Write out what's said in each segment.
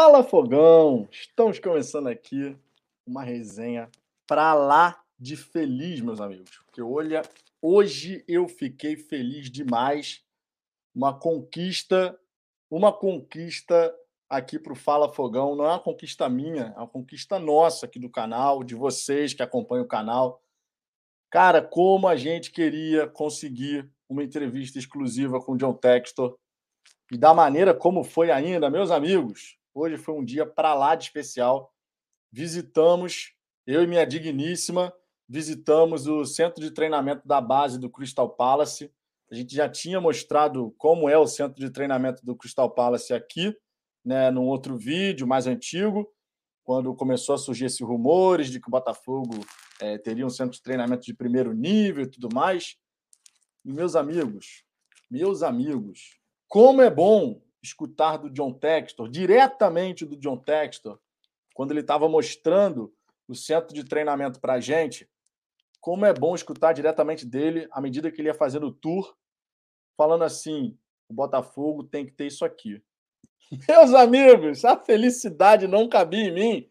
Fala Fogão! Estamos começando aqui uma resenha para lá de feliz, meus amigos. Porque olha, hoje eu fiquei feliz demais. Uma conquista, uma conquista aqui para o Fala Fogão. Não é uma conquista minha, é uma conquista nossa aqui do canal, de vocês que acompanham o canal. Cara, como a gente queria conseguir uma entrevista exclusiva com o John Textor e da maneira como foi ainda, meus amigos. Hoje foi um dia para lá de especial. Visitamos, eu e minha digníssima, visitamos o centro de treinamento da base do Crystal Palace. A gente já tinha mostrado como é o centro de treinamento do Crystal Palace aqui, né, num outro vídeo mais antigo, quando começou a surgir esses rumores de que o Botafogo é, teria um centro de treinamento de primeiro nível e tudo mais. E meus amigos, meus amigos, como é bom escutar do John Textor, diretamente do John Textor, quando ele estava mostrando o centro de treinamento para a gente, como é bom escutar diretamente dele à medida que ele ia fazendo o tour, falando assim: o Botafogo tem que ter isso aqui. Meus amigos, a felicidade não cabia em mim.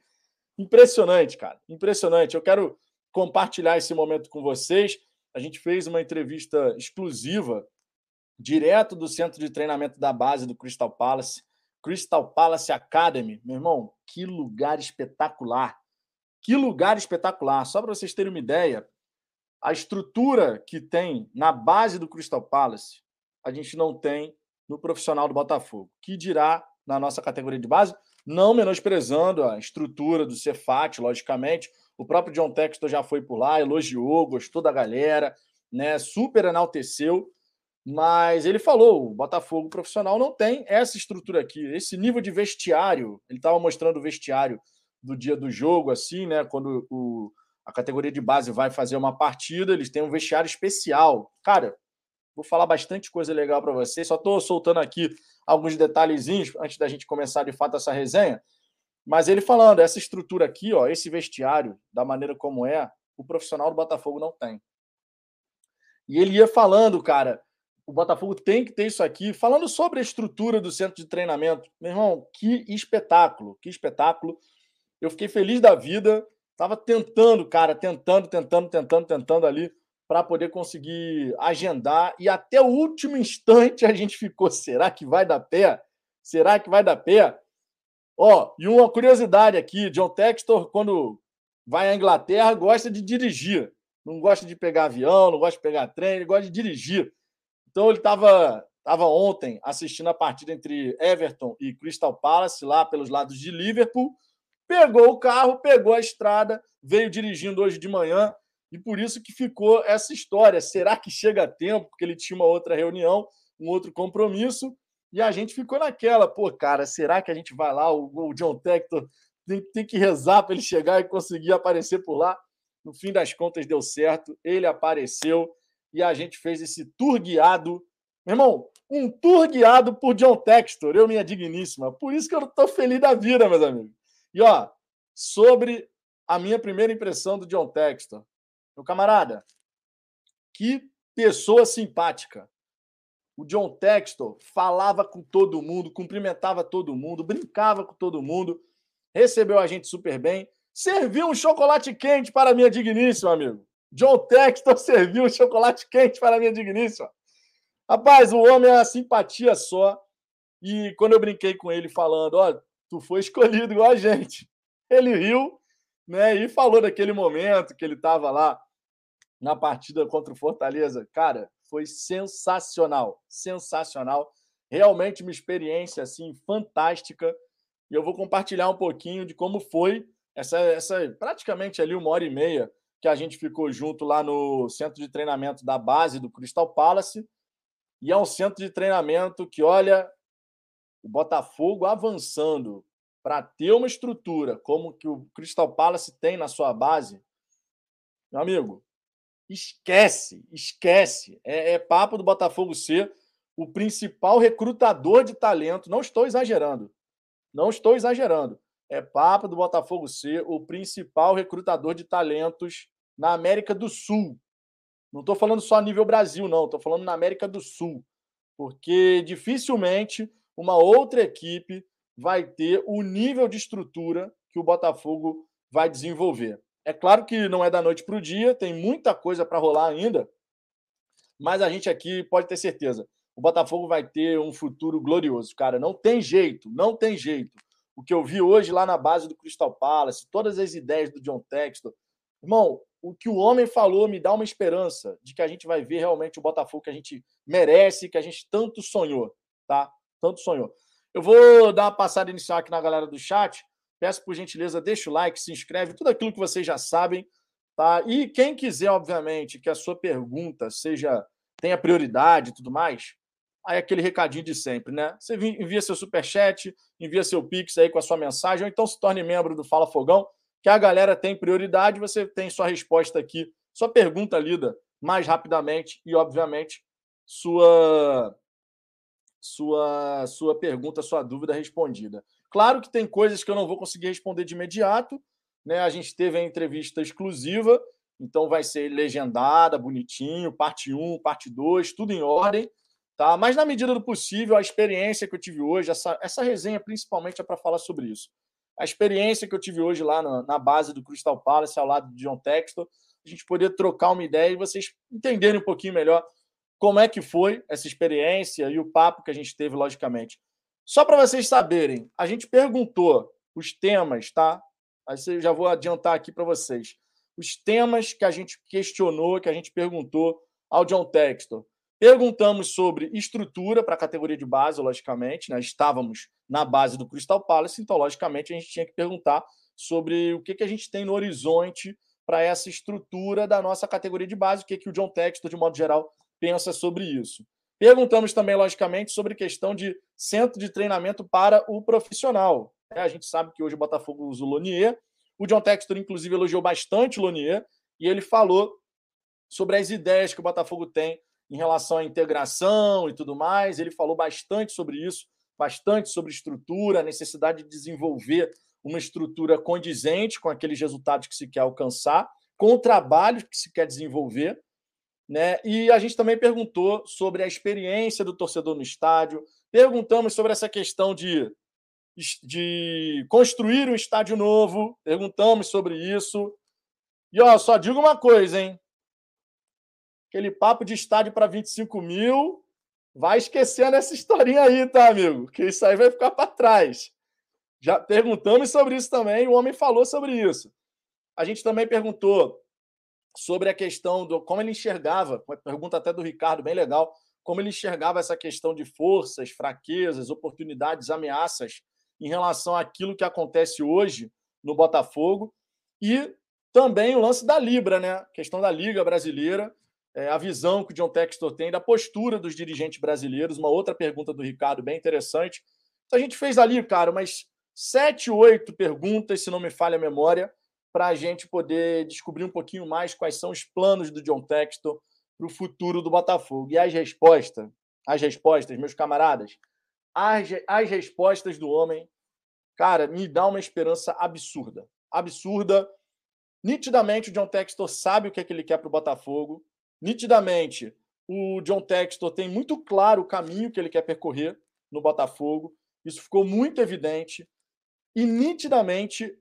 Impressionante, cara. Impressionante. Eu quero compartilhar esse momento com vocês. A gente fez uma entrevista exclusiva direto do centro de treinamento da base do Crystal Palace, Crystal Palace Academy. Meu irmão, que lugar espetacular. Que lugar espetacular. Só para vocês terem uma ideia, a estrutura que tem na base do Crystal Palace, a gente não tem no profissional do Botafogo. Que dirá na nossa categoria de base, não menosprezando a estrutura do Cefat, logicamente. O próprio John Textor já foi por lá, elogiou, gostou da galera, né? Super enalteceu. Mas ele falou: o Botafogo profissional não tem essa estrutura aqui, esse nível de vestiário. Ele estava mostrando o vestiário do dia do jogo, assim, né? Quando o, a categoria de base vai fazer uma partida, eles têm um vestiário especial. Cara, vou falar bastante coisa legal para vocês, só estou soltando aqui alguns detalhezinhos antes da gente começar de fato essa resenha. Mas ele falando, essa estrutura aqui, ó, esse vestiário, da maneira como é, o profissional do Botafogo não tem. E ele ia falando, cara, o Botafogo tem que ter isso aqui. Falando sobre a estrutura do centro de treinamento, meu irmão, que espetáculo, que espetáculo. Eu fiquei feliz da vida. Tava tentando, cara, tentando, tentando, tentando, tentando ali para poder conseguir agendar. E até o último instante a gente ficou: será que vai dar pé? Será que vai dar pé? Ó, e uma curiosidade aqui: John Textor, quando vai à Inglaterra, gosta de dirigir. Não gosta de pegar avião, não gosta de pegar trem, ele gosta de dirigir. Então ele estava tava ontem assistindo a partida entre Everton e Crystal Palace, lá pelos lados de Liverpool. Pegou o carro, pegou a estrada, veio dirigindo hoje de manhã e por isso que ficou essa história. Será que chega a tempo? Porque ele tinha uma outra reunião, um outro compromisso, e a gente ficou naquela. Pô, cara, será que a gente vai lá? O, o John Tector tem, tem que rezar para ele chegar e conseguir aparecer por lá. No fim das contas, deu certo. Ele apareceu e a gente fez esse tour guiado. Meu irmão, um tour guiado por John Textor, eu, minha digníssima. Por isso que eu estou feliz da vida, meus amigos. E, ó, sobre a minha primeira impressão do John Textor. Meu camarada, que pessoa simpática. O John Textor falava com todo mundo, cumprimentava todo mundo, brincava com todo mundo, recebeu a gente super bem, serviu um chocolate quente para a minha digníssima, amigo. John Textor serviu o chocolate quente para a minha digníssima. Rapaz, o homem é uma simpatia só. E quando eu brinquei com ele falando, ó, oh, tu foi escolhido igual a gente. Ele riu, né? E falou daquele momento que ele estava lá na partida contra o Fortaleza. Cara, foi sensacional, sensacional. Realmente uma experiência assim fantástica. E eu vou compartilhar um pouquinho de como foi essa, essa praticamente ali uma hora e meia que a gente ficou junto lá no centro de treinamento da base do Crystal Palace. E é um centro de treinamento que, olha, o Botafogo avançando para ter uma estrutura como que o Crystal Palace tem na sua base, meu amigo, esquece, esquece. É, é papo do Botafogo ser o principal recrutador de talento. Não estou exagerando. Não estou exagerando é papo do Botafogo ser o principal recrutador de talentos na América do Sul. Não estou falando só nível Brasil, não. Estou falando na América do Sul. Porque dificilmente uma outra equipe vai ter o nível de estrutura que o Botafogo vai desenvolver. É claro que não é da noite para o dia, tem muita coisa para rolar ainda, mas a gente aqui pode ter certeza. O Botafogo vai ter um futuro glorioso, cara. Não tem jeito, não tem jeito. O que eu vi hoje lá na base do Crystal Palace, todas as ideias do John Textor. Irmão, o que o homem falou me dá uma esperança de que a gente vai ver realmente o Botafogo que a gente merece, que a gente tanto sonhou, tá? Tanto sonhou. Eu vou dar uma passada inicial aqui na galera do chat. Peço por gentileza, deixa o like, se inscreve, tudo aquilo que vocês já sabem, tá? E quem quiser, obviamente, que a sua pergunta seja tenha prioridade e tudo mais, aí aquele recadinho de sempre, né? Você envia seu super chat, envia seu pix aí com a sua mensagem, ou então se torne membro do Fala Fogão, que a galera tem prioridade, você tem sua resposta aqui, sua pergunta lida mais rapidamente e, obviamente, sua sua sua pergunta, sua dúvida respondida. Claro que tem coisas que eu não vou conseguir responder de imediato, né? A gente teve a entrevista exclusiva, então vai ser legendada, bonitinho, parte 1, parte 2, tudo em ordem, tá? Mas na medida do possível, a experiência que eu tive hoje, essa, essa resenha principalmente é para falar sobre isso. A experiência que eu tive hoje lá na, na, base do Crystal Palace, ao lado de John Textor, a gente poder trocar uma ideia e vocês entenderem um pouquinho melhor como é que foi essa experiência e o papo que a gente teve, logicamente. Só para vocês saberem, a gente perguntou os temas, tá? Aí eu já vou adiantar aqui para vocês. Os temas que a gente questionou, que a gente perguntou ao John Textor. Perguntamos sobre estrutura para a categoria de base, logicamente, né? estávamos na base do Crystal Palace, então, logicamente, a gente tinha que perguntar sobre o que, que a gente tem no horizonte para essa estrutura da nossa categoria de base, o que, que o John Textor, de modo geral, pensa sobre isso. Perguntamos também, logicamente, sobre questão de centro de treinamento para o profissional. É, a gente sabe que hoje o Botafogo usa o Lonier. O John Textor, inclusive, elogiou bastante o Lonier e ele falou sobre as ideias que o Botafogo tem em relação à integração e tudo mais. Ele falou bastante sobre isso, bastante sobre estrutura, a necessidade de desenvolver uma estrutura condizente com aqueles resultados que se quer alcançar, com o trabalho que se quer desenvolver. Né? E a gente também perguntou sobre a experiência do torcedor no estádio, perguntamos sobre essa questão de, de construir um estádio novo, perguntamos sobre isso. E ó, só digo uma coisa, hein? Aquele papo de estádio para 25 mil, vai esquecendo essa historinha aí, tá, amigo? Que isso aí vai ficar para trás. Já perguntamos sobre isso também, o homem falou sobre isso. A gente também perguntou sobre a questão do como ele enxergava, pergunta até do Ricardo, bem legal, como ele enxergava essa questão de forças, fraquezas, oportunidades, ameaças em relação àquilo que acontece hoje no Botafogo e também o lance da Libra, né? A questão da Liga Brasileira, é, a visão que o John Textor tem da postura dos dirigentes brasileiros. Uma outra pergunta do Ricardo, bem interessante. Então, a gente fez ali, cara, umas sete, oito perguntas, se não me falha a memória, para a gente poder descobrir um pouquinho mais quais são os planos do John Textor para o futuro do Botafogo. E as respostas, as respostas, meus camaradas, as, as respostas do homem, cara, me dá uma esperança absurda. Absurda. Nitidamente, o John Textor sabe o que, é que ele quer para o Botafogo. Nitidamente, o John Textor tem muito claro o caminho que ele quer percorrer no Botafogo. Isso ficou muito evidente. E nitidamente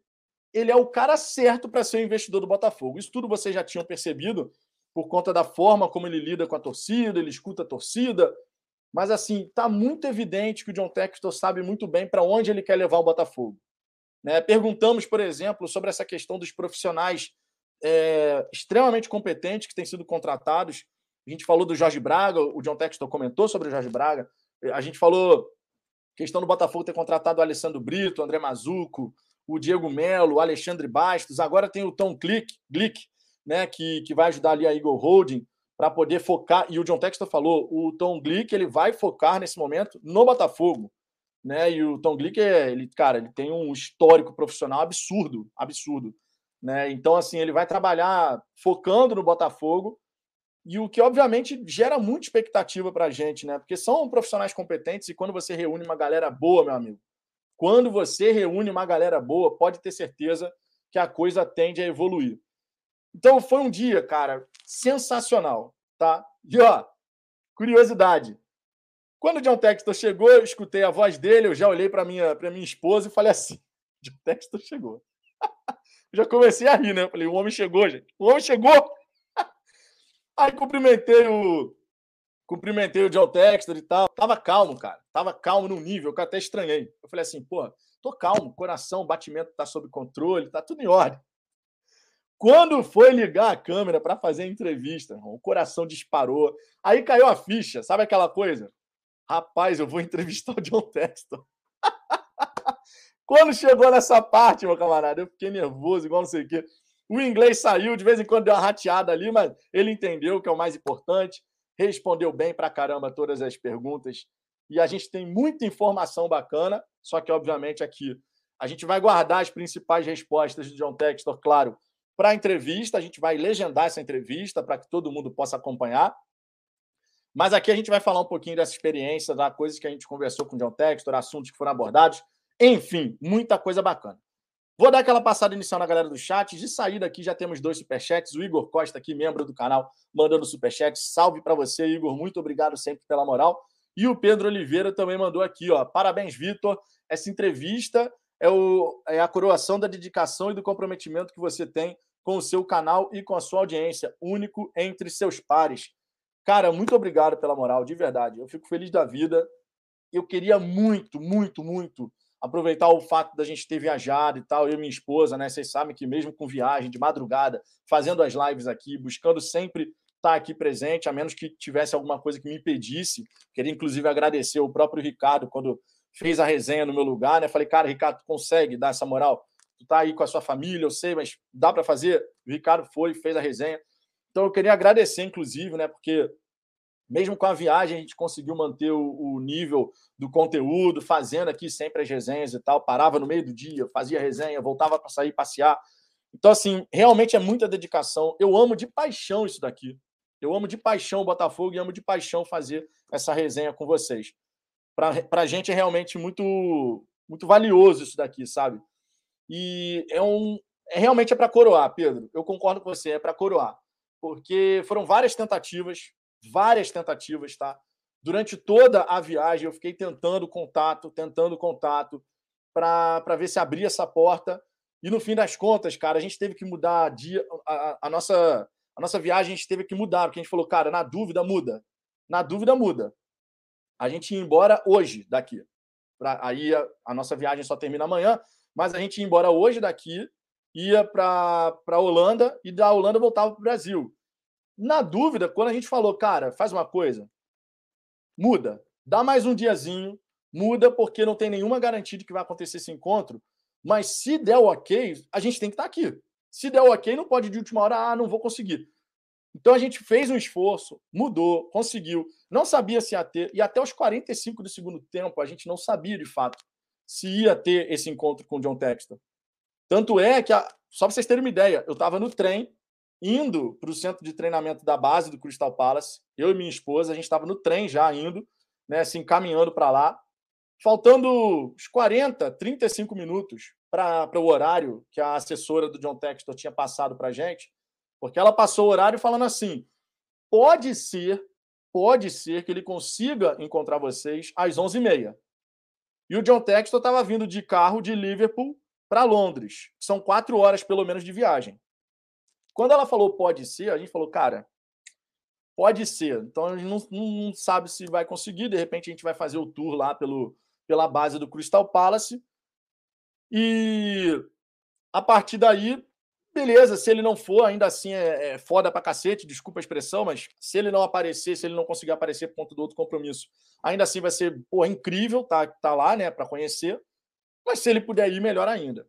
ele é o cara certo para ser o investidor do Botafogo. Isso tudo vocês já tinham percebido por conta da forma como ele lida com a torcida, ele escuta a torcida. Mas assim, está muito evidente que o John Textor sabe muito bem para onde ele quer levar o Botafogo. Né? Perguntamos, por exemplo, sobre essa questão dos profissionais é, extremamente competentes que têm sido contratados. A gente falou do Jorge Braga, o John Textor comentou sobre o Jorge Braga. A gente falou questão do Botafogo ter contratado o Alessandro Brito, o André Mazuco, o Diego Melo, o Alexandre Bastos, agora tem o Tom Glick, Glick, né, que, que vai ajudar ali a Eagle Holding para poder focar, e o John Textor falou, o Tom Glick ele vai focar nesse momento no Botafogo, né? E o Tom Glick é, ele, cara, ele tem um histórico profissional absurdo, absurdo, né? Então assim, ele vai trabalhar focando no Botafogo, e o que obviamente gera muita expectativa para a gente, né? Porque são profissionais competentes e quando você reúne uma galera boa, meu amigo, quando você reúne uma galera boa, pode ter certeza que a coisa tende a evoluir. Então foi um dia, cara, sensacional, tá? E ó, curiosidade. Quando o John Textor chegou, eu escutei a voz dele, eu já olhei para minha, minha esposa e falei assim: John Textor chegou. já comecei a rir, né? Eu falei: o homem chegou, gente. O homem chegou. Aí cumprimentei o, cumprimentei o John Textor e tal. Tava calmo, cara. Tava calmo num nível que eu até estranhei. Eu falei assim, pô, tô calmo, coração, batimento tá sob controle, tá tudo em ordem. Quando foi ligar a câmera para fazer a entrevista, o coração disparou. Aí caiu a ficha, sabe aquela coisa? Rapaz, eu vou entrevistar o John Textor. Quando chegou nessa parte, meu camarada, eu fiquei nervoso, igual não sei o quê. O inglês saiu, de vez em quando deu uma rateada ali, mas ele entendeu que é o mais importante respondeu bem para caramba todas as perguntas e a gente tem muita informação bacana, só que, obviamente, aqui a gente vai guardar as principais respostas de John Textor, claro, para a entrevista, a gente vai legendar essa entrevista para que todo mundo possa acompanhar. Mas aqui a gente vai falar um pouquinho dessa experiência, da coisas que a gente conversou com o John Textor, assuntos que foram abordados, enfim, muita coisa bacana. Vou dar aquela passada inicial na galera do chat. De saída aqui já temos dois superchats. O Igor Costa aqui, membro do canal, mandando superchat. Salve para você, Igor. Muito obrigado sempre pela moral. E o Pedro Oliveira também mandou aqui, ó. Parabéns, Vitor. Essa entrevista é, o, é a coroação da dedicação e do comprometimento que você tem com o seu canal e com a sua audiência, único entre seus pares. Cara, muito obrigado pela moral, de verdade. Eu fico feliz da vida. Eu queria muito, muito, muito aproveitar o fato da gente ter viajado e tal, eu e minha esposa, né? Vocês sabem que mesmo com viagem, de madrugada, fazendo as lives aqui, buscando sempre estar aqui presente, a menos que tivesse alguma coisa que me impedisse. Queria, inclusive, agradecer o próprio Ricardo quando fez a resenha no meu lugar, né? Falei, cara, Ricardo, tu consegue dar essa moral? Tu tá aí com a sua família, eu sei, mas dá para fazer? O Ricardo foi, fez a resenha. Então, eu queria agradecer, inclusive, né? Porque mesmo com a viagem, a gente conseguiu manter o, o, nível do conteúdo, fazendo aqui sempre as resenhas e tal. Parava no meio do dia, fazia resenha, voltava para sair passear. Então, assim, realmente é muita dedicação. Eu amo de paixão isso daqui. Eu amo de paixão o Botafogo e amo de paixão fazer essa resenha com vocês. Para a gente é realmente muito, muito valioso isso daqui, sabe? E é um. É, realmente é para coroar, Pedro. Eu concordo com você, é para coroar. Porque foram várias tentativas, várias tentativas, tá? Durante toda a viagem, eu fiquei tentando contato, tentando contato, para ver se abria essa porta. E no fim das contas, cara, a gente teve que mudar dia, a, a, nossa, a nossa viagem, a gente teve que mudar, porque a gente falou, cara, na dúvida, muda. Na dúvida, muda. A gente ia embora hoje daqui. Pra, aí a, a nossa viagem só termina amanhã, mas a gente ia embora hoje daqui, ia para a Holanda e da Holanda voltava para o Brasil. Na dúvida, quando a gente falou, cara, faz uma coisa, muda, dá mais um diazinho, muda, porque não tem nenhuma garantia de que vai acontecer esse encontro, mas se der o ok, a gente tem que estar tá aqui. Se der o ok, não pode de última hora, ah, não vou conseguir. Então a gente fez um esforço, mudou, conseguiu, não sabia se ia ter, e até os 45 do segundo tempo a gente não sabia de fato se ia ter esse encontro com o John Textor. Tanto é que, a, só para vocês terem uma ideia, eu estava no trem, indo para o centro de treinamento da base do Crystal Palace. Eu e minha esposa, a gente estava no trem já indo, né, se encaminhando para lá. Faltando uns 40, 35 minutos para o horário que a assessora do John Textor tinha passado para a gente, porque ela passou o horário falando assim: pode ser, pode ser que ele consiga encontrar vocês às 11h30. E o John Textor estava vindo de carro de Liverpool para Londres. São quatro horas, pelo menos, de viagem. Quando ela falou pode ser, a gente falou, cara, pode ser. Então a gente não, não, sabe se vai conseguir. De repente a gente vai fazer o tour lá pelo, pela base do Crystal Palace. E a partir daí, beleza. Se ele não for, ainda assim é, é foda pra cacete, desculpa a expressão, mas se ele não aparecer, se ele não conseguir aparecer por conta do outro compromisso, ainda assim vai ser porra, incrível tá, tá lá, né, para conhecer. Mas se ele puder ir, melhor ainda.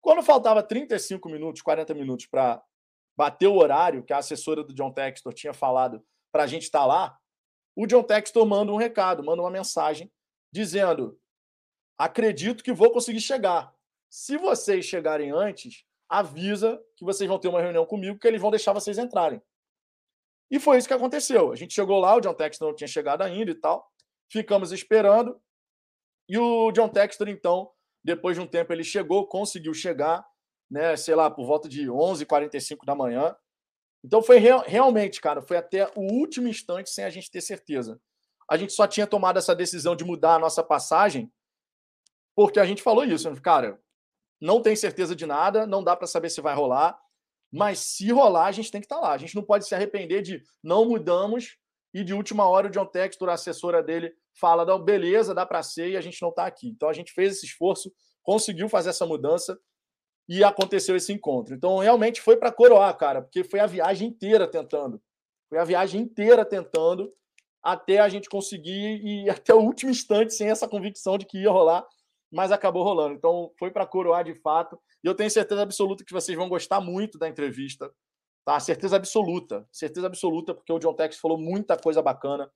Quando faltava 35 minutos, 40 minutos para bateu o horário que a assessora do John Textor tinha falado para a gente estar tá lá, o John Textor manda um recado, manda uma mensagem dizendo: acredito que vou conseguir chegar. Se vocês chegarem antes, avisa que vocês vão ter uma reunião comigo, que eles vão deixar vocês entrarem. E foi isso que aconteceu. A gente chegou lá, o John Textor não tinha chegado ainda e tal. Ficamos esperando. E o John Textor, então, depois de um tempo, ele chegou, conseguiu chegar né, sei lá, por volta de 11h45 da manhã. Então foi real, realmente, cara, foi até o último instante sem a gente ter certeza. a gente só tinha tomado essa decisão de mudar a nossa passagem porque a gente falou isso, cara, não tem certeza de nada, não dá para saber se vai rolar, mas se rolar, a gente tem que estar tá lá. A gente não pode se arrepender de não mudamos e de última hora o John Textor, a assessora dele, fala: beleza, dá para ser e a gente não está aqui. Então a gente fez esse esforço, conseguiu fazer essa mudança e aconteceu esse encontro. Então realmente foi para coroar, cara, porque foi a viagem inteira tentando. Foi a viagem inteira tentando até a gente conseguir e até o último instante sem essa convicção de que ia rolar mas acabou rolando. Então foi para coroar de fato. E eu tenho certeza absoluta que vocês vão gostar muito da entrevista. Tá? Certeza absoluta. Certeza absoluta, porque o John Tex falou muita coisa bacana.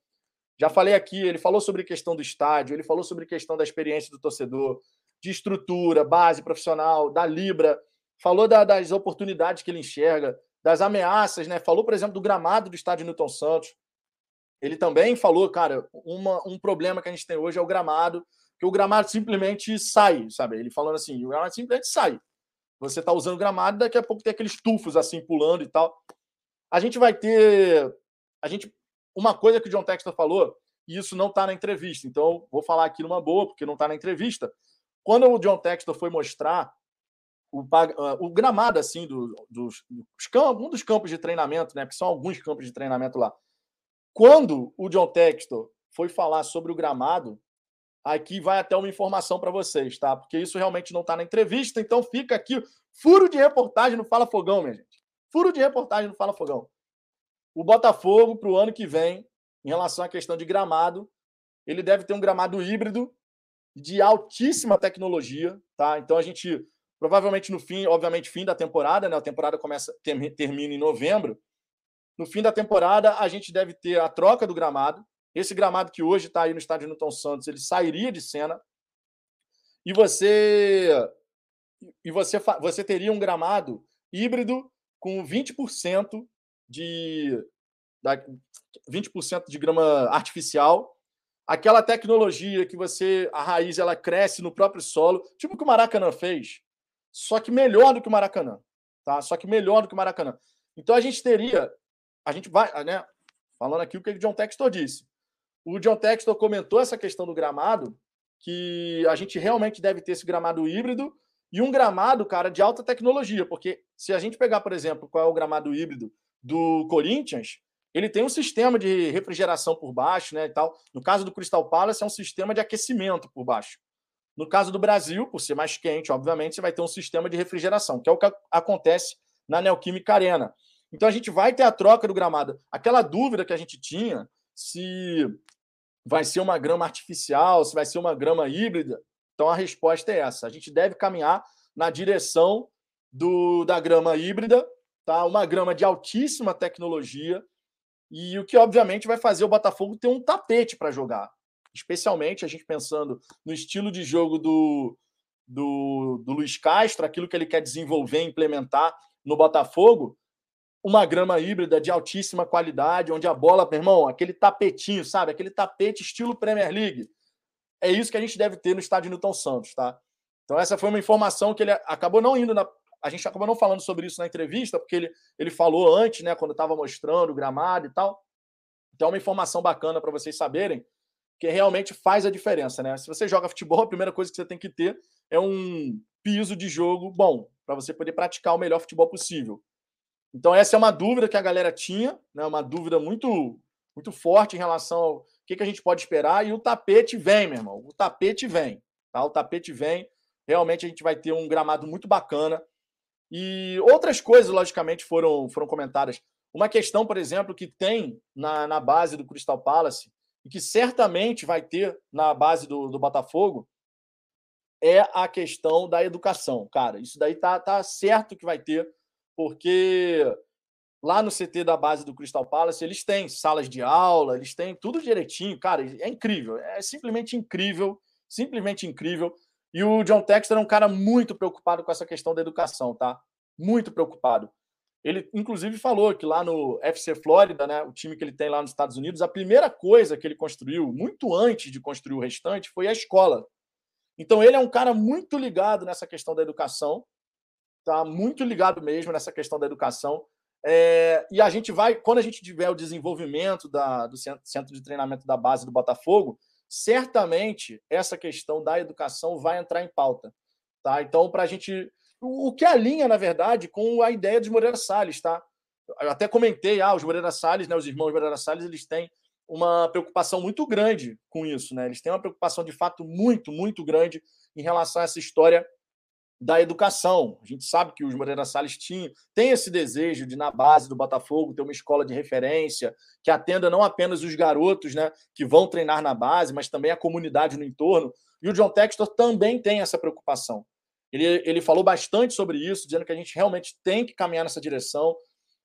Já falei aqui, ele falou sobre a questão do estádio, ele falou sobre a questão da experiência do torcedor, de estrutura, base profissional, da Libra, falou da, das oportunidades que ele enxerga, das ameaças, né? Falou, por exemplo, do gramado do estádio Newton Santos. Ele também falou, cara, uma, um problema que a gente tem hoje é o gramado que o gramado simplesmente sai, sabe? Ele falando assim, o gramado simplesmente sai. Você está usando gramado, daqui a pouco tem aqueles tufos assim pulando e tal. A gente vai ter. A gente. Uma coisa que o John Textor falou, e isso não está na entrevista, então vou falar aqui numa boa, porque não está na entrevista. Quando o John Textor foi mostrar o, ah, o gramado assim do, dos, dos um dos campos de treinamento, né? Porque são alguns campos de treinamento lá. Quando o John Textor foi falar sobre o gramado, aqui vai até uma informação para vocês, tá? Porque isso realmente não está na entrevista, então fica aqui furo de reportagem no Fala Fogão, minha gente. Furo de reportagem no Fala Fogão. O Botafogo, para o ano que vem, em relação à questão de gramado, ele deve ter um gramado híbrido de altíssima tecnologia, tá? Então a gente provavelmente no fim, obviamente fim da temporada, né? A temporada começa termina em novembro. No fim da temporada a gente deve ter a troca do gramado, esse gramado que hoje está aí no estádio Newton Santos, ele sairia de cena. E você e você, você teria um gramado híbrido com 20% de da, 20% de grama artificial, aquela tecnologia que você a raiz ela cresce no próprio solo, tipo o que o Maracanã fez, só que melhor do que o Maracanã, tá? Só que melhor do que o Maracanã. Então a gente teria, a gente vai, né, falando aqui o que o John Textor disse. O John Textor comentou essa questão do gramado, que a gente realmente deve ter esse gramado híbrido e um gramado, cara, de alta tecnologia, porque se a gente pegar, por exemplo, qual é o gramado híbrido do Corinthians, ele tem um sistema de refrigeração por baixo, né, e tal. No caso do Crystal Palace é um sistema de aquecimento por baixo. No caso do Brasil, por ser mais quente, obviamente, você vai ter um sistema de refrigeração, que é o que acontece na Neoquímica Arena. Então a gente vai ter a troca do gramado. Aquela dúvida que a gente tinha se vai ser uma grama artificial, se vai ser uma grama híbrida. Então a resposta é essa. A gente deve caminhar na direção do, da grama híbrida, tá? Uma grama de altíssima tecnologia e o que obviamente vai fazer o Botafogo ter um tapete para jogar. Especialmente a gente pensando no estilo de jogo do, do, do Luiz Castro, aquilo que ele quer desenvolver, implementar no Botafogo, uma grama híbrida de altíssima qualidade, onde a bola, meu irmão, aquele tapetinho, sabe? Aquele tapete estilo Premier League. É isso que a gente deve ter no estádio Newton Santos, tá? Então, essa foi uma informação que ele acabou não indo na. A gente acabou não falando sobre isso na entrevista, porque ele, ele falou antes, né, quando estava mostrando o gramado e tal. Então, é uma informação bacana para vocês saberem que realmente faz a diferença, né? Se você joga futebol, a primeira coisa que você tem que ter é um piso de jogo bom, para você poder praticar o melhor futebol possível. Então, essa é uma dúvida que a galera tinha, né? uma dúvida muito, muito forte em relação ao que, que a gente pode esperar. E o tapete vem, meu irmão. O tapete vem. Tá? O tapete vem. Realmente a gente vai ter um gramado muito bacana. E outras coisas, logicamente, foram, foram comentadas. Uma questão, por exemplo, que tem na, na base do Crystal Palace e que certamente vai ter na base do, do Botafogo é a questão da educação. Cara, isso daí tá, tá certo que vai ter porque lá no CT da base do Crystal Palace eles têm salas de aula, eles têm tudo direitinho, cara, é incrível, é simplesmente incrível, simplesmente incrível. E o John Texter é um cara muito preocupado com essa questão da educação, tá? Muito preocupado. Ele, inclusive, falou que lá no FC Flórida, né, o time que ele tem lá nos Estados Unidos, a primeira coisa que ele construiu, muito antes de construir o restante, foi a escola. Então, ele é um cara muito ligado nessa questão da educação tá muito ligado mesmo nessa questão da educação. É, e a gente vai, quando a gente tiver o desenvolvimento da, do centro de treinamento da base do Botafogo, certamente essa questão da educação vai entrar em pauta. Tá? Então, para a gente. O, que alinha, na verdade, com a ideia dos Moreira Salles, tá? Eu até comentei, ah, os Moreira Salles, né, os irmãos Moreira Salles, eles têm uma preocupação muito grande com isso, né? Eles têm uma preocupação de fato muito, muito grande em relação a essa história da educação. A gente sabe que os Moreira Salles têm esse desejo de, na base do Botafogo, ter uma escola de referência que atenda não apenas os garotos né, que vão treinar na base, mas também a comunidade no entorno. E o John Textor também tem essa preocupação. Ele, ele falou bastante sobre isso, dizendo que a gente realmente tem que caminhar nessa direção.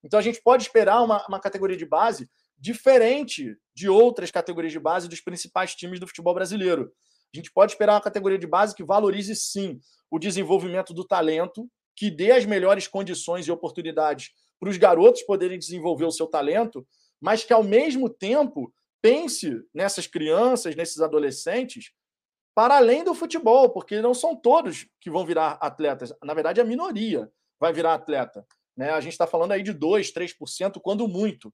Então a gente pode esperar uma, uma categoria de base diferente de outras categorias de base dos principais times do futebol brasileiro. A gente pode esperar uma categoria de base que valorize sim o desenvolvimento do talento, que dê as melhores condições e oportunidades para os garotos poderem desenvolver o seu talento, mas que ao mesmo tempo pense nessas crianças, nesses adolescentes, para além do futebol, porque não são todos que vão virar atletas. Na verdade, a minoria vai virar atleta. Né? A gente está falando aí de 2%, 3%, quando muito.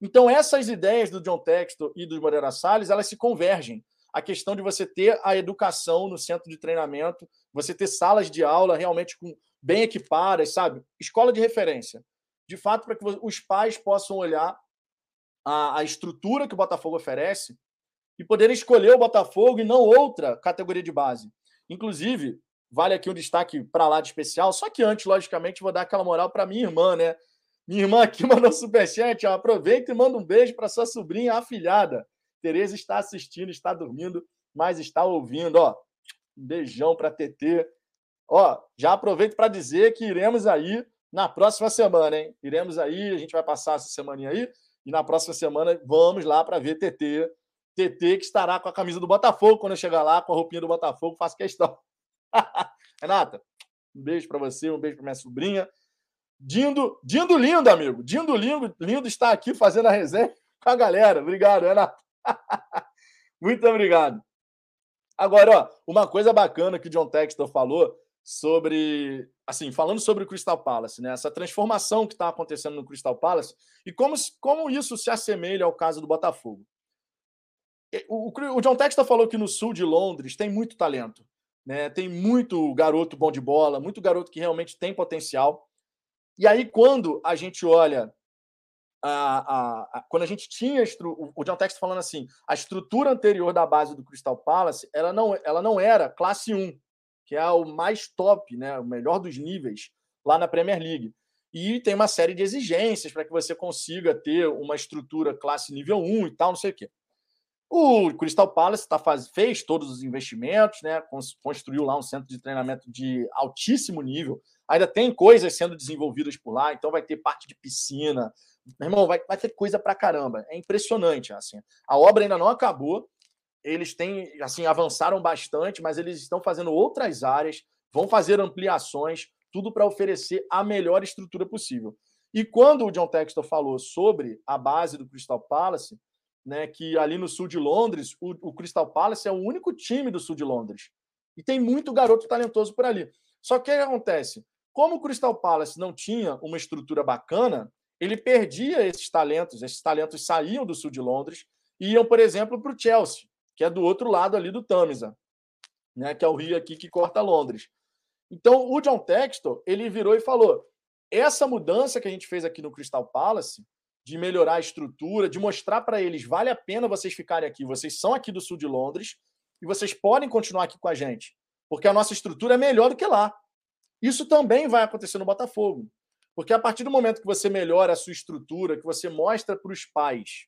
Então, essas ideias do John Textor e do Moreira Salles, elas se convergem a questão de você ter a educação no centro de treinamento, você ter salas de aula realmente com, bem equipadas, sabe? Escola de referência. De fato, para que os pais possam olhar a, a estrutura que o Botafogo oferece e poderem escolher o Botafogo e não outra categoria de base. Inclusive, vale aqui um destaque para lá de especial, só que antes, logicamente, vou dar aquela moral para minha irmã, né? Minha irmã aqui mandou superchat, aproveita e manda um beijo para sua sobrinha afilhada. Tereza está assistindo, está dormindo, mas está ouvindo. Ó, beijão para TT. Ó, já aproveito para dizer que iremos aí na próxima semana, hein? Iremos aí, a gente vai passar essa semana aí e na próxima semana vamos lá para ver TT. TT que estará com a camisa do Botafogo quando eu chegar lá, com a roupinha do Botafogo, faço questão. Renata, um beijo para você, um beijo para minha sobrinha. Dindo, Dindo lindo, amigo. Dindo lindo, lindo está aqui fazendo a resenha com a galera. Obrigado, Renato. Muito obrigado. Agora, ó, uma coisa bacana que o John Textor falou sobre, assim, falando sobre o Crystal Palace, né? Essa transformação que está acontecendo no Crystal Palace e como, como isso se assemelha ao caso do Botafogo. O, o, John Textor falou que no sul de Londres tem muito talento, né? Tem muito garoto bom de bola, muito garoto que realmente tem potencial. E aí, quando a gente olha a, a, a, quando a gente tinha o John Tex falando assim, a estrutura anterior da base do Crystal Palace, ela não, ela não era classe 1, que é o mais top, né, o melhor dos níveis lá na Premier League. E tem uma série de exigências para que você consiga ter uma estrutura classe nível 1 e tal, não sei o quê. O Crystal Palace tá faz, fez todos os investimentos, né? Construiu lá um centro de treinamento de altíssimo nível. Ainda tem coisas sendo desenvolvidas por lá, então vai ter parte de piscina, meu irmão, vai, vai ter coisa pra caramba. É impressionante, assim. A obra ainda não acabou. Eles têm, assim, avançaram bastante, mas eles estão fazendo outras áreas, vão fazer ampliações, tudo para oferecer a melhor estrutura possível. E quando o John Textor falou sobre a base do Crystal Palace, né, que ali no sul de Londres, o, o Crystal Palace é o único time do sul de Londres. E tem muito garoto talentoso por ali. Só que o que acontece? Como o Crystal Palace não tinha uma estrutura bacana, ele perdia esses talentos, esses talentos saíam do sul de Londres e iam, por exemplo, para o Chelsea, que é do outro lado ali do Tamisa, né, que é o rio aqui que corta Londres. Então, o John Textor, ele virou e falou: essa mudança que a gente fez aqui no Crystal Palace, de melhorar a estrutura, de mostrar para eles vale a pena vocês ficarem aqui, vocês são aqui do sul de Londres e vocês podem continuar aqui com a gente, porque a nossa estrutura é melhor do que lá. Isso também vai acontecer no Botafogo. Porque a partir do momento que você melhora a sua estrutura, que você mostra para os pais,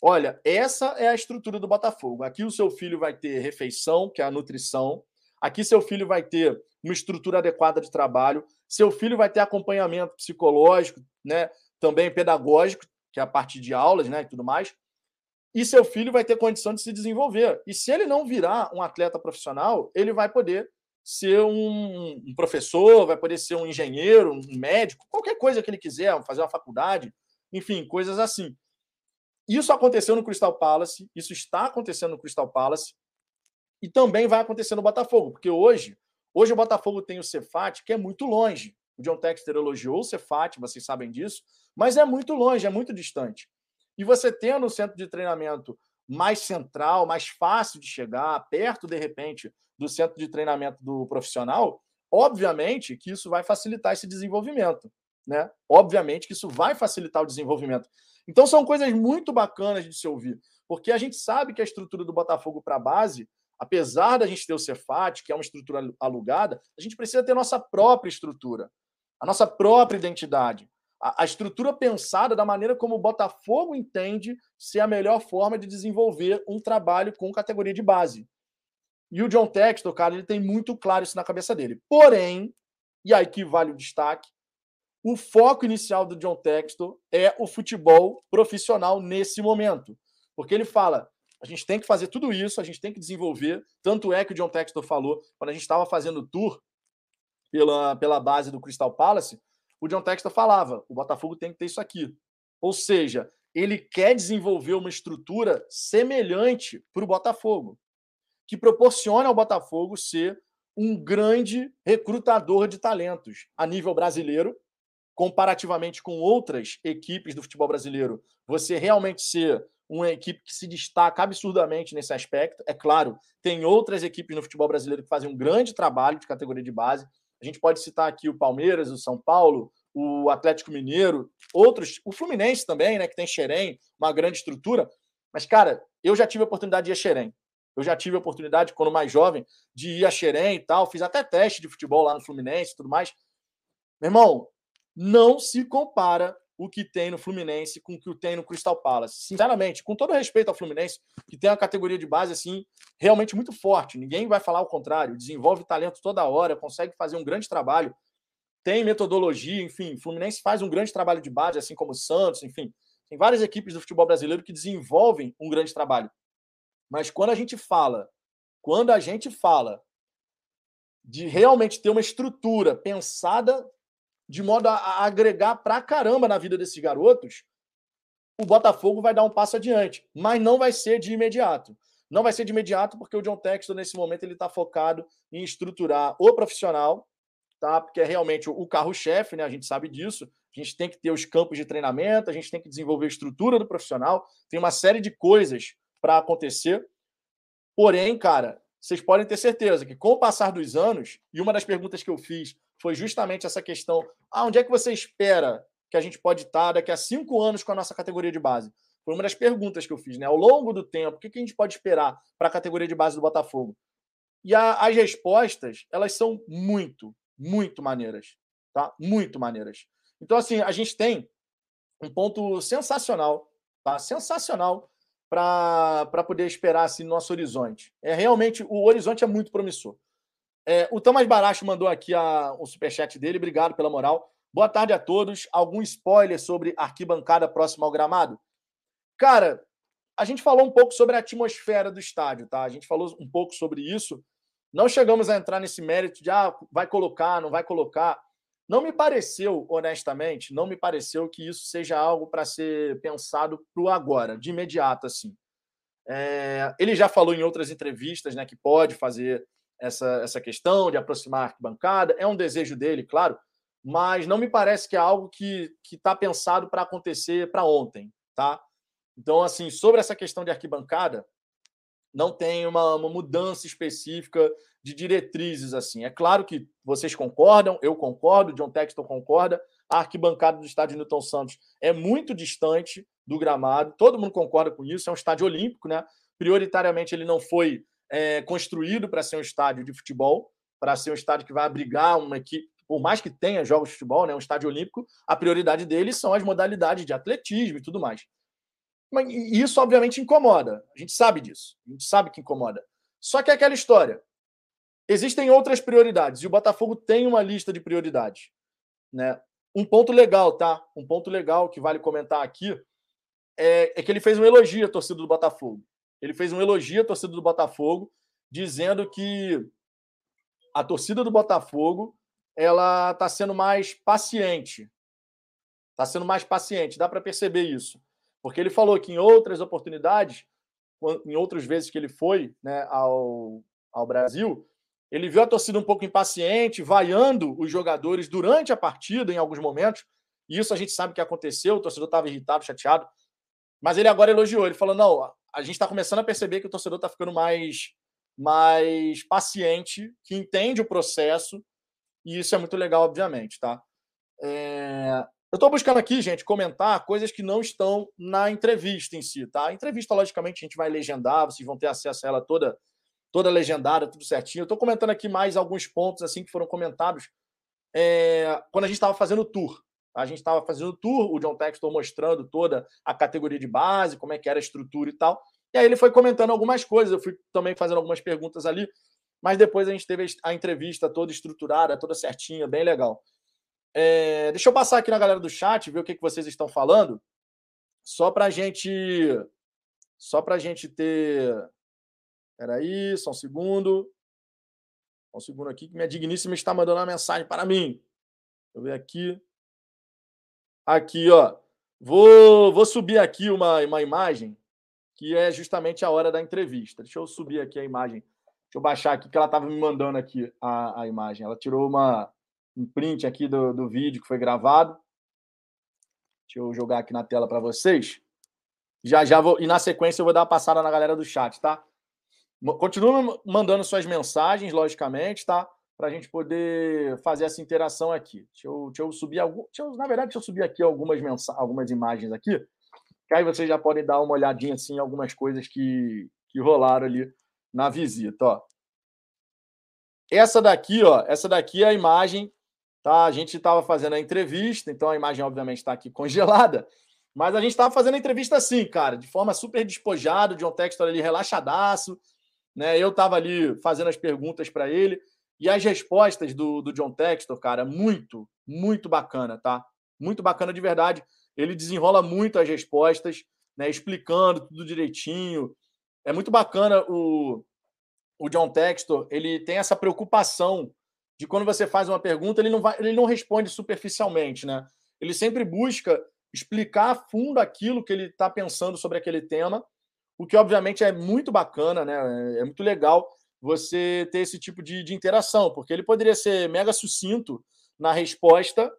olha, essa é a estrutura do Botafogo. Aqui o seu filho vai ter refeição, que é a nutrição. Aqui seu filho vai ter uma estrutura adequada de trabalho. Seu filho vai ter acompanhamento psicológico, né? Também pedagógico, que é a parte de aulas, né, e tudo mais. E seu filho vai ter condição de se desenvolver. E se ele não virar um atleta profissional, ele vai poder ser um, um, professor, vai poder ser um engenheiro, um médico, qualquer coisa que ele quiser, fazer uma faculdade, enfim, coisas assim. Isso aconteceu no Crystal Palace, isso está acontecendo no Crystal Palace e também vai acontecer no Botafogo, porque hoje, hoje o Botafogo tem o Cefat, que é muito longe. O John Texter elogiou o Cefat, vocês sabem disso, Mas é muito longe, é muito distante. E você tendo um centro de treinamento mais central, mais fácil de chegar, perto, de repente, do centro de treinamento do profissional, obviamente que isso vai facilitar esse desenvolvimento. Né? Obviamente que isso vai facilitar o desenvolvimento. Então são coisas muito bacanas de se ouvir, porque a gente sabe que a estrutura do Botafogo para a base, apesar da gente ter o Cefat, que é uma estrutura alugada, a gente precisa ter nossa própria estrutura, a nossa própria identidade. A, a estrutura pensada da maneira como o Botafogo entende ser a melhor forma de desenvolver um trabalho com categoria de base. E o John Textor, cara, ele tem muito claro isso na cabeça dele. Porém, e aí que vale o destaque, o foco inicial do John Textor é o futebol profissional nesse momento. Porque ele fala, a gente tem que fazer tudo isso, a gente tem que desenvolver. Tanto é que o John Textor falou, quando a gente estava fazendo o tour pela, pela base do Crystal Palace, o John Textor falava, o Botafogo tem que ter isso aqui. Ou seja, ele quer desenvolver uma estrutura semelhante para o Botafogo que proporciona ao Botafogo ser um grande recrutador de talentos a nível brasileiro, comparativamente com outras equipes do futebol brasileiro. Você realmente ser uma equipe que se destaca absurdamente nesse aspecto. É claro, tem outras equipes no futebol brasileiro que fazem um grande trabalho de categoria de base. A gente pode citar aqui o Palmeiras, o São Paulo, o Atlético Mineiro, outros, o Fluminense também, né, que tem Xerém, uma grande estrutura. Mas, cara, eu já tive a oportunidade de ir a Xerém. Eu já tive a oportunidade, quando mais jovem, de ir a Xerém e tal. Fiz até teste de futebol lá no Fluminense e tudo mais. Meu irmão, não se compara o que tem no Fluminense com o que tem no Crystal Palace. Sinceramente, com todo respeito ao Fluminense, que tem uma categoria de base assim realmente muito forte. Ninguém vai falar o contrário. Desenvolve talento toda hora, consegue fazer um grande trabalho, tem metodologia, enfim. Fluminense faz um grande trabalho de base, assim como o Santos, enfim. Tem várias equipes do futebol brasileiro que desenvolvem um grande trabalho. Mas quando a gente fala, quando a gente fala de realmente ter uma estrutura pensada de modo a agregar pra caramba na vida desses garotos, o Botafogo vai dar um passo adiante, mas não vai ser de imediato. Não vai ser de imediato porque o John Texton nesse momento ele está focado em estruturar o profissional, tá? Porque é realmente o carro-chefe, né? A gente sabe disso. A gente tem que ter os campos de treinamento, a gente tem que desenvolver a estrutura do profissional. Tem uma série de coisas para acontecer. Porém, cara, vocês podem ter certeza que com o passar dos anos, e uma das perguntas que eu fiz foi justamente essa questão: ah, onde é que você espera que a gente pode estar daqui a cinco anos com a nossa categoria de base? Foi uma das perguntas que eu fiz, né? Ao longo do tempo, o que a gente pode esperar para a categoria de base do Botafogo? E a, as respostas, elas são muito, muito maneiras, tá? Muito maneiras. Então, assim, a gente tem um ponto sensacional, tá? Sensacional para poder esperar assim, nosso horizonte. É realmente o horizonte é muito promissor. É, o Thomas Baracho mandou aqui a, o superchat dele, obrigado pela moral. Boa tarde a todos. Algum spoiler sobre arquibancada próxima ao gramado? Cara, a gente falou um pouco sobre a atmosfera do estádio, tá? A gente falou um pouco sobre isso. Não chegamos a entrar nesse mérito de ah, vai colocar, não vai colocar. Não me pareceu, honestamente, não me pareceu que isso seja algo para ser pensado para agora, de imediato, assim. É, ele já falou em outras entrevistas né, que pode fazer essa, essa questão de aproximar a arquibancada. É um desejo dele, claro, mas não me parece que é algo que está pensado para acontecer para ontem, tá? Então, assim, sobre essa questão de arquibancada, não tem uma, uma mudança específica de diretrizes assim. É claro que vocês concordam, eu concordo, John Texton concorda. A arquibancada do estádio Newton Santos é muito distante do gramado, todo mundo concorda com isso. É um estádio olímpico, né? Prioritariamente ele não foi é, construído para ser um estádio de futebol, para ser um estádio que vai abrigar uma equipe, por mais que tenha jogos de futebol, né? Um estádio olímpico, a prioridade dele são as modalidades de atletismo e tudo mais. Mas isso, obviamente, incomoda. A gente sabe disso. A gente sabe que incomoda. Só que é aquela história. Existem outras prioridades e o Botafogo tem uma lista de prioridades. Né? Um ponto legal, tá? Um ponto legal que vale comentar aqui é, é que ele fez um elogio à torcida do Botafogo. Ele fez um elogio à torcida do Botafogo, dizendo que a torcida do Botafogo ela está sendo mais paciente. Está sendo mais paciente, dá para perceber isso. Porque ele falou que em outras oportunidades, em outras vezes que ele foi né, ao, ao Brasil, ele viu a torcida um pouco impaciente, vaiando os jogadores durante a partida, em alguns momentos. E isso a gente sabe que aconteceu, o torcedor estava irritado, chateado. Mas ele agora elogiou. Ele falou: não, a gente está começando a perceber que o torcedor está ficando mais, mais paciente, que entende o processo, e isso é muito legal, obviamente, tá? É... Eu estou buscando aqui, gente, comentar coisas que não estão na entrevista em si, tá? A entrevista, logicamente, a gente vai legendar, vocês vão ter acesso a ela toda, toda legendada, tudo certinho. Eu estou comentando aqui mais alguns pontos assim que foram comentados é... quando a gente estava fazendo o tour. A gente estava fazendo o tour, o John Textor mostrando toda a categoria de base, como é que era a estrutura e tal. E aí ele foi comentando algumas coisas, eu fui também fazendo algumas perguntas ali, mas depois a gente teve a entrevista toda estruturada, toda certinha, bem legal. É, deixa eu passar aqui na galera do chat, ver o que, que vocês estão falando, só para gente, só para gente ter, aí, só um segundo, só um segundo aqui que minha digníssima está mandando uma mensagem para mim. Deixa eu ver aqui. Aqui, ó. Vou, vou subir aqui uma, uma imagem que é justamente a hora da entrevista. Deixa eu subir aqui a imagem. Deixa eu baixar aqui, que ela estava me mandando aqui a, a imagem. Ela tirou uma, um print aqui do, do vídeo que foi gravado. Deixa eu jogar aqui na tela para vocês. Já já vou. E na sequência eu vou dar uma passada na galera do chat, tá? Continua mandando suas mensagens, logicamente, tá? para a gente poder fazer essa interação aqui. Deixa eu, deixa eu subir algum, eu, na verdade, deixa eu subir aqui algumas, mensagens, algumas imagens aqui, que aí vocês já podem dar uma olhadinha assim, em algumas coisas que, que rolaram ali na visita. Ó. Essa daqui, ó, essa daqui é a imagem, tá? A gente estava fazendo a entrevista, então a imagem obviamente está aqui congelada, mas a gente estava fazendo a entrevista assim, cara, de forma super despojada, de um texto ali relaxadaço, né? Eu estava ali fazendo as perguntas para ele. E as respostas do, do John Textor, cara, muito, muito bacana, tá? Muito bacana de verdade. Ele desenrola muito as respostas, né? Explicando tudo direitinho. É muito bacana o, o John Textor, ele tem essa preocupação de quando você faz uma pergunta, ele não, vai, ele não responde superficialmente, né? Ele sempre busca explicar a fundo aquilo que ele está pensando sobre aquele tema, o que obviamente é muito bacana, né? É muito legal você ter esse tipo de, de interação, porque ele poderia ser mega sucinto na resposta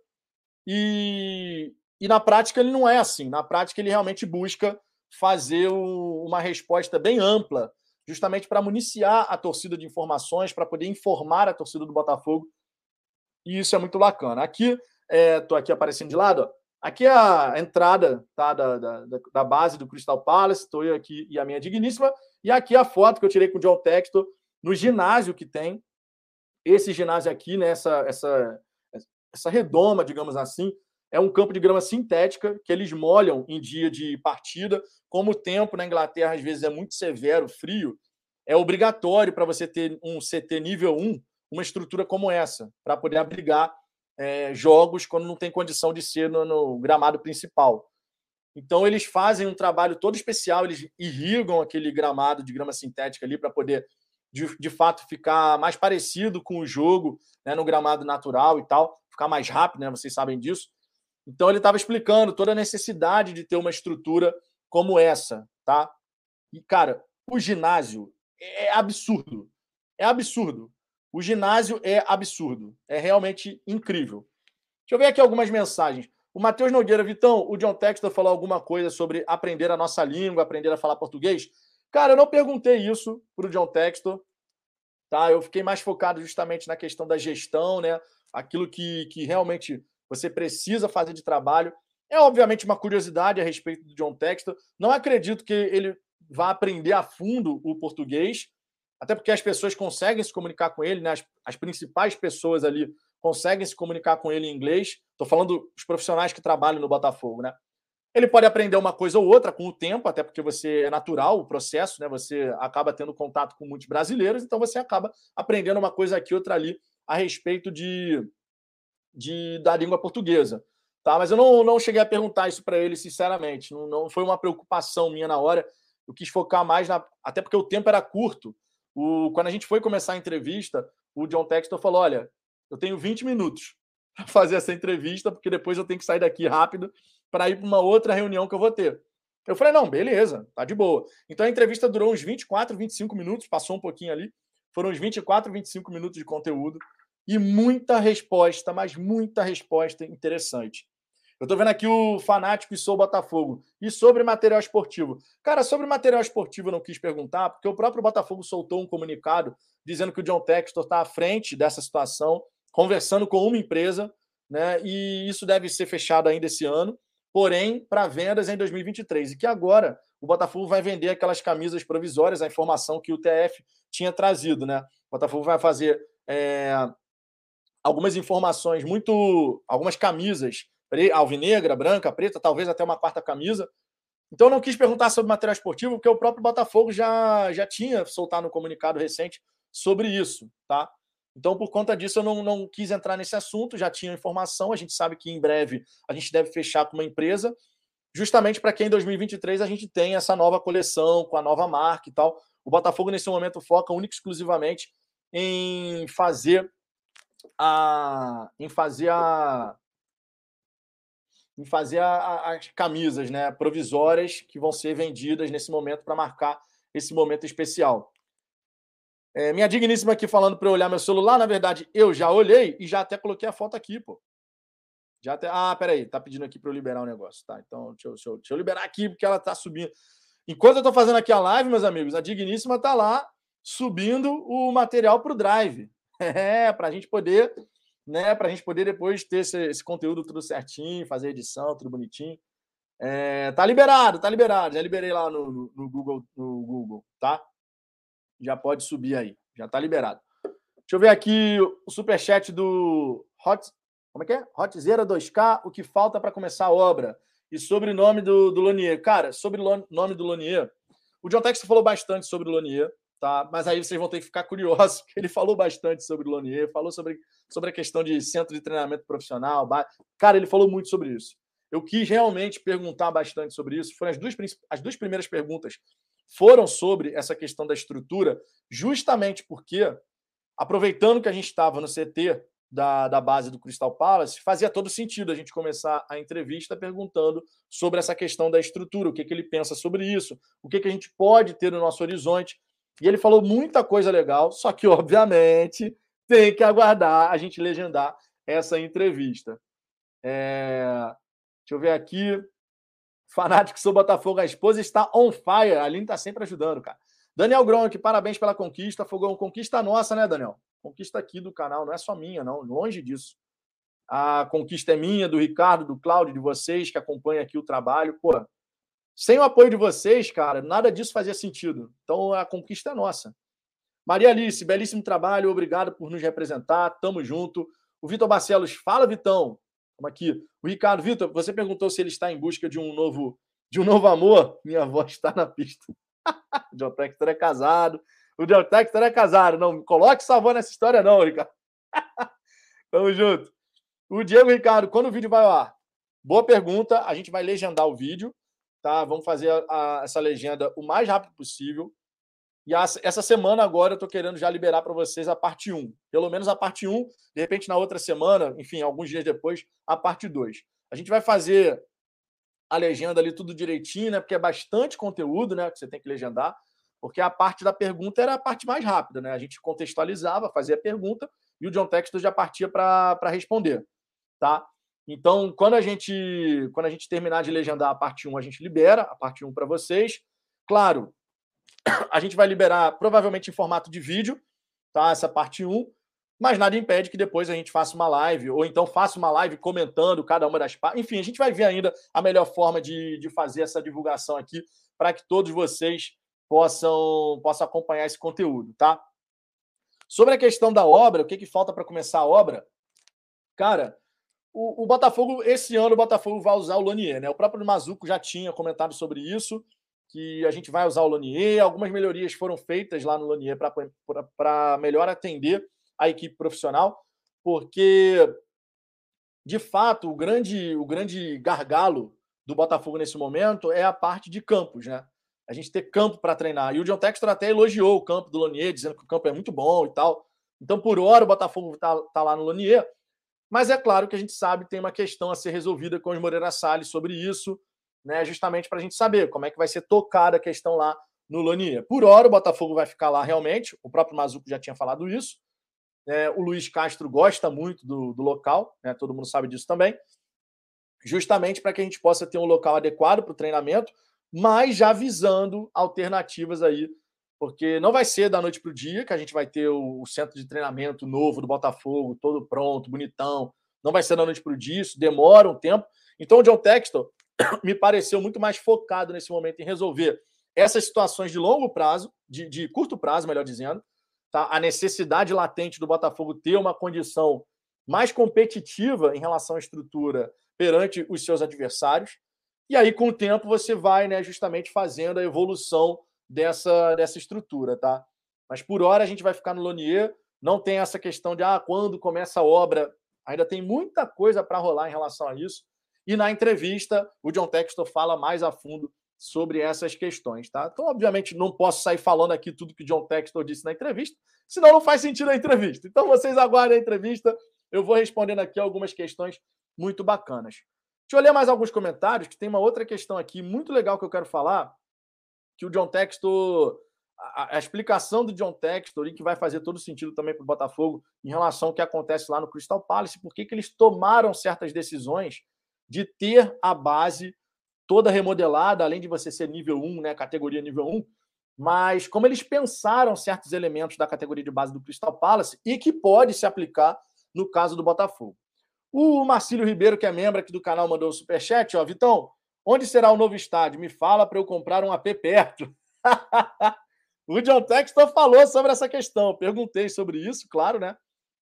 e, e na prática ele não é assim. Na prática ele realmente busca fazer o, uma resposta bem ampla, justamente para municiar a torcida de informações, para poder informar a torcida do Botafogo. E isso é muito bacana. Aqui, estou é, aqui aparecendo de lado, ó, aqui é a entrada tá, da, da, da base do Crystal Palace, estou eu aqui e a minha digníssima, e aqui a foto que eu tirei com o John Textor, no ginásio que tem. Esse ginásio aqui, né, essa, essa, essa redoma, digamos assim, é um campo de grama sintética que eles molham em dia de partida. Como o tempo na Inglaterra às vezes é muito severo, frio, é obrigatório para você ter um CT nível 1, uma estrutura como essa, para poder abrigar é, jogos quando não tem condição de ser no, no, gramado principal. Então eles fazem um trabalho todo especial, eles irrigam aquele gramado de grama sintética ali para poder de, de fato ficar mais parecido com o jogo né, no gramado natural e tal, ficar mais rápido, né? Vocês sabem disso. Então ele estava explicando toda a necessidade de ter uma estrutura como essa, tá? E cara, o ginásio é absurdo, é absurdo. O ginásio é absurdo, é realmente incrível. Deixa eu ver aqui algumas mensagens. O Matheus Nogueira, Vitão, o John Textor falou alguma coisa sobre aprender a nossa língua, aprender a falar português. Cara, eu não perguntei isso para o John Textor, tá? Eu fiquei mais focado justamente na questão da gestão, né? Aquilo que, que realmente você precisa fazer de trabalho. É obviamente uma curiosidade a respeito do John Textor. Não acredito que ele vá aprender a fundo o português, até porque as pessoas conseguem se comunicar com ele, né? As, as principais pessoas ali conseguem se comunicar com ele em inglês. Estou falando dos profissionais que trabalham no Botafogo, né? Ele pode aprender uma coisa ou outra com o tempo, até porque você é natural o processo, né? Você acaba tendo contato com muitos brasileiros, então você acaba aprendendo uma coisa aqui, outra ali, a respeito de, de da língua portuguesa. Tá? Mas eu não, não cheguei a perguntar isso para ele, sinceramente. Não, não foi uma preocupação minha na hora. Eu quis focar mais na. Até porque o tempo era curto. O, quando a gente foi começar a entrevista, o John Textor falou: olha, eu tenho 20 minutos para fazer essa entrevista, porque depois eu tenho que sair daqui rápido para ir para uma outra reunião que eu vou ter. Eu falei, não, beleza, tá de boa. Então a entrevista durou uns 24, 25 minutos, passou um pouquinho ali. Foram uns 24, 25 minutos de conteúdo e muita resposta, mas muita resposta interessante. Eu estou vendo aqui o Fanático e Sou Botafogo. E sobre material esportivo? Cara, sobre material esportivo eu não quis perguntar, porque o próprio Botafogo soltou um comunicado dizendo que o John Textor está à frente dessa situação, conversando com uma empresa, né? E isso deve ser fechado ainda esse ano, porém, para vendas em 2023. E que agora o Botafogo vai vender aquelas camisas provisórias, a informação que o TF tinha trazido, né? O Botafogo vai fazer é, algumas informações muito. algumas camisas alvinegra, branca, preta, talvez até uma quarta camisa. Então, não quis perguntar sobre material esportivo, porque o próprio Botafogo já, já tinha soltado um comunicado recente sobre isso, tá? Então, por conta disso, eu não, não quis entrar nesse assunto, já tinha informação. A gente sabe que em breve a gente deve fechar com uma empresa, justamente para que em 2023 a gente tenha essa nova coleção, com a nova marca e tal. O Botafogo, nesse momento, foca única e exclusivamente em fazer a. em fazer a em fazer a, a, as camisas né, provisórias que vão ser vendidas nesse momento para marcar esse momento especial. É, minha digníssima aqui falando para eu olhar meu celular, na verdade, eu já olhei e já até coloquei a foto aqui, pô. Já até... Ah, peraí, tá pedindo aqui para eu liberar o negócio, tá? Então, deixa eu, deixa, eu, deixa eu, liberar aqui, porque ela tá subindo. Enquanto eu tô fazendo aqui a live, meus amigos, a digníssima tá lá subindo o material para o Drive. É, para a gente poder né? Para a gente poder depois ter esse, esse, conteúdo tudo certinho, fazer edição, tudo bonitinho. É, tá liberado, tá liberado. Já liberei lá no, no, no, Google, no Google, tá? Já pode subir aí, já tá liberado. Deixa eu ver aqui o superchat do Hot. Como é que é? Hotzeira 2K, o que falta para começar a obra? E sobre o nome do, do Lonier. Cara, sobre o nome do Lonier, o John Tex falou bastante sobre o Lonier tá? Mas aí vocês vão ter que ficar curiosos, porque ele falou bastante sobre o Lonier, falou sobre, sobre a questão de centro de treinamento profissional. Cara, ele falou muito sobre isso. Eu quis realmente perguntar bastante sobre isso. Foram as duas, as duas primeiras perguntas foram sobre essa questão da estrutura, justamente porque, aproveitando que a gente estava no CT da, da base do Crystal Palace, fazia todo sentido a gente começar a entrevista perguntando sobre essa questão da estrutura, o que, que ele pensa sobre isso, o que, que a gente pode ter no nosso horizonte e ele falou muita coisa legal, só que, obviamente, tem que aguardar a gente legendar essa entrevista. É... Deixa eu ver aqui. Fanático sou Botafogo, a esposa está on fire. A Aline está sempre ajudando, cara. Daniel Gronk, parabéns pela conquista. Fogão, conquista nossa, né, Daniel? Conquista aqui do canal, não é só minha, não. Longe disso. A conquista é minha, do Ricardo, do Cláudio, de vocês que acompanham aqui o trabalho. Pô, sem o apoio de vocês, cara, nada disso fazia sentido. Então a conquista é nossa. Maria Alice, belíssimo trabalho, obrigado por nos representar, tamo junto. O Vitor Barcelos, fala, Vitão. Vamos aqui. O Ricardo, Vitor, você perguntou se ele está em busca de um novo, de um novo amor. Minha voz está na pista. o John Textor é casado. O John Textor é casado. Não coloque sua voz nessa história, não, Ricardo. Tamo junto. O Diego Ricardo, quando o vídeo vai ar? Boa pergunta. A gente vai legendar o vídeo tá? Vamos fazer a, a, essa legenda o mais rápido possível. E a, essa semana agora eu estou querendo já liberar para vocês a parte 1. Pelo menos a parte 1, de repente na outra semana, enfim, alguns dias depois, a parte 2. A gente vai fazer a legenda ali tudo direitinho, né? Porque é bastante conteúdo, né? Que você tem que legendar. Porque a parte da pergunta era a parte mais rápida, né? A gente contextualizava, fazia a pergunta e o John Textor já partia para responder, tá? Então, quando a gente quando a gente terminar de legendar a parte 1, a gente libera a parte 1 para vocês. Claro, a gente vai liberar provavelmente em formato de vídeo, tá? Essa parte 1, mas nada impede que depois a gente faça uma live, ou então faça uma live comentando cada uma das partes. Enfim, a gente vai ver ainda a melhor forma de, de fazer essa divulgação aqui para que todos vocês possam, possam acompanhar esse conteúdo, tá? Sobre a questão da obra, o que, que falta para começar a obra? Cara, o, o, Botafogo, esse ano, o Botafogo vai usar o Lonier, né? O próprio Mazuco já tinha comentado sobre isso, que a gente vai usar o Lonier. Algumas melhorias foram feitas lá no Lonier para melhor atender a equipe profissional, porque, de fato, o grande, o grande gargalo do Botafogo nesse momento é a parte de campos, né? A gente ter campo para treinar. E o John Textor até elogiou o campo do Lonier, dizendo que o campo é muito bom e tal. Então, por hora, o Botafogo está tá lá no Lonier. Mas é claro que a gente sabe que tem uma questão a ser resolvida com os Moreira Salles sobre isso, né? justamente para a gente saber como é que vai ser tocada a questão lá no Lonier. Por hora, o Botafogo vai ficar lá realmente, o próprio Mazuco já tinha falado isso. É, o Luiz Castro gosta muito do, do local, né? todo mundo sabe disso também. justamente para que a gente possa ter um local adequado para o treinamento, mas já visando alternativas aí, porque não vai ser da noite para o dia que a gente vai ter o, centro de treinamento novo do Botafogo, todo pronto, bonitão. Não vai ser da noite para o dia, isso demora um tempo. Então, o John Textor me pareceu muito mais focado nesse momento em resolver essas situações de longo prazo, de, de curto prazo, melhor dizendo, tá? a necessidade latente do Botafogo ter uma condição mais competitiva em relação à estrutura perante os seus adversários. E aí, com o tempo, você vai né, justamente fazendo a evolução dessa, dessa estrutura, tá? Mas por hora a gente vai ficar no Lonier. Não tem essa questão de ah, quando começa a obra. Ainda tem muita coisa para rolar em relação a isso. E na entrevista, o John Textor fala mais a fundo sobre essas questões, tá? Então, obviamente, não posso sair falando aqui tudo que o John Textor disse na entrevista, senão não faz sentido a entrevista. Então, vocês aguardem a entrevista, eu vou respondendo aqui algumas questões muito bacanas. Deixa eu ler mais alguns comentários, que tem uma outra questão aqui muito legal que eu quero falar, que o John Textor, a, a explicação do John Textor, e que vai fazer todo sentido também para o Botafogo, em relação ao que acontece lá no Crystal Palace, por que eles tomaram certas decisões de ter a base toda remodelada, além de você ser nível 1, né, categoria nível 1, mas como eles pensaram certos elementos da categoria de base do Crystal Palace e que pode se aplicar no caso do Botafogo. O Marcílio Ribeiro, que é membro aqui do canal, mandou um superchat, ó, Vitão, onde será o novo estádio? Me fala para eu comprar um AP perto. o John Textor falou sobre essa questão, perguntei sobre isso, claro, né?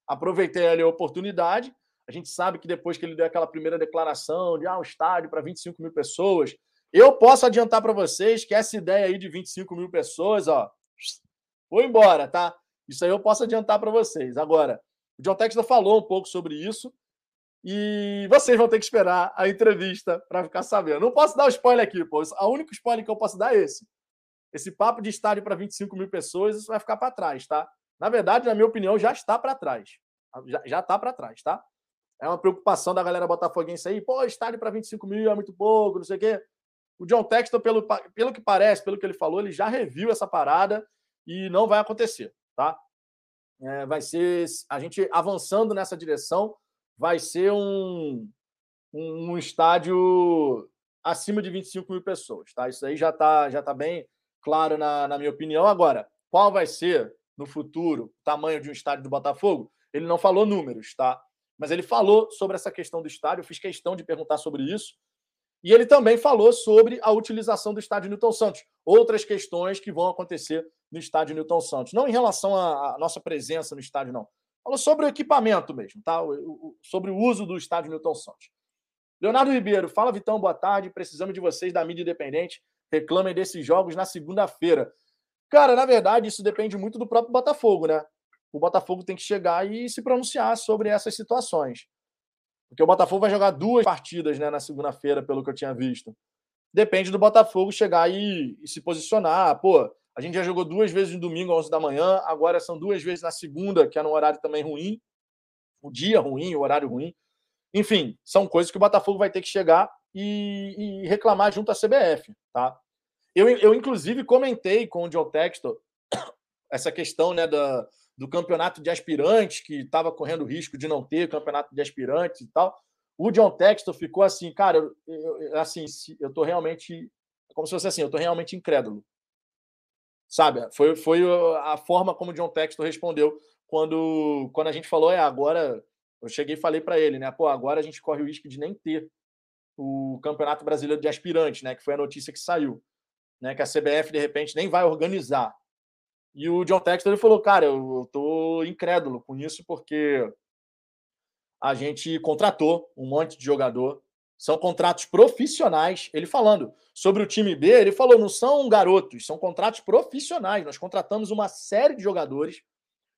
Aproveitei ali a oportunidade a gente sabe que depois que ele deu aquela primeira declaração de ah, um estádio para 25 mil pessoas, eu posso adiantar para vocês que essa ideia aí de 25 mil pessoas, ó, foi embora, tá? Isso aí eu posso adiantar para vocês. Agora, o John Textor falou um pouco sobre isso e vocês vão ter que esperar a entrevista para ficar sabendo. Não posso dar o spoiler aqui, pô. O único spoiler que eu posso dar é esse. Esse papo de estádio para 25 mil pessoas, isso vai ficar para trás, tá? Na verdade, na minha opinião, já está para trás. Já está para trás, tá? É uma preocupação da galera botafoguense aí. Pô, estádio para 25 mil é muito pouco, não sei o quê. O John Textor, pelo, pelo que parece, pelo que ele falou, ele já reviu essa parada e não vai acontecer, tá? É, vai ser a gente avançando nessa direção, vai ser um, um, um, estádio acima de 25 mil pessoas, tá? Isso aí já está já tá bem claro na, na minha opinião. Agora, qual vai ser no futuro o tamanho de um estádio do Botafogo? Ele não falou números, tá? mas ele falou sobre essa questão do estádio, eu fiz questão de perguntar sobre isso. E ele também falou sobre a utilização do estádio Newton Santos, outras questões que vão acontecer no estádio Newton Santos, não em relação à nossa presença no estádio, não. Falou sobre o equipamento mesmo, tá? sobre o uso do estádio Newton Santos. Leonardo Ribeiro, fala Vitão, boa tarde. Precisamos de vocês da mídia independente. Reclamem desses jogos na segunda-feira. Cara, na verdade, isso depende muito do próprio Botafogo, né? o Botafogo tem que chegar e se pronunciar sobre essas situações. Porque o Botafogo vai jogar duas partidas né, na segunda-feira, pelo que eu tinha visto. Depende do Botafogo chegar e, e, se posicionar. Pô, a gente já jogou duas vezes no domingo, às 11 da manhã, agora são duas vezes na segunda, que é num horário também ruim. O dia ruim, o horário ruim. Enfim, são coisas que o Botafogo vai ter que chegar e, e reclamar junto à CBF. Tá? Eu, eu, inclusive, comentei com o John Textor essa questão né, da, do campeonato de aspirantes, que estava correndo risco de não ter campeonato de aspirantes e tal. O John Textor ficou assim, cara, eu, eu, assim, eu tô realmente, como se fosse assim, eu tô realmente incrédulo. Sabe? Foi, foi a forma como o John Textor respondeu quando, quando a gente falou, é, agora, eu cheguei e falei para ele, né, pô, agora a gente corre o risco de nem ter o Campeonato Brasileiro de Aspirantes, né, que foi a notícia que saiu, né, que a CBF de repente nem vai organizar. E o John Textor ele falou: Cara, eu tô incrédulo com isso, porque a gente contratou um monte de jogador, são contratos profissionais. Ele falando sobre o time B, ele falou: não são garotos, são contratos profissionais. Nós contratamos uma série de jogadores,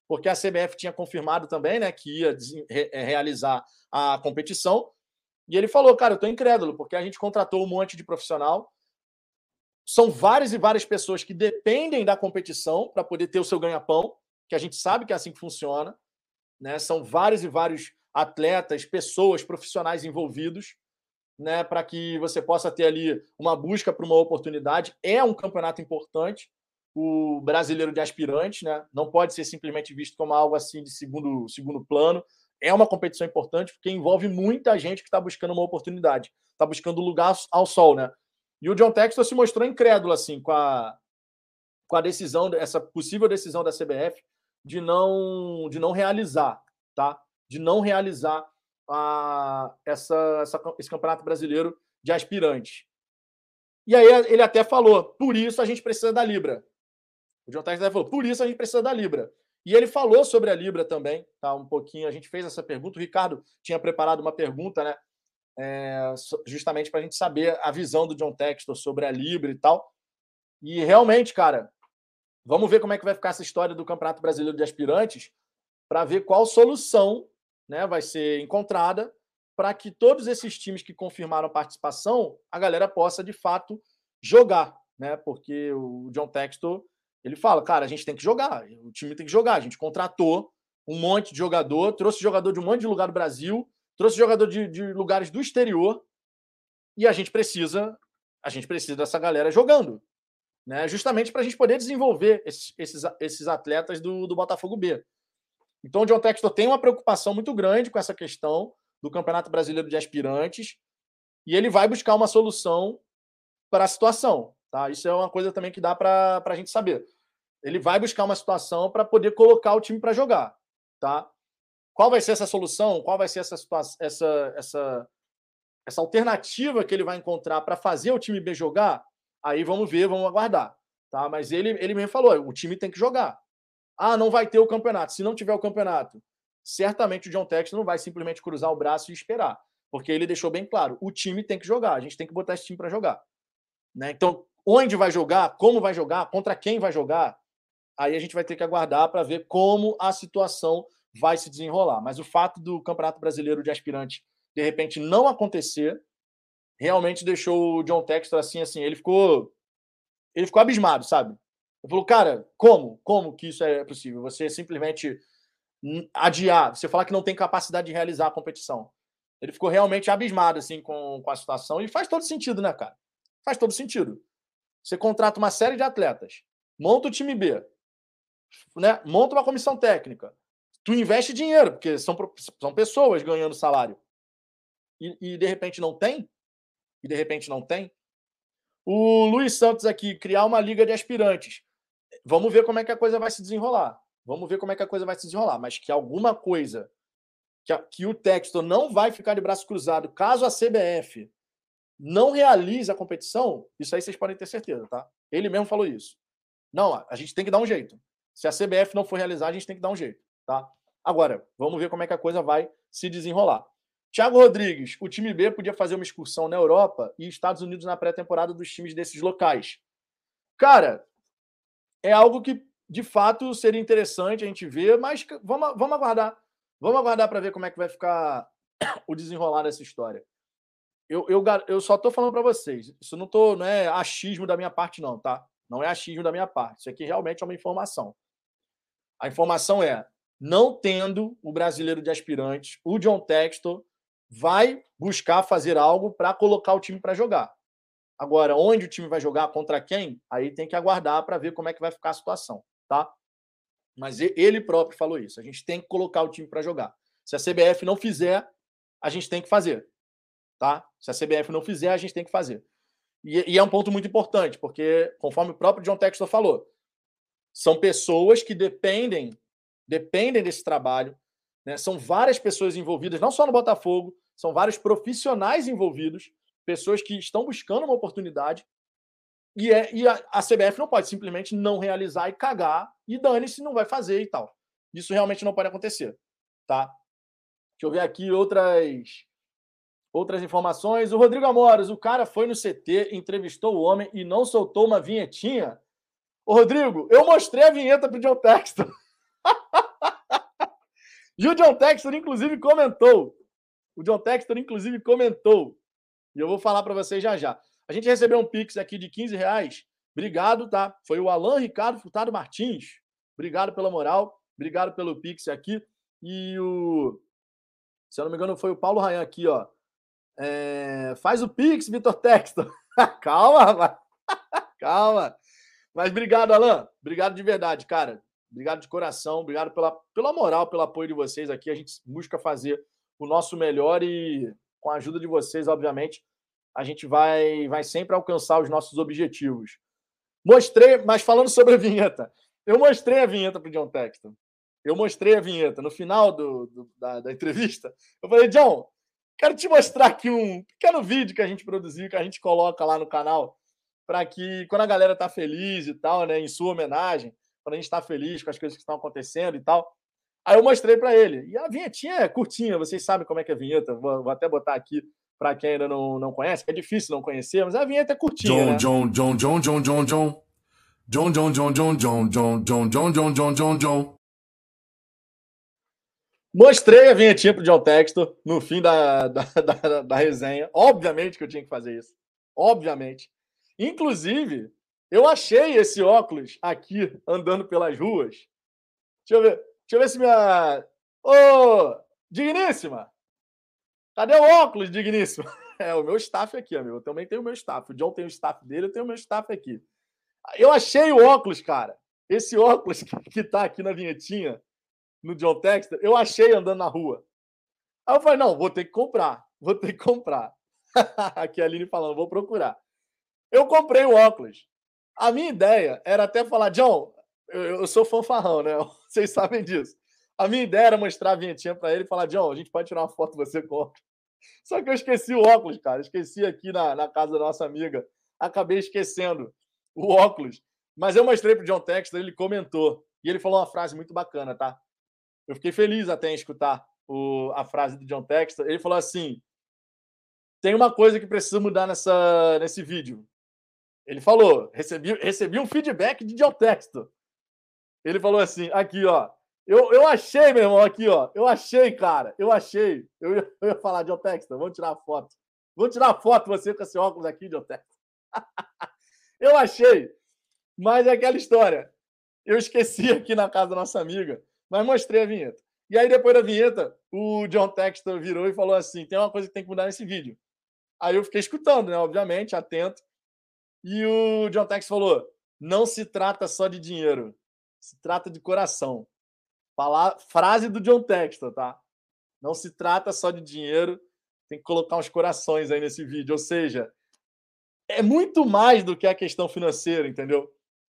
porque a CBF tinha confirmado também né, que ia eh, realizar a competição. E ele falou: Cara, eu tô incrédulo, porque a gente contratou um monte de profissional são várias e várias pessoas que dependem da competição para poder ter o seu ganha-pão, que a gente sabe que é assim que funciona. Né? São vários e vários atletas, pessoas, profissionais envolvidos, né? para que você possa ter ali uma busca para uma oportunidade. É um campeonato importante, o brasileiro de aspirantes, né? não pode ser simplesmente visto como algo assim de segundo, segundo plano. é uma competição importante porque envolve muita gente que está buscando uma oportunidade, está buscando lugar ao sol, né? E o John Textor se mostrou incrédulo assim com a, com a decisão, essa possível decisão da CBF de não de não realizar, tá? De não realizar a, essa, essa, esse campeonato brasileiro de aspirantes. E aí ele até falou, por isso a gente precisa da Libra. O John Textor falou, por isso a gente precisa da Libra. E ele falou sobre a Libra também, tá? Um pouquinho. A gente fez essa pergunta. O Ricardo tinha preparado uma pergunta, né? É, justamente para a gente saber a visão do John Textor sobre a Libra e tal. E realmente, cara, vamos ver como é que vai ficar essa história do Campeonato Brasileiro de Aspirantes para ver qual solução né, vai ser encontrada para que todos esses times que confirmaram participação, a galera possa de fato jogar, né? Porque o John Textor ele fala, cara, a gente tem que jogar, o time tem que jogar. A gente contratou um monte de jogador, trouxe jogador de um monte de lugar do Brasil, trouxe jogador de, de lugares do exterior, e a gente precisa, a gente precisa dessa galera jogando, né? Justamente para a gente poder desenvolver esses, esses, esses atletas do, do Botafogo B. Então, o John Textor tem uma preocupação muito grande com essa questão do Campeonato Brasileiro de Aspirantes, e ele vai buscar uma solução para a situação. Tá? Isso é uma coisa também que dá para a gente saber. Ele vai buscar uma situação para poder colocar o time para jogar, tá? Qual vai ser essa solução? Qual vai ser essa essa essa essa alternativa que ele vai encontrar para fazer o time B jogar? Aí vamos ver, vamos aguardar, tá? Mas ele ele mesmo falou, o time tem que jogar. Ah, não vai ter o campeonato. Se não tiver o campeonato, certamente o John Texas não vai simplesmente cruzar o braço e esperar, porque ele deixou bem claro, o time tem que jogar, a gente tem que botar esse time para jogar, né? Então, onde vai jogar, como vai jogar, contra quem vai jogar, aí a gente vai ter que aguardar para ver como a situação vai se desenrolar. Mas o fato do Campeonato Brasileiro de Aspirante de repente não acontecer realmente deixou o John Textor assim, assim, ele ficou ele ficou abismado, sabe? Ele falou, cara, como? Como que isso é possível? Você simplesmente adiar, você falar que não tem capacidade de realizar a competição. Ele ficou realmente abismado assim com, com a situação e faz todo sentido, né, cara? Faz todo sentido. Você contrata uma série de atletas, monta o time B, né? monta uma comissão técnica, tu investe dinheiro, porque são, são pessoas ganhando salário. E, e, de repente não tem? E de repente não tem? O Luiz Santos aqui, criar uma liga de aspirantes. Vamos ver como é que a coisa vai se desenrolar. Vamos ver como é que a coisa vai se desenrolar. Mas que alguma coisa que, a, que o texto não vai ficar de braço cruzado caso a CBF não realize a competição, isso aí vocês podem ter certeza, tá? Ele mesmo falou isso. Não, a gente tem que dar um jeito. Se a CBF não for realizar, a gente tem que dar um jeito, tá? Agora, vamos ver como é que a coisa vai se desenrolar. Thiago Rodrigues, o time B podia fazer uma excursão na Europa e Estados Unidos na pré-temporada dos times desses locais. Cara, é algo que de fato seria interessante a gente ver, mas vamos, vamos aguardar. Vamos aguardar para ver como é que vai ficar o desenrolar dessa história. Eu, eu, eu só estou falando para vocês. Isso não, tô, não é achismo da minha parte, não, tá? Não é achismo da minha parte. Isso aqui realmente é uma informação. A informação é: não tendo o brasileiro de aspirantes, o John Textor vai buscar fazer algo para colocar o time para jogar. Agora, onde o time vai jogar, contra quem, aí tem que aguardar para ver como é que vai ficar a situação, tá? Mas ele próprio falou isso. A gente tem que colocar o time para jogar. Se a CBF não fizer, a gente tem que fazer, tá? Se a CBF não fizer, a gente tem que fazer. E, e é um ponto muito importante, porque, conforme o próprio John Textor falou, são pessoas que dependem dependem desse trabalho. Né? São várias pessoas envolvidas, não só no Botafogo, são vários profissionais envolvidos, pessoas que estão buscando uma oportunidade. E, é, e a, a CBF não pode simplesmente não realizar e cagar e dane-se, não vai fazer e tal. Isso realmente não pode acontecer. Tá? Deixa eu ver aqui outras outras informações. O Rodrigo Amoras, o cara foi no CT, entrevistou o homem e não soltou uma vinhetinha. Ô, Rodrigo, eu mostrei a vinheta pro John Texton. e o John Textor, inclusive, comentou. O John Textor, inclusive, comentou. E eu vou falar para vocês já já. A gente recebeu um Pix aqui de 15 reais. Obrigado, tá? Foi o Alan Ricardo Furtado Martins. Obrigado pela moral. Obrigado pelo Pix aqui. E o. Se eu não me engano, foi o Paulo Rayan aqui, ó. É... Faz o Pix, Vitor Textor. Calma, rapaz. Calma. Mas obrigado, Alan. Obrigado de verdade, cara. Obrigado de coração, obrigado pela, pela moral, pelo apoio de vocês aqui. A gente busca fazer o nosso melhor e, com a ajuda de vocês, obviamente, a gente vai, vai sempre alcançar os nossos objetivos. Mostrei, mas falando sobre a vinheta, eu mostrei a vinheta para o John Texton. Eu mostrei a vinheta no final do, do da, da, entrevista. Eu falei, John, quero te mostrar aqui um pequeno vídeo que a gente produziu, que a gente coloca lá no canal, para que quando a galera tá feliz e tal, né, em sua homenagem, quando a gente está feliz com as coisas que estão acontecendo e tal. Aí eu mostrei para ele. E a vinhetinha é curtinha, vocês sabem como é que é a vinheta. Vou, vou até botar aqui para quem ainda não, não conhece, é difícil não conhecer, mas a vinheta é curtinha. John, né? John, John, John, John, John, John. John, John, John, John, John, John, John, John, John, John, John, John. Mostrei a vinhetinha pro John Textor no fim da, da, da, da resenha. Obviamente que eu tinha que fazer isso. Obviamente. Inclusive, eu achei esse óculos aqui andando pelas ruas. Deixa eu ver, deixa eu ver se minha. Ô, digníssima! Cadê o óculos, digníssima? É o meu staff aqui, amigo. Eu também tenho o meu staff. O John tem o staff dele, eu tenho o meu staff aqui. Eu achei o óculos, cara. Esse óculos que tá aqui na vinhetinha, no John Texter, eu achei andando na rua. Aí eu falei, não, vou ter que comprar. Vou ter que comprar. aqui a Aline falando, vou procurar. Eu comprei o óculos. A minha ideia era até falar, John, eu, eu sou fanfarrão, né? Vocês sabem disso. A minha ideia era mostrar a vinhetinha para ele e falar, John, a gente pode tirar uma foto você com Só que eu esqueci o óculos, cara. Esqueci aqui na, na casa da nossa amiga. Acabei esquecendo o óculos. Mas eu mostrei pro John Texter, ele comentou. E ele falou uma frase muito bacana, tá? Eu fiquei feliz até em escutar o, a frase do John Texter. Ele falou assim: tem uma coisa que precisa mudar nessa, nesse vídeo. Ele falou, recebi, recebi um feedback de John Texto. Ele falou assim, aqui, ó. Eu, eu achei, meu irmão, aqui, ó. Eu achei, cara. Eu achei. Eu ia, eu ia falar, John Texto, vamos tirar foto. Vou tirar foto você com esse óculos aqui, John Texto. eu achei. Mas é aquela história. Eu esqueci aqui na casa da nossa amiga, mas mostrei a vinheta. E aí, depois da vinheta, o John Textor virou e falou assim: tem uma coisa que tem que mudar nesse vídeo. Aí eu fiquei escutando, né? Obviamente, atento. E o John Tex falou: não se trata só de dinheiro, se trata de coração. Falar, frase do John Textor, tá? Não se trata só de dinheiro, tem que colocar uns corações aí nesse vídeo. Ou seja, é muito mais do que a questão financeira, entendeu?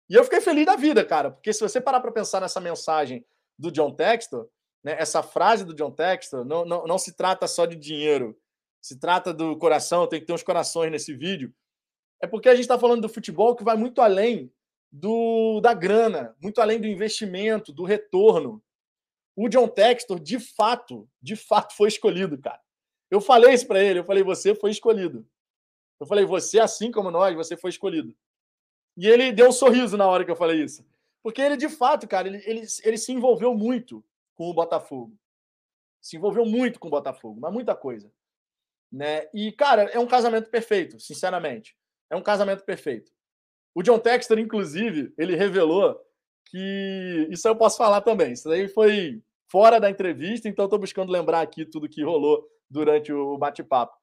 E eu fiquei feliz da vida, cara, porque se você parar para pensar nessa mensagem do John Textor, né, essa frase do John Textor, não, não, não se trata só de dinheiro, se trata do coração, tem que ter uns corações nesse vídeo é porque a gente está falando do futebol que vai muito além do da grana, muito além do investimento, do retorno. O John Textor, de fato, de fato foi escolhido, cara. Eu falei isso para ele, eu falei, você foi escolhido. Eu falei, você, assim como nós, você foi escolhido. E ele deu um sorriso na hora que eu falei isso. Porque ele, de fato, cara, ele, ele, ele se envolveu muito com o Botafogo. Se envolveu muito com o Botafogo, mas muita coisa. Né? E, cara, é um casamento perfeito, sinceramente. É um casamento perfeito. O John Textor, inclusive, ele revelou que. Isso eu posso falar também. Isso aí foi fora da entrevista, então estou buscando lembrar aqui tudo que rolou durante o bate-papo.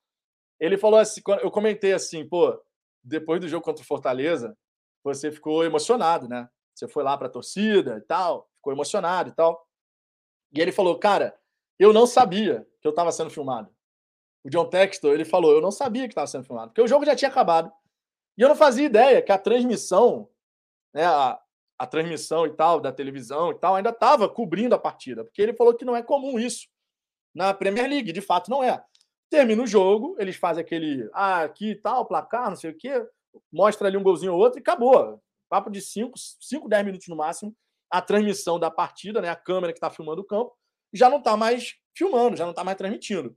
Ele falou assim: eu comentei assim, pô, depois do jogo contra o Fortaleza, você ficou emocionado, né? Você foi lá para a torcida e tal, ficou emocionado e tal. E ele falou, cara, eu não sabia que eu estava sendo filmado. O John Textor, ele falou, eu não sabia que estava sendo filmado, porque o jogo já tinha acabado. E eu não fazia ideia que a transmissão, né, a, a transmissão e tal, da televisão e tal, ainda estava cobrindo a partida, porque ele falou que não é comum isso na Premier League, de fato não é. Termina o jogo, eles fazem aquele, ah, aqui tal, placar, não sei o quê, mostra ali um golzinho ou outro e acabou. Papo de 5, 5, 10 minutos no máximo, a transmissão da partida, né, a câmera que está filmando o campo, já não está mais filmando, já não está mais transmitindo.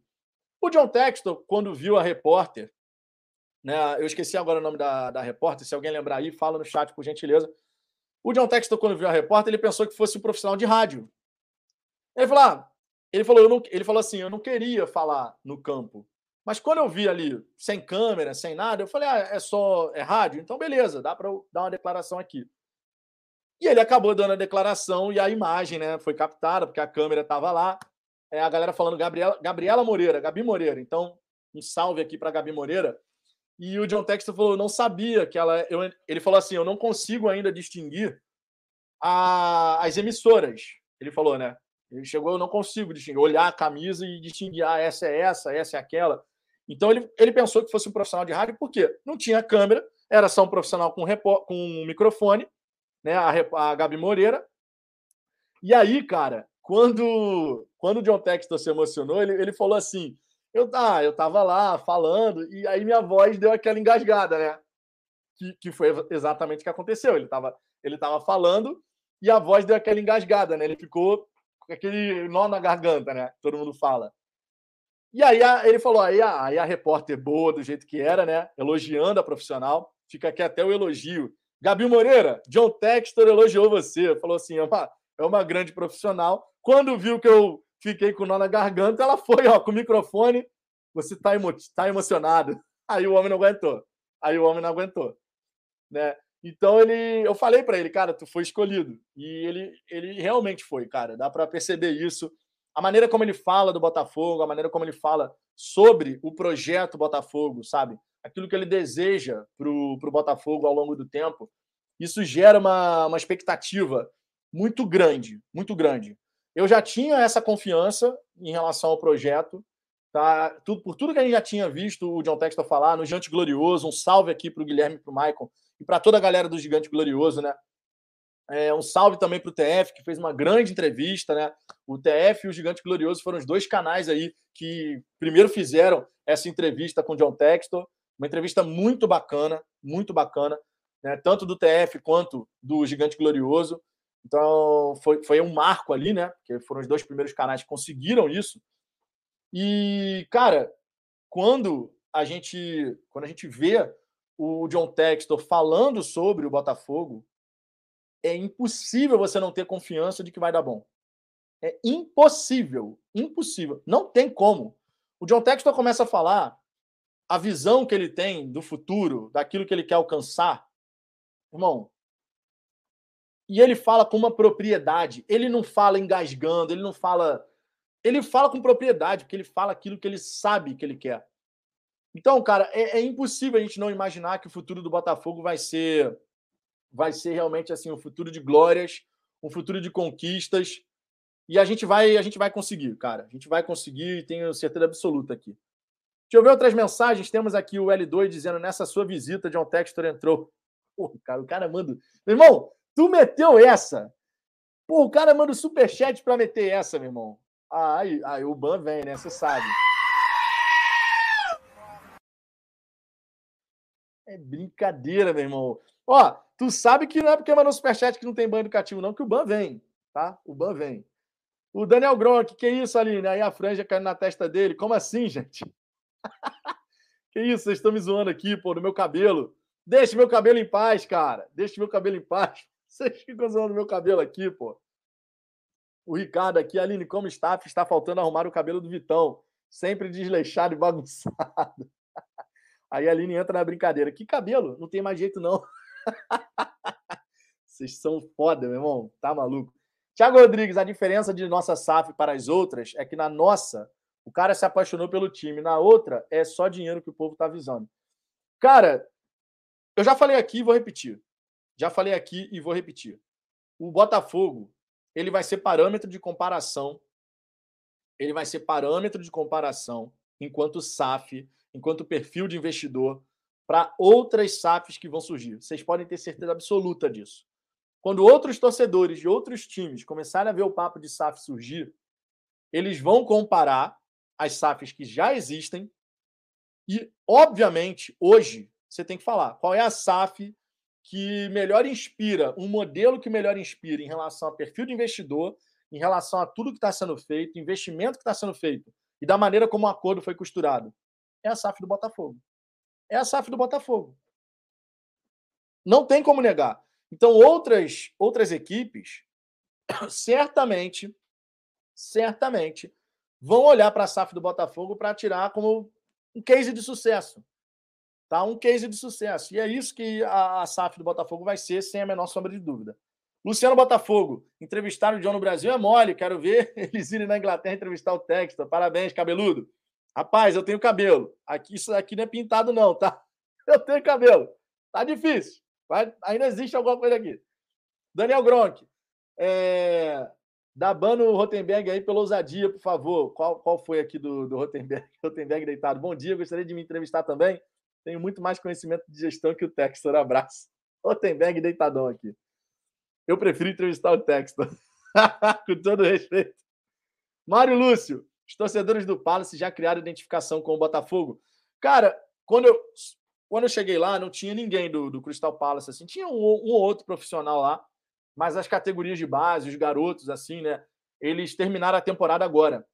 O John Textor, quando viu a repórter né? Eu esqueci agora o nome da, da repórter. Se alguém lembrar aí, fala no chat, por gentileza. O John Textor, quando viu a repórter, ele pensou que fosse um profissional de rádio. Ele falou, ah, ele falou, não, ele falou assim, eu não queria falar no campo. Mas quando eu vi ali, sem câmera, sem nada, eu falei, ah, é só é rádio? Então, beleza, dá para dar uma declaração aqui. E ele acabou dando a declaração e a imagem né, foi captada, porque a câmera estava lá. É, a galera falando Gabriela, Gabriela Moreira, Gabi Moreira. Então, um salve aqui para Gabi Moreira. E o John Textor falou, não sabia que ela. Eu, ele falou assim: eu não consigo ainda distinguir a, as emissoras. Ele falou, né? Ele chegou, eu não consigo distinguir, olhar a camisa e distinguir, ah, essa é essa, essa é aquela. Então ele, ele pensou que fosse um profissional de rádio, porque não tinha câmera, era só um profissional com, com um microfone, né? A, a Gabi Moreira. E aí, cara, quando, quando o John Textor se emocionou, ele, ele falou assim: eu, ah, eu tava lá falando, e aí minha voz deu aquela engasgada, né? Que, que foi exatamente o que aconteceu. Ele tava, ele tava falando e a voz deu aquela engasgada, né? Ele ficou com aquele nó na garganta, né? Todo mundo fala. E aí a, ele falou, aí a, aí a repórter boa, do jeito que era, né? Elogiando a profissional. Fica aqui até o elogio. Gabi Moreira, John Textor elogiou você. Falou assim, é uma, é uma grande profissional. Quando viu que eu fiquei com nó na garganta, ela foi, ó, com o microfone. Você tá, emo tá emocionado. Aí o homem não aguentou. Aí o homem não aguentou. Né? Então ele, eu falei para ele, cara, tu foi escolhido. E ele, ele realmente foi, cara. Dá para perceber isso. A maneira como ele fala do Botafogo, a maneira como ele fala sobre o projeto Botafogo, sabe? Aquilo que ele deseja para o Botafogo ao longo do tempo, isso gera uma, uma expectativa muito grande, muito grande. Eu já tinha essa confiança em relação ao projeto, tá? Tudo, por tudo que a gente já tinha visto o John Textor falar no Gigante Glorioso, um salve aqui para o Guilherme para o Michael e para toda a galera do Gigante Glorioso, né? É, um salve também para o TF, que fez uma grande entrevista, né? O TF e o Gigante Glorioso foram os dois canais aí que primeiro fizeram essa entrevista com o John Textor. Uma entrevista muito bacana, muito bacana, né? tanto do TF quanto do Gigante Glorioso. Então, foi, foi um marco ali, né? Porque foram os dois primeiros canais que conseguiram isso. E, cara, quando a gente, quando a gente vê o John Textor falando sobre o Botafogo, é impossível você não ter confiança de que vai dar bom. É impossível, impossível. Não tem como. O John Textor começa a falar a visão que ele tem do futuro, daquilo que ele quer alcançar. Irmão, e ele fala com uma propriedade. Ele não fala engasgando, ele não fala. Ele fala com propriedade, porque ele fala aquilo que ele sabe que ele quer. Então, cara, é, é, impossível a gente não imaginar que o futuro do Botafogo vai ser vai ser realmente assim um futuro de glórias, um futuro de conquistas. E a gente vai a gente vai conseguir, cara. A gente vai conseguir, tenho certeza absoluta aqui. Deixa eu ver outras mensagens. Temos aqui o L2 dizendo: nessa sua visita, John Textor entrou. Pô, cara, o cara manda. Meu irmão, tu meteu essa. Pô, o cara manda o superchat pra meter essa, meu irmão. Aí, aí o Ban vem, né? Você sabe. É brincadeira, meu irmão. Ó, tu sabe que não é porque mandou superchat que não tem banho educativo, não, que o Ban vem, tá? O Ban vem. O Daniel Gronk, que isso, Aline? Aí a franja caindo na testa dele. Como assim, gente? que isso, vocês estão me zoando aqui, pô, no meu cabelo. Deixe meu cabelo em paz, cara. Deixe meu cabelo em paz. Vocês ficam zoando meu cabelo aqui, pô. O Ricardo aqui, Aline, como está? Está faltando arrumar o cabelo do Vitão. Sempre desleixado e bagunçado. Aí a Aline entra na brincadeira. Que cabelo? Não tem mais jeito, não. Vocês são foda, meu irmão. Tá maluco. Tiago Rodrigues, a diferença de nossa SAF para as outras é que na nossa, o cara se apaixonou pelo time. Na outra, é só dinheiro que o povo tá avisando. Cara, eu já falei aqui vou repetir. Já falei aqui e vou repetir. O Botafogo, ele vai ser parâmetro de comparação. Ele vai ser parâmetro de comparação enquanto SAF enquanto perfil de investidor para outras SAFs que vão surgir. Vocês podem ter certeza absoluta disso. Quando outros torcedores de outros times começarem a ver o papo de SAF surgir, eles vão comparar as SAFs que já existem e, obviamente, hoje você tem que falar qual é a SAF que melhor inspira, um modelo que melhor inspira em relação a perfil de investidor, em relação a tudo que está sendo feito, investimento que está sendo feito e da maneira como o acordo foi costurado é a SAF do Botafogo. É a SAF do Botafogo. Não tem como negar. Então, outras, outras equipes certamente, certamente vão olhar para a SAF do Botafogo para tirar como um case de sucesso. Tá? Um case de sucesso. E é isso que a, a SAF do Botafogo vai ser, sem a menor sombra de dúvida. Luciano Botafogo, entrevistar o John no Brasil é mole. Quero ver eles irem na Inglaterra entrevistar o Textor. Parabéns, cabeludo. Rapaz, eu tenho cabelo. Aqui, isso aqui não é pintado, não, tá? Eu tenho cabelo. Tá difícil. Mas ainda existe alguma coisa aqui. Daniel Gronk. É... Dá Rotenberg aí pela ousadia, por favor. Qual, qual foi aqui do, do Rotenberg? Rotenberg deitado. Bom dia, gostaria de me entrevistar também. Tenho muito mais conhecimento de gestão que o Textor. Abraço. Rotenberg deitadão aqui. Eu prefiro entrevistar o Textor. com todo respeito. Mário Lúcio, os torcedores do Palace já criaram identificação com o Botafogo. Cara, quando eu, quando eu cheguei lá, não tinha ninguém do, do Crystal Palace. Assim. Tinha um, um ou outro profissional lá mas as categorias de base, os garotos, assim, né? Eles terminaram a temporada agora.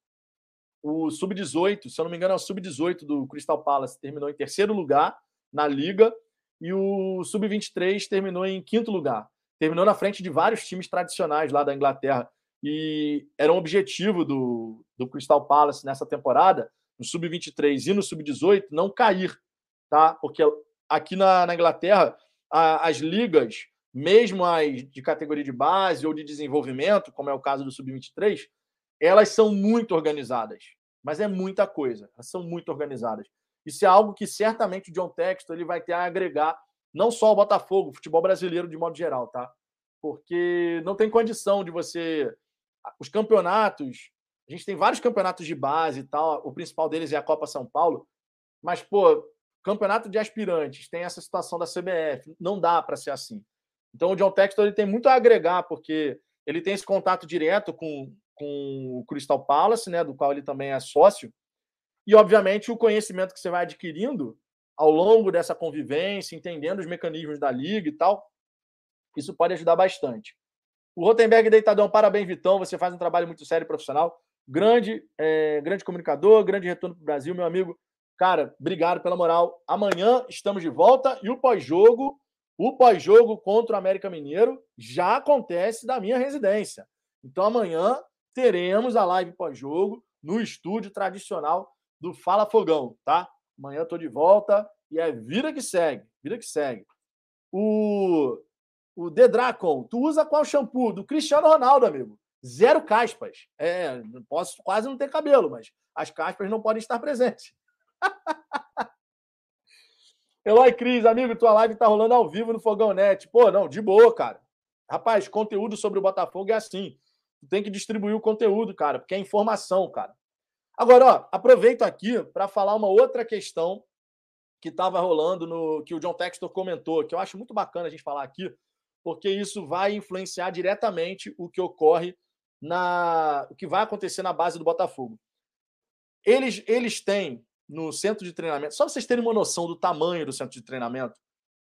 O Sub-18, se eu não me engano, é o Sub-18 do Crystal Palace, terminou em terceiro lugar na liga, e o Sub-23 terminou em quinto lugar. Terminou na frente de vários times tradicionais lá da Inglaterra. E era um objetivo do, do Crystal Palace nessa temporada, no Sub-23 e no Sub-18, não cair, tá? Porque aqui na, na Inglaterra, a, as ligas mesmo as de categoria de base ou de desenvolvimento, como é o caso do Sub-23, elas são muito organizadas. Mas é muita coisa. Elas são muito organizadas. Isso é algo que certamente o John Textor ele vai ter a agregar, não só o Botafogo, futebol brasileiro de modo geral, tá? Porque não tem condição de você. Os campeonatos. A gente tem vários campeonatos de base e tal. O principal deles é a Copa São Paulo. Mas, pô, campeonato de aspirantes tem essa situação da CBF. Não dá para ser assim. Então o John Textor ele tem muito a agregar, porque ele tem esse contato direto com, com o Crystal Palace, né, do qual ele também é sócio, e obviamente o conhecimento que você vai adquirindo ao longo dessa convivência, entendendo os mecanismos da liga e tal, isso pode ajudar bastante. O Rotenberg Deitadão, parabéns, Vitão. Você faz um trabalho muito sério e profissional. Grande, é, grande comunicador, grande retorno para o Brasil, meu amigo. Cara, obrigado pela moral. Amanhã estamos de volta e o pós-jogo o pós-jogo contra o América Mineiro já acontece da minha residência. Então amanhã teremos a live pós-jogo no estúdio tradicional do Fala Fogão, tá? Amanhã eu tô de volta e é vida que segue, vida que segue. O o The Dracon, tu usa qual shampoo? Do Cristiano Ronaldo, amigo. Zero caspas. É, posso quase não ter cabelo, mas as caspas não podem estar presentes. Eloy Cris, amigo, tua live tá rolando ao vivo no Fogão Net. Pô, não, de boa, cara. Rapaz, conteúdo sobre o Botafogo é assim. Tu tem que distribuir o conteúdo, cara, porque é informação, cara. Agora, ó, aproveito aqui para falar uma outra questão que estava rolando no que o John Textor comentou, que eu acho muito bacana a gente falar aqui, porque isso vai influenciar diretamente o que ocorre na o que vai acontecer na base do Botafogo. Eles eles têm no centro de treinamento, só vocês terem uma noção do tamanho do centro de treinamento,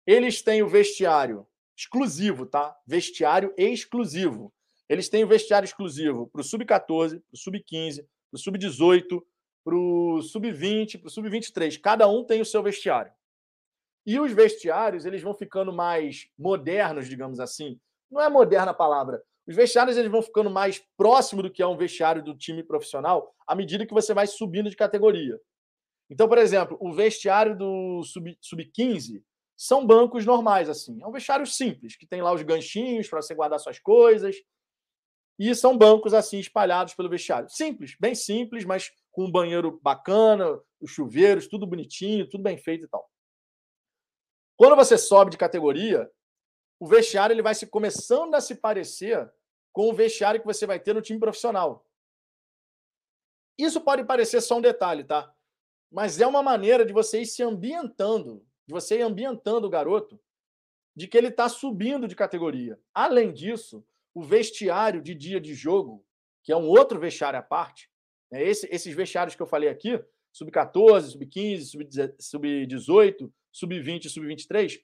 eles têm o vestiário exclusivo, tá? Vestiário exclusivo. Eles têm o vestiário exclusivo para o sub-14, para o sub-15, para o sub-18, para o sub-20, para o sub-23. Cada um tem o seu vestiário. E os vestiários, eles vão ficando mais modernos, digamos assim. Não é moderna a palavra. Os vestiários eles vão ficando mais próximo do que é um vestiário do time profissional à medida que você vai subindo de categoria. Então, por exemplo, o vestiário do sub-15 sub são bancos normais, assim. É um vestiário simples, que tem lá os ganchinhos para você guardar suas coisas. E são bancos, assim, espalhados pelo vestiário. Simples, bem simples, mas com um banheiro bacana, os chuveiros, tudo bonitinho, tudo bem feito e tal. Quando você sobe de categoria, o vestiário ele vai se começando a se parecer com o vestiário que você vai ter no time profissional. Isso pode parecer só um detalhe, tá? mas é uma maneira de você ir se ambientando, de você ir ambientando o garoto, de que ele está subindo de categoria. Além disso, o vestiário de dia de jogo, que é um outro vestiário à parte, né? Esse, esses vestiários que eu falei aqui, sub-14, sub-15, sub-18, sub-20, sub-23,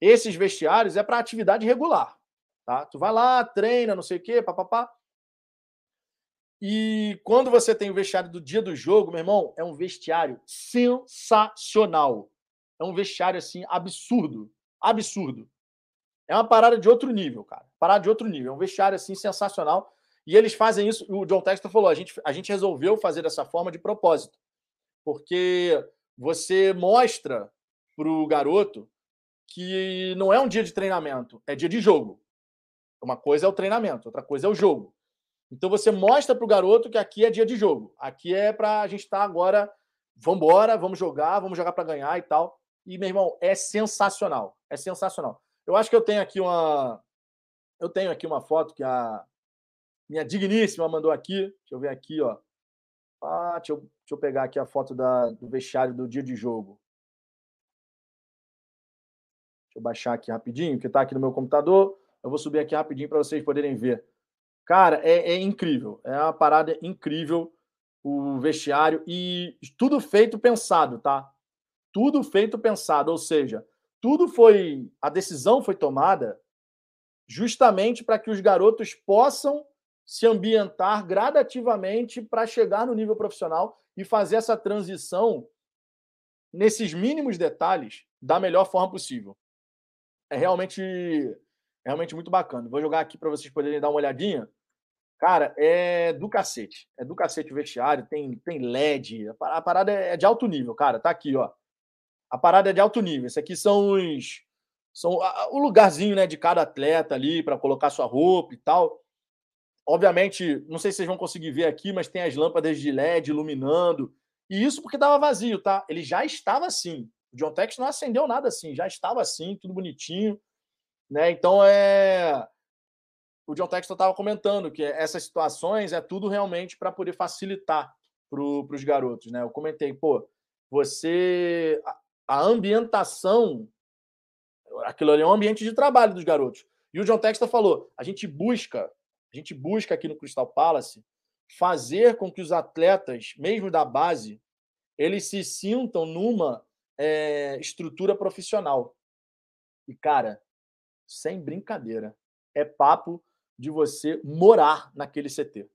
esses vestiários é para atividade regular. Tá? Tu vai lá, treina, não sei o quê, papapá. E quando você tem o vestiário do dia do jogo, meu irmão, é um vestiário sensacional. É um vestiário assim absurdo, absurdo. É uma parada de outro nível, cara. Parada de outro nível. É um vestiário assim sensacional. E eles fazem isso. O John Textor falou: a gente, a gente resolveu fazer dessa forma de propósito, porque você mostra para o garoto que não é um dia de treinamento, é dia de jogo. Uma coisa é o treinamento, outra coisa é o jogo. Então você mostra para o garoto que aqui é dia de jogo. Aqui é para a gente estar tá agora, vamos embora, vamos jogar, vamos jogar para ganhar e tal. E, meu irmão, é sensacional. É sensacional. Eu acho que eu tenho aqui uma, Eu tenho aqui uma foto que a minha digníssima mandou aqui. Deixa eu ver aqui, ó. Ah, deixa eu, deixa eu pegar aqui a foto da, do vestiário do dia de jogo. Deixa eu baixar aqui rapidinho, que está aqui no meu computador. Eu vou subir aqui rapidinho para vocês poderem ver. Cara, é, é, incrível. É uma parada incrível o vestiário e tudo feito pensado, tá? Tudo feito pensado, ou seja, tudo foi a decisão foi tomada justamente para que os garotos possam se ambientar gradativamente para chegar no nível profissional e fazer essa transição nesses mínimos detalhes da melhor forma possível. É realmente, é realmente muito bacana. Vou jogar aqui para vocês poderem dar uma olhadinha. Cara, é do cacete. É do cacete o vestiário, tem, tem LED. A parada é de alto nível, cara. Tá aqui, ó. A parada é de alto nível. Esse aqui são os. São o lugarzinho né, de cada atleta ali para colocar sua roupa e tal. Obviamente, não sei se vocês vão conseguir ver aqui, mas tem as lâmpadas de LED iluminando. E isso porque estava vazio, tá? Ele já estava assim. O John Tex não acendeu nada assim, já estava assim, tudo bonitinho. Né? Então é. O John Texton estava comentando que essas situações é tudo realmente para poder facilitar para os garotos. Né? Eu comentei, pô, você. A, ambientação. Aquilo ali é um ambiente de trabalho dos garotos. E o John Texton falou: a gente busca a gente busca aqui no Crystal Palace fazer com que os atletas, mesmo da base, eles se sintam numa é, estrutura profissional. E, cara, sem brincadeira, é papo de você morar naquele CT.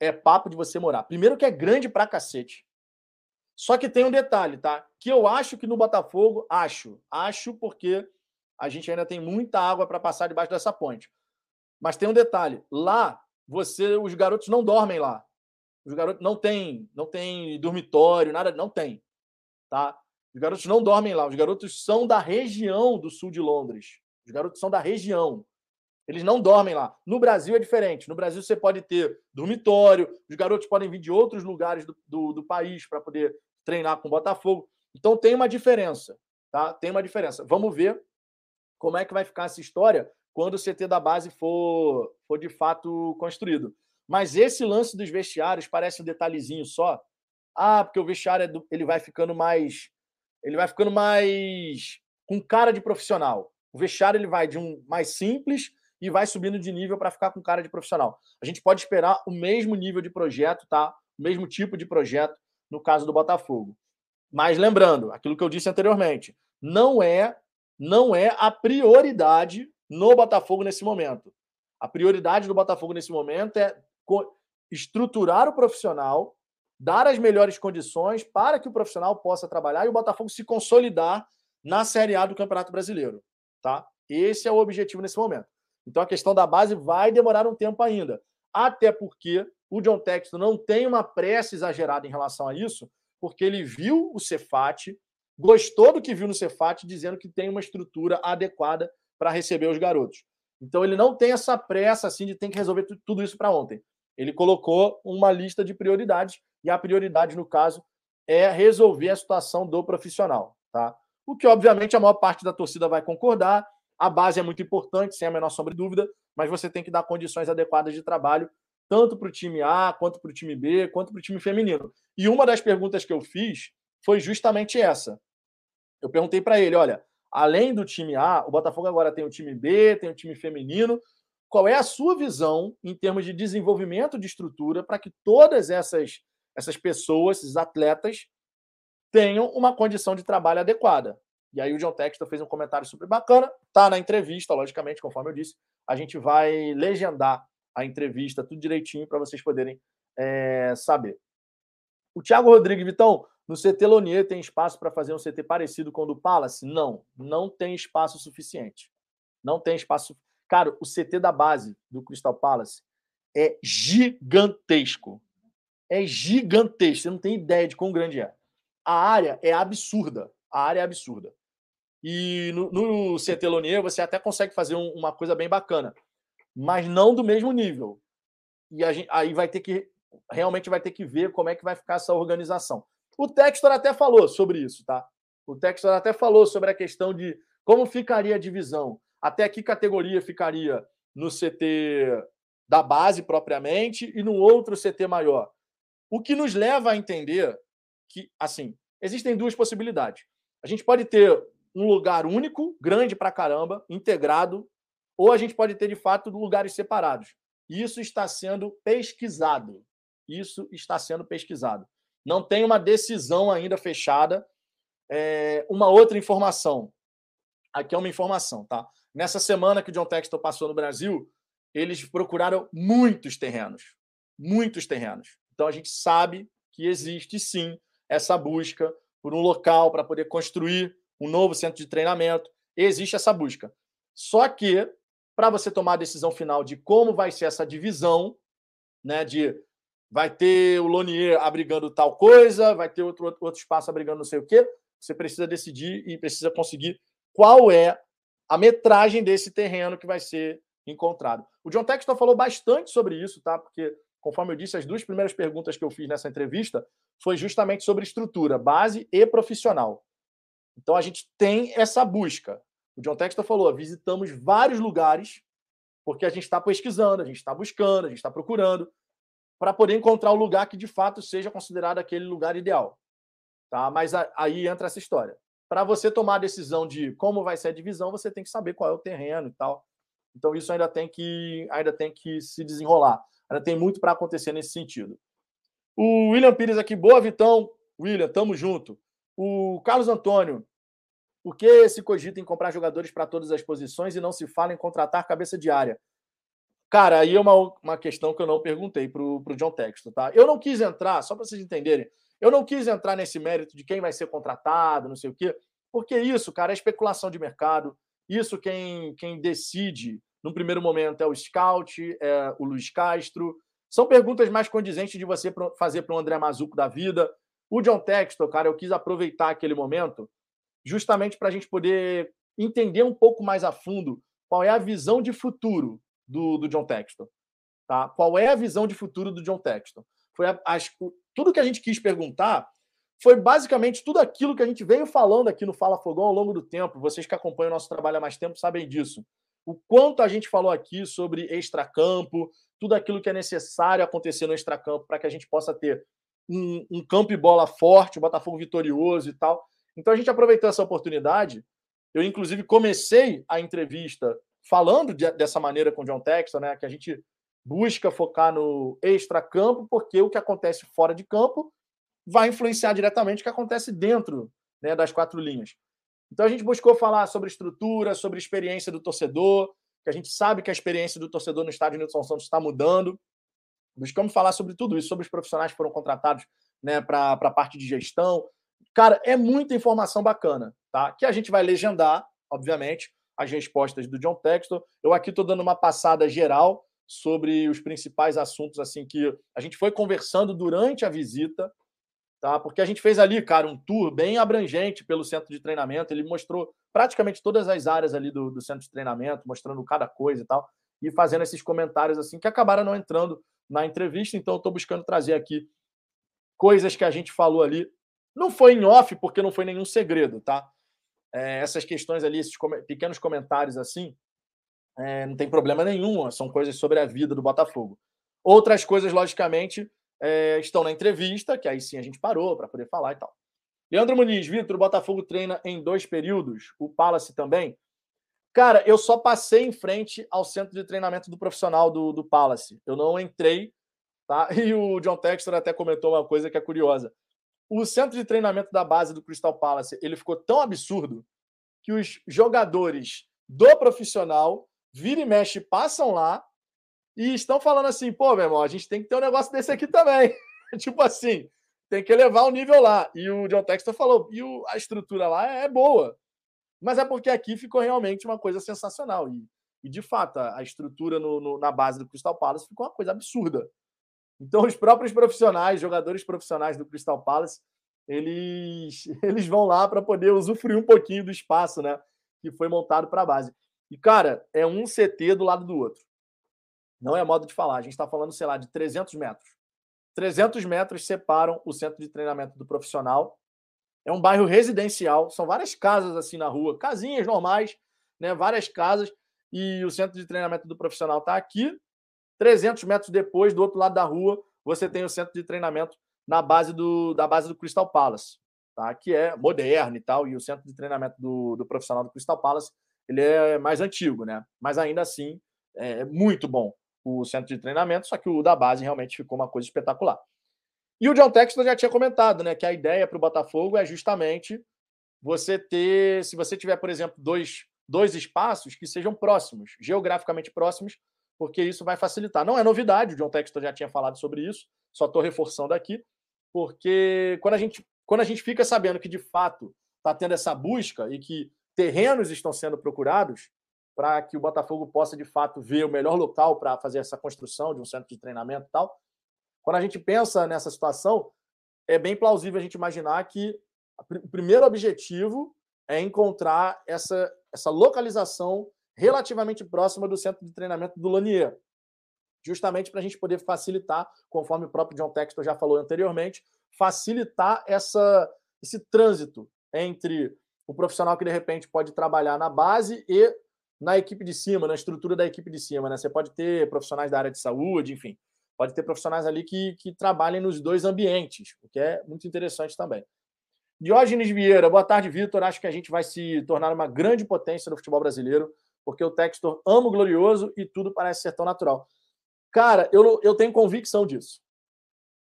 É papo de você morar. Primeiro que é grande pra cacete. Só que tem um detalhe, tá? Que eu acho que no Botafogo, acho, acho porque a gente ainda tem muita água para passar debaixo dessa ponte. Mas tem um detalhe: lá, você, os garotos não dormem lá. Os garotos não tem, não tem dormitório, nada, não tem, tá? Os garotos não dormem lá. Os garotos são da região do sul de Londres. Os garotos são da região. Eles não dormem lá. No Brasil é diferente. No Brasil você pode ter dormitório, os garotos podem vir de outros lugares do, do, do país para poder treinar com o Botafogo. Então tem uma diferença, tá? Tem uma diferença. Vamos ver como é que vai ficar essa história quando o CT da base for, for de fato construído. Mas esse lance dos vestiários parece um detalhezinho só. Ah, porque o vestiário é do, ele vai ficando mais ele vai ficando mais com cara de profissional. O vestiário ele vai de um mais simples e vai subindo de nível para ficar com cara de profissional. A gente pode esperar o mesmo nível de projeto, tá? O mesmo tipo de projeto no caso do Botafogo. Mas lembrando, aquilo que eu disse anteriormente, não é não é a prioridade no Botafogo nesse momento. A prioridade do Botafogo nesse momento é estruturar o profissional, dar as melhores condições para que o profissional possa trabalhar e o Botafogo se consolidar na Série A do Campeonato Brasileiro, tá? Esse é o objetivo nesse momento. Então a questão da base vai demorar um tempo ainda, até porque o John Texton não tem uma pressa exagerada em relação a isso, porque ele viu o Cefate, gostou do que viu no Cefate, dizendo que tem uma estrutura adequada para receber os garotos. Então ele não tem essa pressa assim de ter que resolver tudo isso para ontem. Ele colocou uma lista de prioridades e a prioridade no caso é resolver a situação do profissional, tá? O que obviamente a maior parte da torcida vai concordar. A base é muito importante, sem a menor sombra de dúvida, mas você tem que dar condições adequadas de trabalho tanto para o time A, quanto para o time B, quanto para o time feminino. E uma das perguntas que eu fiz foi justamente essa. Eu perguntei para ele, olha, além do time A, o Botafogo agora tem o time B, tem o time feminino. Qual é a sua visão em termos de desenvolvimento de estrutura para que todas essas, essas pessoas, esses atletas, tenham uma condição de trabalho adequada? E aí o John Textor fez um comentário super bacana, tá na entrevista, logicamente, conforme eu disse. A gente vai legendar a entrevista, tudo direitinho, para vocês poderem é, saber. O Thiago Rodrigues, Vitão, no CT Lonier tem espaço para fazer um CT parecido com o do Palace? Não, não tem espaço suficiente. Não tem espaço. Cara, o CT da base do Crystal Palace é gigantesco. É gigantesco. Você não tem ideia de quão grande é. A área é absurda. A área é absurda. E no, no CT Lonier você até consegue fazer um, uma coisa bem bacana, mas não do mesmo nível. E gente, aí vai ter que realmente vai ter que ver como é que vai ficar essa organização. O Textor até falou sobre isso, tá? O Textor até falou sobre a questão de como ficaria a divisão, até que categoria ficaria no CT da base propriamente e no outro CT maior. O que nos leva a entender que, assim, existem duas possibilidades. A gente pode ter um lugar único, grande pra caramba, integrado, ou a gente pode ter, de fato, lugares separados. Isso está sendo pesquisado. Isso está sendo pesquisado. Não tem uma decisão ainda fechada. É, uma outra informação. Aqui é uma informação, tá? Nessa semana que o John Textor passou no Brasil, eles procuraram muitos terrenos. Muitos terrenos. Então a gente sabe que existe sim essa busca por um local para poder construir um novo centro de treinamento. Existe essa busca. Só que, para você tomar a decisão final de como vai ser essa divisão, né, de vai ter o Lonier abrigando tal coisa, vai ter outro, outro espaço abrigando não sei o quê, você precisa decidir e precisa conseguir qual é a metragem desse terreno que vai ser encontrado. O John Texton falou bastante sobre isso, tá? Porque, conforme eu disse, as duas primeiras perguntas que eu fiz nessa entrevista foi justamente sobre estrutura, base e profissional. Então a gente tem essa busca. O John Texton falou: visitamos vários lugares, porque a gente está pesquisando, a gente está buscando, a gente está procurando, para poder encontrar o lugar que de fato seja considerado aquele lugar ideal. Tá? Mas aí entra essa história. Para você tomar a decisão de como vai ser a divisão, você tem que saber qual é o terreno e tal. Então isso ainda tem que ainda tem que se desenrolar. Ainda tem muito para acontecer nesse sentido. O William Pires aqui, boa Vitão. William, tamo junto. O Carlos Antônio, por que se cogita em comprar jogadores para todas as posições e não se fala em contratar cabeça de área? Cara, aí é uma, uma questão que eu não perguntei para o John Texto, tá? Eu não quis entrar, só para vocês entenderem, eu não quis entrar nesse mérito de quem vai ser contratado, não sei o quê, porque isso, cara, é especulação de mercado. Isso quem, quem decide no primeiro momento é o scout, é o Luiz Castro. São perguntas mais condizentes de você fazer para o André Mazuco da vida. O John Textor, cara, eu quis aproveitar aquele momento justamente para a gente poder entender um pouco mais a fundo qual é a visão de futuro do, do John Textor. Tá? Qual é a visão de futuro do John Textor? Foi a, as, tudo que a gente quis perguntar foi basicamente tudo aquilo que a gente veio falando aqui no Fala Fogão ao longo do tempo. Vocês que acompanham o nosso trabalho há mais tempo sabem disso. O quanto a gente falou aqui sobre extracampo, tudo aquilo que é necessário acontecer no extracampo para que a gente possa ter um, um, campo e bola forte, o Botafogo vitorioso e tal. Então a gente aproveitou essa oportunidade. Eu, inclusive, comecei a entrevista falando de, dessa maneira com o John Texton, né? Que a gente busca focar no extracampo, porque o que acontece fora de campo vai influenciar diretamente o que acontece dentro né, das quatro linhas. Então a gente buscou falar sobre estrutura, sobre experiência do torcedor, que a gente sabe que a experiência do torcedor no estádio Nilson Santos está mudando. Buscamos falar sobre tudo isso, sobre os profissionais que foram contratados né, para a parte de gestão. Cara, é muita informação bacana, tá? Que a gente vai legendar, obviamente, as respostas do John Textor. Eu aqui estou dando uma passada geral sobre os principais assuntos assim que a gente foi conversando durante a visita tá? Porque a gente fez ali, cara, um tour bem abrangente pelo centro de treinamento. Ele mostrou praticamente todas as áreas ali do, do centro de treinamento, mostrando cada coisa e tal, e fazendo esses comentários assim que acabaram não entrando na entrevista. Então, estou buscando trazer aqui coisas que a gente falou ali. Não foi em off, porque não foi nenhum segredo, tá? É, essas questões ali, esses com pequenos comentários assim, é, não tem problema nenhum, são coisas sobre a vida do Botafogo. Outras coisas, logicamente, é, estão na entrevista, que aí sim a gente parou para poder falar e tal. Leandro Muniz, Vitor, o Botafogo treina em dois períodos, o Palace também. Cara, eu só passei em frente ao centro de treinamento do profissional do, do Palace. Eu não entrei, tá? E o John Textor até comentou uma coisa que é curiosa. O centro de treinamento da base do Crystal Palace, ele ficou tão absurdo que os jogadores do profissional vira e mexe passam lá e estão falando assim, pô, meu irmão, a gente tem que ter um negócio desse aqui também. tipo assim, tem que elevar o nível lá. E o John Textor falou, e o, a estrutura lá é boa. Mas é porque aqui ficou realmente uma coisa sensacional. E, e de fato, a, estrutura no, no, na base do Crystal Palace ficou uma coisa absurda. Então, os próprios profissionais, jogadores profissionais do Crystal Palace, eles, eles vão lá para poder usufruir um pouquinho do espaço né, que foi montado para a base. E, cara, é um CT do lado do outro. Não é modo de falar. A gente está falando, sei lá, de 300 metros. 300 metros separam o centro de treinamento do profissional. É um bairro residencial, são várias casas assim na rua, casinhas normais, né? Várias casas. e o centro de treinamento do profissional está aqui. 300 metros depois, do outro lado da rua, você tem o centro de treinamento na base do, da base do Crystal Palace, tá? que é moderno e tal, e o centro de treinamento do, do profissional do Crystal Palace ele é mais antigo, né? Mas ainda assim é muito bom o centro de treinamento, só que o da base realmente ficou uma coisa espetacular. E o John Textor já tinha comentado, né, que a ideia para o Botafogo é justamente você ter, se você tiver, por exemplo, dois, dois espaços que sejam próximos, geograficamente próximos, porque isso vai facilitar. Não é novidade, o John Textor já tinha falado sobre isso, só estou reforçando aqui, porque quando a gente, quando a gente fica sabendo que de fato está tendo essa busca e que terrenos estão sendo procurados para que o Botafogo possa de fato ver o melhor local para fazer essa construção de um centro de treinamento e tal. Quando a gente pensa nessa situação, é bem plausível a gente imaginar que o primeiro objetivo é encontrar essa, essa localização relativamente próxima do centro de treinamento do Lanier, justamente para a gente poder facilitar, conforme o próprio John Textor já falou anteriormente, facilitar essa, esse trânsito entre o profissional que de repente pode trabalhar na base e na equipe de cima, na estrutura da equipe de cima. Né? Você pode ter profissionais da área de saúde, enfim, pode ter profissionais ali que, que trabalhem nos dois ambientes, o que é muito interessante também. Diógenes Vieira, boa tarde, Vitor. Acho que a gente vai se tornar uma grande potência no futebol brasileiro, porque o Textor ama o glorioso e tudo parece ser tão natural. Cara, eu, eu tenho convicção disso.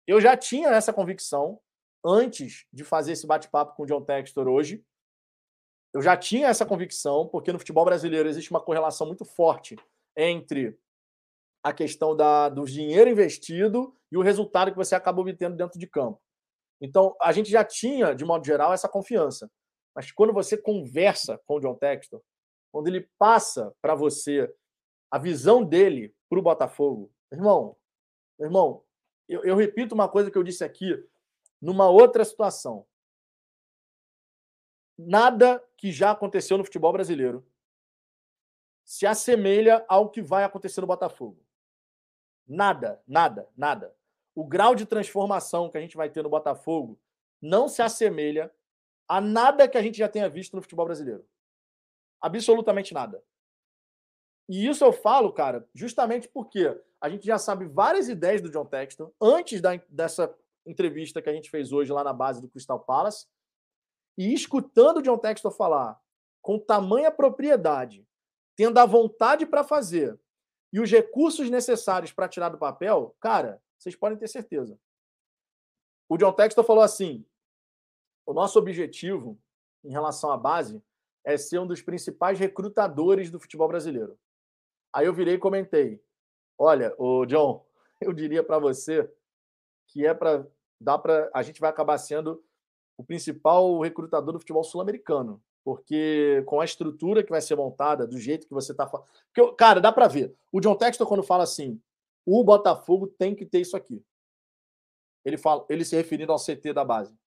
Eu já tinha essa convicção antes de fazer esse bate-papo com o John Textor hoje. Eu já tinha essa convicção, porque no futebol brasileiro existe uma correlação muito forte entre a questão da, do dinheiro investido e o resultado que você acaba obtendo dentro de campo. Então, a gente já tinha, de modo geral, essa confiança. Mas quando você conversa com o John Textor, quando ele passa para você a visão dele para o Botafogo, irmão, irmão, eu, eu repito uma coisa que eu disse aqui numa outra situação. Nada que já aconteceu no futebol brasileiro se assemelha ao que vai acontecer no Botafogo. Nada, nada, nada o grau de transformação que a gente vai ter no Botafogo não se assemelha a nada que a gente já tenha visto no futebol brasileiro. Absolutamente nada. E isso eu falo, cara, justamente porque a gente já sabe várias ideias do John Texton antes da, dessa entrevista que a gente fez hoje lá na base do Crystal Palace. E escutando o John Texton falar com tamanha propriedade, tendo a vontade para fazer e os recursos necessários para tirar do papel, cara, vocês podem ter certeza. O John Textor falou assim: o nosso objetivo em relação à base é ser um dos principais recrutadores do futebol brasileiro. Aí eu virei e comentei: olha, o John, eu diria para você que é para dá para a gente vai acabar sendo o principal recrutador do futebol sul-americano, porque com a estrutura que vai ser montada, do jeito que você está falando, cara, dá para ver. O John Textor quando fala assim, o Botafogo tem que ter isso aqui. Ele fala, ele se referindo ao CT da base.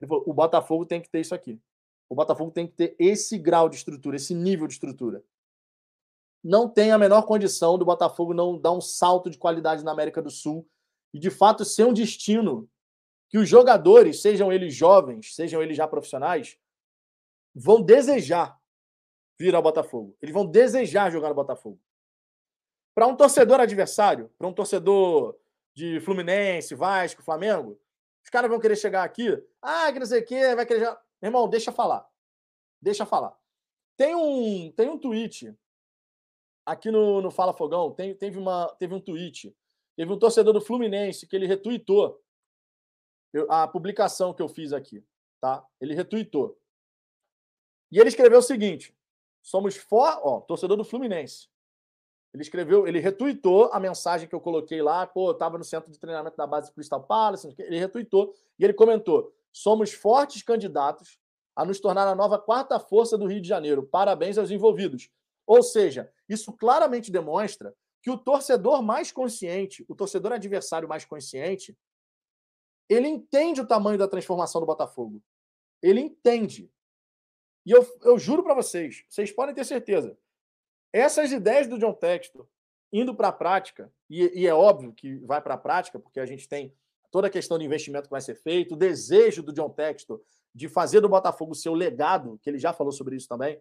Ele falou, o Botafogo tem que ter isso aqui. O Botafogo tem que ter esse grau de estrutura, esse nível de estrutura. Não tem a menor condição do Botafogo não dar um salto de qualidade na América do Sul e, de fato, ser um destino que os jogadores, sejam eles jovens, sejam eles já profissionais, vão desejar vir ao Botafogo. Eles vão desejar jogar no Botafogo. Para um torcedor adversário, para um torcedor de Fluminense, Vasco, Flamengo, os caras vão querer chegar aqui, ah, que não sei o quê, vai querer. Meu irmão, deixa falar. Deixa falar. Tem um, tem um tweet aqui no, no Fala Fogão, tem, teve, uma, teve um tweet. Teve um torcedor do Fluminense que ele retweetou a publicação que eu fiz aqui. Tá? Ele retweetou. E ele escreveu o seguinte: somos for, ó, torcedor do Fluminense. Ele escreveu, ele retuitou a mensagem que eu coloquei lá, pô, eu estava no centro de treinamento da base Crystal Palace, ele retuitou e ele comentou: somos fortes candidatos a nos tornar a nova quarta força do Rio de Janeiro. Parabéns aos envolvidos. Ou seja, isso claramente demonstra que o torcedor mais consciente, o torcedor adversário mais consciente, ele entende o tamanho da transformação do Botafogo. Ele entende. E eu, eu juro para vocês, vocês podem ter certeza, essas ideias do John Textor indo para a prática, e, e, é óbvio que vai para a prática, porque a gente tem toda a questão de investimento que vai ser feito, o desejo do John Textor de fazer do Botafogo seu legado, que ele já falou sobre isso também.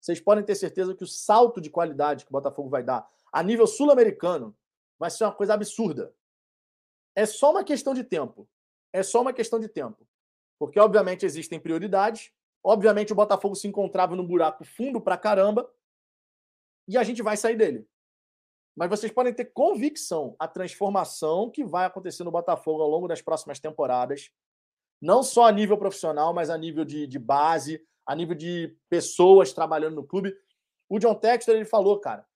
vocês podem ter certeza que o salto de qualidade que o Botafogo vai dar a nível sul-americano vai ser uma coisa absurda. É só uma questão de tempo. É só uma questão de tempo. Porque, obviamente, existem prioridades. Obviamente, o Botafogo se encontrava num buraco fundo pra caramba. E a gente vai sair dele. Mas vocês podem ter convicção a transformação que vai acontecer no Botafogo ao longo das próximas temporadas. Não só a nível profissional, mas a nível de, de base, a nível de pessoas trabalhando no clube. O John Texter ele falou, cara,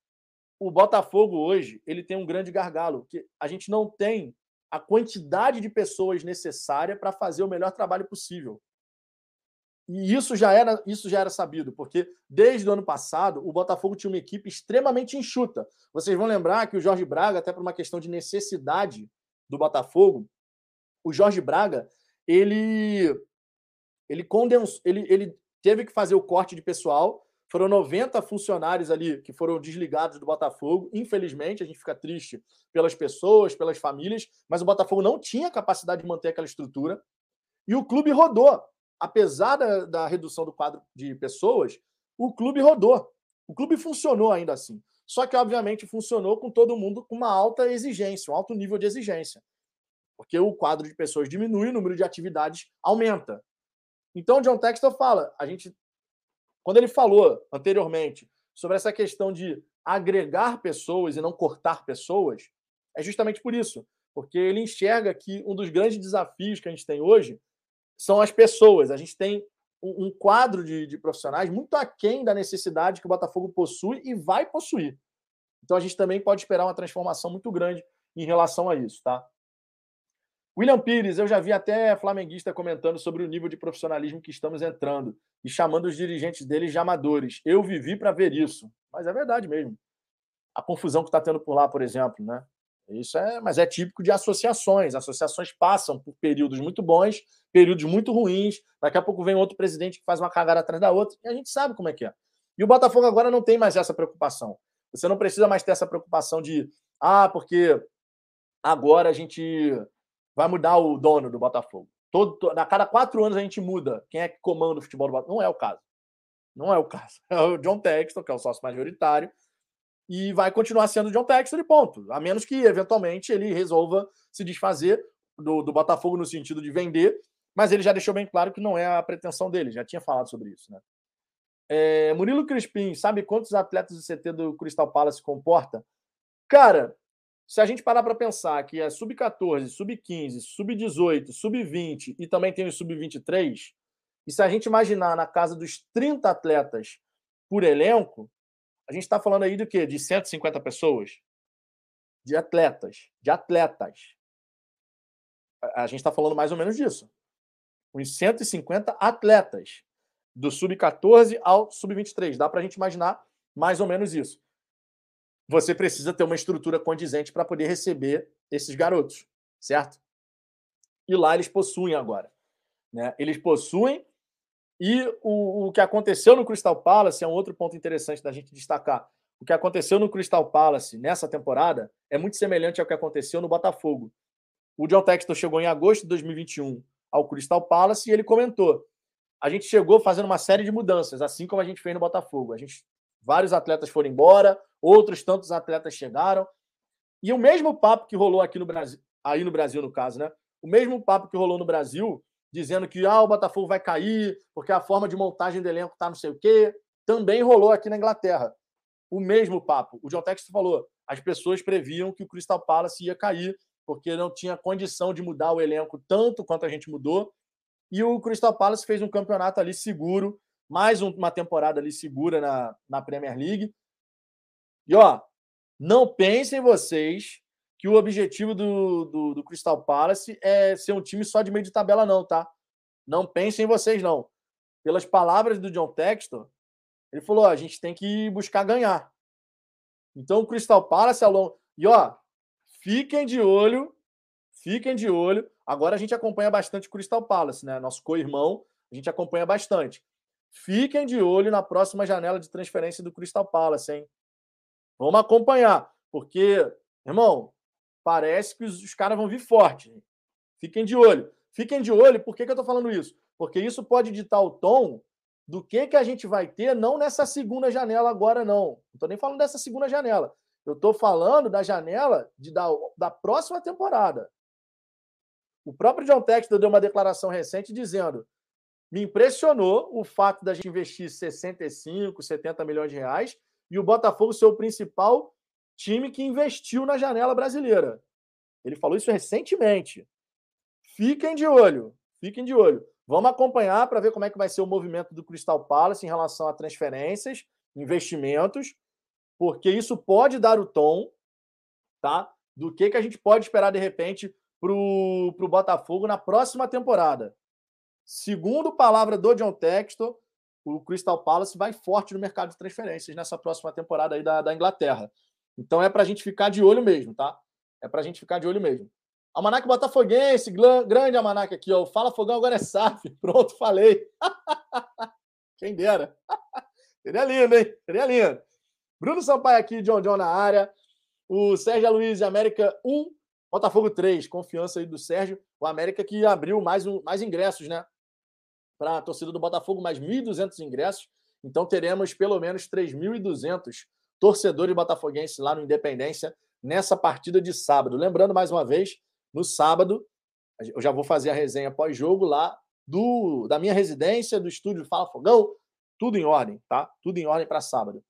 o Botafogo hoje ele tem um grande gargalo, que a gente não tem a quantidade de pessoas necessária para fazer o melhor trabalho possível. E isso já era isso já era sabido, porque desde o ano passado o Botafogo tinha uma equipe extremamente enxuta. Vocês vão lembrar que o Jorge Braga, até por uma questão de necessidade do Botafogo, o Jorge Braga ele ele condensou, ele, ele teve que fazer o corte de pessoal. Foram 90 funcionários ali que foram desligados do Botafogo. Infelizmente, a gente fica triste pelas pessoas, pelas famílias, mas o Botafogo não tinha capacidade de manter aquela estrutura. E o clube rodou. Apesar da, da redução do quadro de pessoas, o clube rodou. O clube funcionou ainda assim. Só que, obviamente, funcionou com todo mundo com uma alta exigência, um alto nível de exigência. Porque o quadro de pessoas diminui, o número de atividades aumenta. Então, John Textor fala, a gente, quando ele falou anteriormente sobre essa questão de agregar pessoas e não cortar pessoas, é justamente por isso, porque ele enxerga que um dos grandes desafios que a gente tem hoje são as pessoas. A gente tem um, quadro de, de profissionais muito aquém da necessidade que o Botafogo possui e vai possuir. Então a gente também pode esperar uma transformação muito grande em relação a isso, tá? William Pires, eu já vi até flamenguista comentando sobre o nível de profissionalismo que estamos entrando e chamando os dirigentes deles de amadores. Eu vivi para ver isso. Mas é verdade mesmo. A confusão que está tendo por lá, por exemplo, né? Isso é, mas é típico de associações. Associações passam por períodos muito bons, períodos muito ruins. Daqui a pouco vem outro presidente que faz uma cagada atrás da outra e a gente sabe como é que é. E o Botafogo agora não tem mais essa preocupação. Você não precisa mais ter essa preocupação de ah, porque agora a gente vai mudar o dono do Botafogo. Todo, a cada quatro anos a gente muda quem é que comanda o futebol do Botafogo. Não é o caso. Não é o caso. É o John Texton, que é o sócio majoritário, e vai continuar sendo John Texton e ponto. A menos que, eventualmente, ele resolva se desfazer do, do Botafogo no sentido de vender, mas ele já deixou bem claro que não é a pretensão dele, já tinha falado sobre isso. Né? É, Murilo Crispim, sabe quantos atletas do CT do Crystal Palace comporta? Cara, se a gente parar para pensar que é sub-14, sub-15, sub-18, sub-20 e também tem o sub-23, e se a gente imaginar na casa dos 30 atletas por elenco, a gente está falando aí do quê? De 150 pessoas? De atletas. De atletas. A gente está falando mais ou menos disso. Uns 150 atletas. Do sub-14 ao sub-23. Dá para a gente imaginar mais ou menos isso você precisa ter uma estrutura condizente para poder receber esses garotos, certo? E lá eles possuem agora. Né? Eles possuem, e o, o que aconteceu no Crystal Palace é um outro ponto interessante da gente destacar. O que aconteceu no Crystal Palace nessa temporada é muito semelhante ao que aconteceu no Botafogo. O John Textor chegou em agosto de 2021 ao Crystal Palace e ele comentou: a gente chegou fazendo uma série de mudanças, assim como a gente fez no Botafogo. A gente Vários atletas foram embora, outros tantos atletas chegaram. E o mesmo papo que rolou aqui no Brasil, aí no Brasil, no caso, né? O mesmo papo que rolou no Brasil, dizendo que ah, o Botafogo vai cair, porque a forma de montagem do elenco tá não sei o quê, também rolou aqui na Inglaterra. O mesmo papo. O John Textor falou: as pessoas previam que o Crystal Palace ia cair, porque não tinha condição de mudar o elenco tanto quanto a gente mudou. E o Crystal Palace fez um campeonato ali seguro, mais uma temporada ali segura na, na Premier League. E ó, não pensem vocês que o objetivo do, do, do, Crystal Palace é ser um time só de meio de tabela, não, tá? Não pensem vocês, não. Pelas palavras do John Textor, ele falou: ó, a gente tem que buscar ganhar. Então o Crystal Palace ao longo. E ó, fiquem de olho, fiquem de olho. Agora a gente acompanha bastante o Crystal Palace, né? Nosso co-irmão, a gente acompanha bastante. Fiquem de olho na próxima janela de transferência do Crystal Palace, hein? Vamos acompanhar, porque, irmão, parece que os, os caras vão vir forte. Fiquem de olho. Fiquem de olho, por que, que eu estou falando isso? Porque isso pode ditar o tom do que, que a gente vai ter, não nessa segunda janela agora, não. Não estou nem falando dessa segunda janela. Eu estou falando da janela de, da, da próxima temporada. O próprio John Textor deu uma declaração recente dizendo: me impressionou o fato da gente investir 65, 70 milhões de reais e o Botafogo ser o principal time que investiu na janela brasileira. Ele falou isso recentemente. Fiquem de olho, fiquem de olho. Vamos acompanhar para ver como é que vai ser o movimento do Crystal Palace em relação a transferências, investimentos, porque isso pode dar o tom, tá? Do que, que a gente pode esperar de repente para o Botafogo na próxima temporada. Segundo palavra do John Textor, o Crystal Palace vai forte no mercado de transferências nessa próxima temporada aí da, da Inglaterra. Então é para a gente ficar de olho mesmo, tá? É para a gente ficar de olho mesmo. Almanac Botafoguense, grande Almanac aqui, ó. Fala Fogão agora é SAF. Pronto, falei. Quem dera. Seria lindo, hein? Seria lindo. Bruno Sampaio aqui, John John na área. O Sérgio Luiz, América 1, Botafogo 3. Confiança aí do Sérgio. O América que abriu mais, um, mais ingressos, né? Para a torcida do Botafogo, mais 1.200 ingressos. Então teremos pelo menos 3.200 torcedores botafoguenses lá no Independência nessa partida de sábado. Lembrando mais uma vez no sábado. Eu já vou fazer a resenha pós-jogo lá do, da minha residência, do estúdio Fala Fogão. Tudo em ordem, tá? Tudo em ordem para sábado.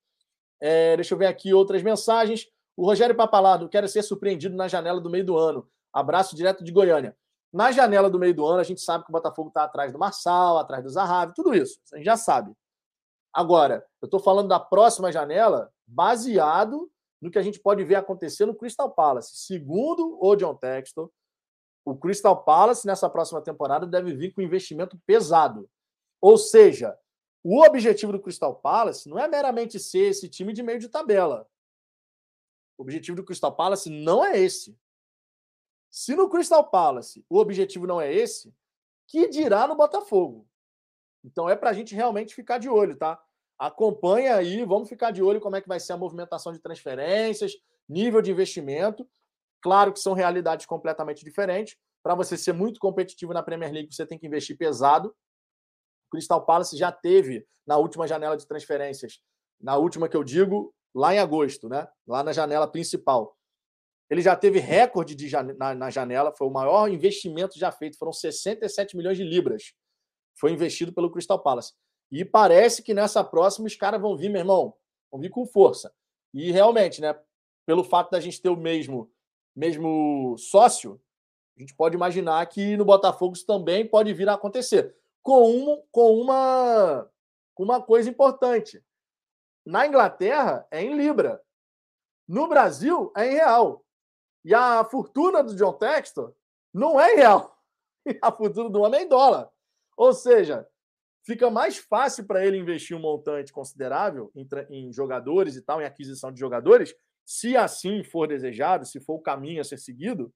É, deixa eu ver aqui outras mensagens. O Rogério Papalado, quero ser surpreendido na janela do meio do ano. Abraço direto de Goiânia. Na janela do meio do ano, a gente sabe que o Botafogo está atrás do Marçal, atrás do Zahavi, tudo isso. A gente já sabe. Agora, eu estou falando da próxima janela baseado no que a gente pode ver acontecer no Crystal Palace. Segundo o John Textor, o Crystal Palace nessa próxima temporada deve vir com investimento pesado. Ou seja, o objetivo do Crystal Palace não é meramente ser esse time de meio de tabela. O objetivo do Crystal Palace não é esse. Se no Crystal Palace o objetivo não é esse, que dirá no Botafogo? Então é para a gente realmente ficar de olho, tá? Acompanha aí, vamos ficar de olho como é que vai ser a movimentação de transferências, nível de investimento. Claro que são realidades completamente diferentes. Para você ser muito competitivo na Premier League, você tem que investir pesado. O Crystal Palace já teve na última janela de transferências, na última que eu digo, lá em agosto, né? Lá na janela principal. Ele já teve recorde de na, na janela, foi o maior investimento já feito, foram 67 milhões de libras. Foi investido pelo Crystal Palace. E parece que nessa próxima os caras vão vir, meu irmão, vão vir com força. E realmente, né, pelo fato da gente ter o mesmo, mesmo sócio, a gente pode imaginar que no Botafogo isso também pode vir a acontecer. Com, um, com, uma, com uma coisa importante. Na Inglaterra é em Libra. No Brasil é em real. E a fortuna do John Textor não é em real. A fortuna do homem é em dólar. Ou seja, fica mais fácil para ele investir um montante considerável em, em, jogadores e tal, em aquisição de jogadores, se assim for desejado, se for o caminho a ser seguido,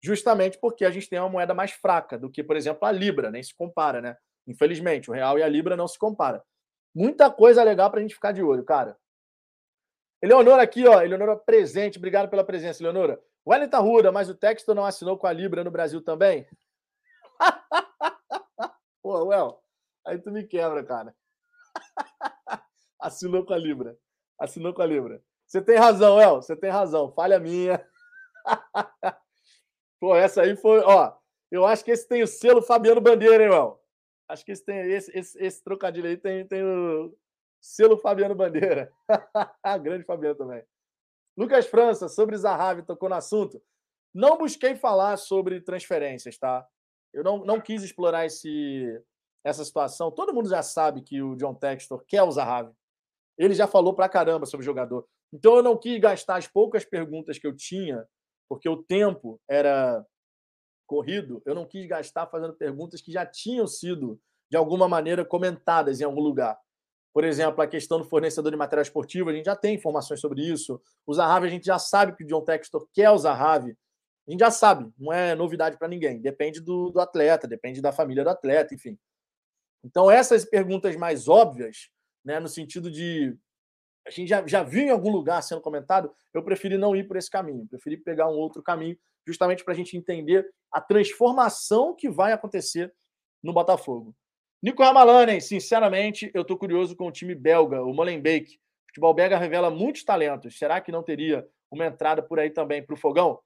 justamente porque a gente tem uma moeda mais fraca do que, por exemplo, a Libra, nem se compara, né? Infelizmente, o real e a Libra não se compara. Muita coisa legal para a gente ficar de olho, cara. Eleonora aqui, ó. Eleonora presente. Obrigado pela presença, Eleonora. Wellington Ruda, mas o texto não assinou com a Libra no Brasil também? Pô, Well, Aí tu me quebra, cara. Assinou com a Libra. Assinou com a Libra. Você tem razão, El. Você tem razão. Falha minha. Pô, essa aí foi. Ó, eu acho que esse tem o selo Fabiano Bandeira, hein, El? Acho que esse, tem, esse, esse, esse trocadilho aí tem, tem o selo Fabiano Bandeira. Grande Fabiano também. Lucas França, sobre Zahavi, tocou no assunto. Não busquei falar sobre transferências, tá? Eu não, não quis explorar esse, essa situação, todo mundo já sabe que o John Textor quer o Zahavi. Ele já falou pra caramba sobre o jogador. Então eu não quis gastar as poucas perguntas que eu tinha, porque o tempo era corrido, eu não quis gastar fazendo perguntas que já tinham sido, de alguma maneira, comentadas em algum lugar. Por exemplo, a questão do fornecedor de material esportivo, a gente já tem informações sobre isso. O Zahavi, a gente já sabe que o John Textor quer o Zahavi. A gente já sabe, não é novidade para ninguém. Depende do, do atleta, depende da família do atleta, enfim. Então, essas perguntas mais óbvias, né, no sentido de a gente já, já viu em algum lugar sendo comentado, eu preferi não ir por esse caminho, preferi pegar um outro caminho, justamente para a gente entender a transformação que vai acontecer no Botafogo. Nico Ramalani, sinceramente, eu estou curioso com o time belga, o Molenbeek. O futebol belga revela muitos talentos. Será que não teria uma entrada por aí também para o Fogão?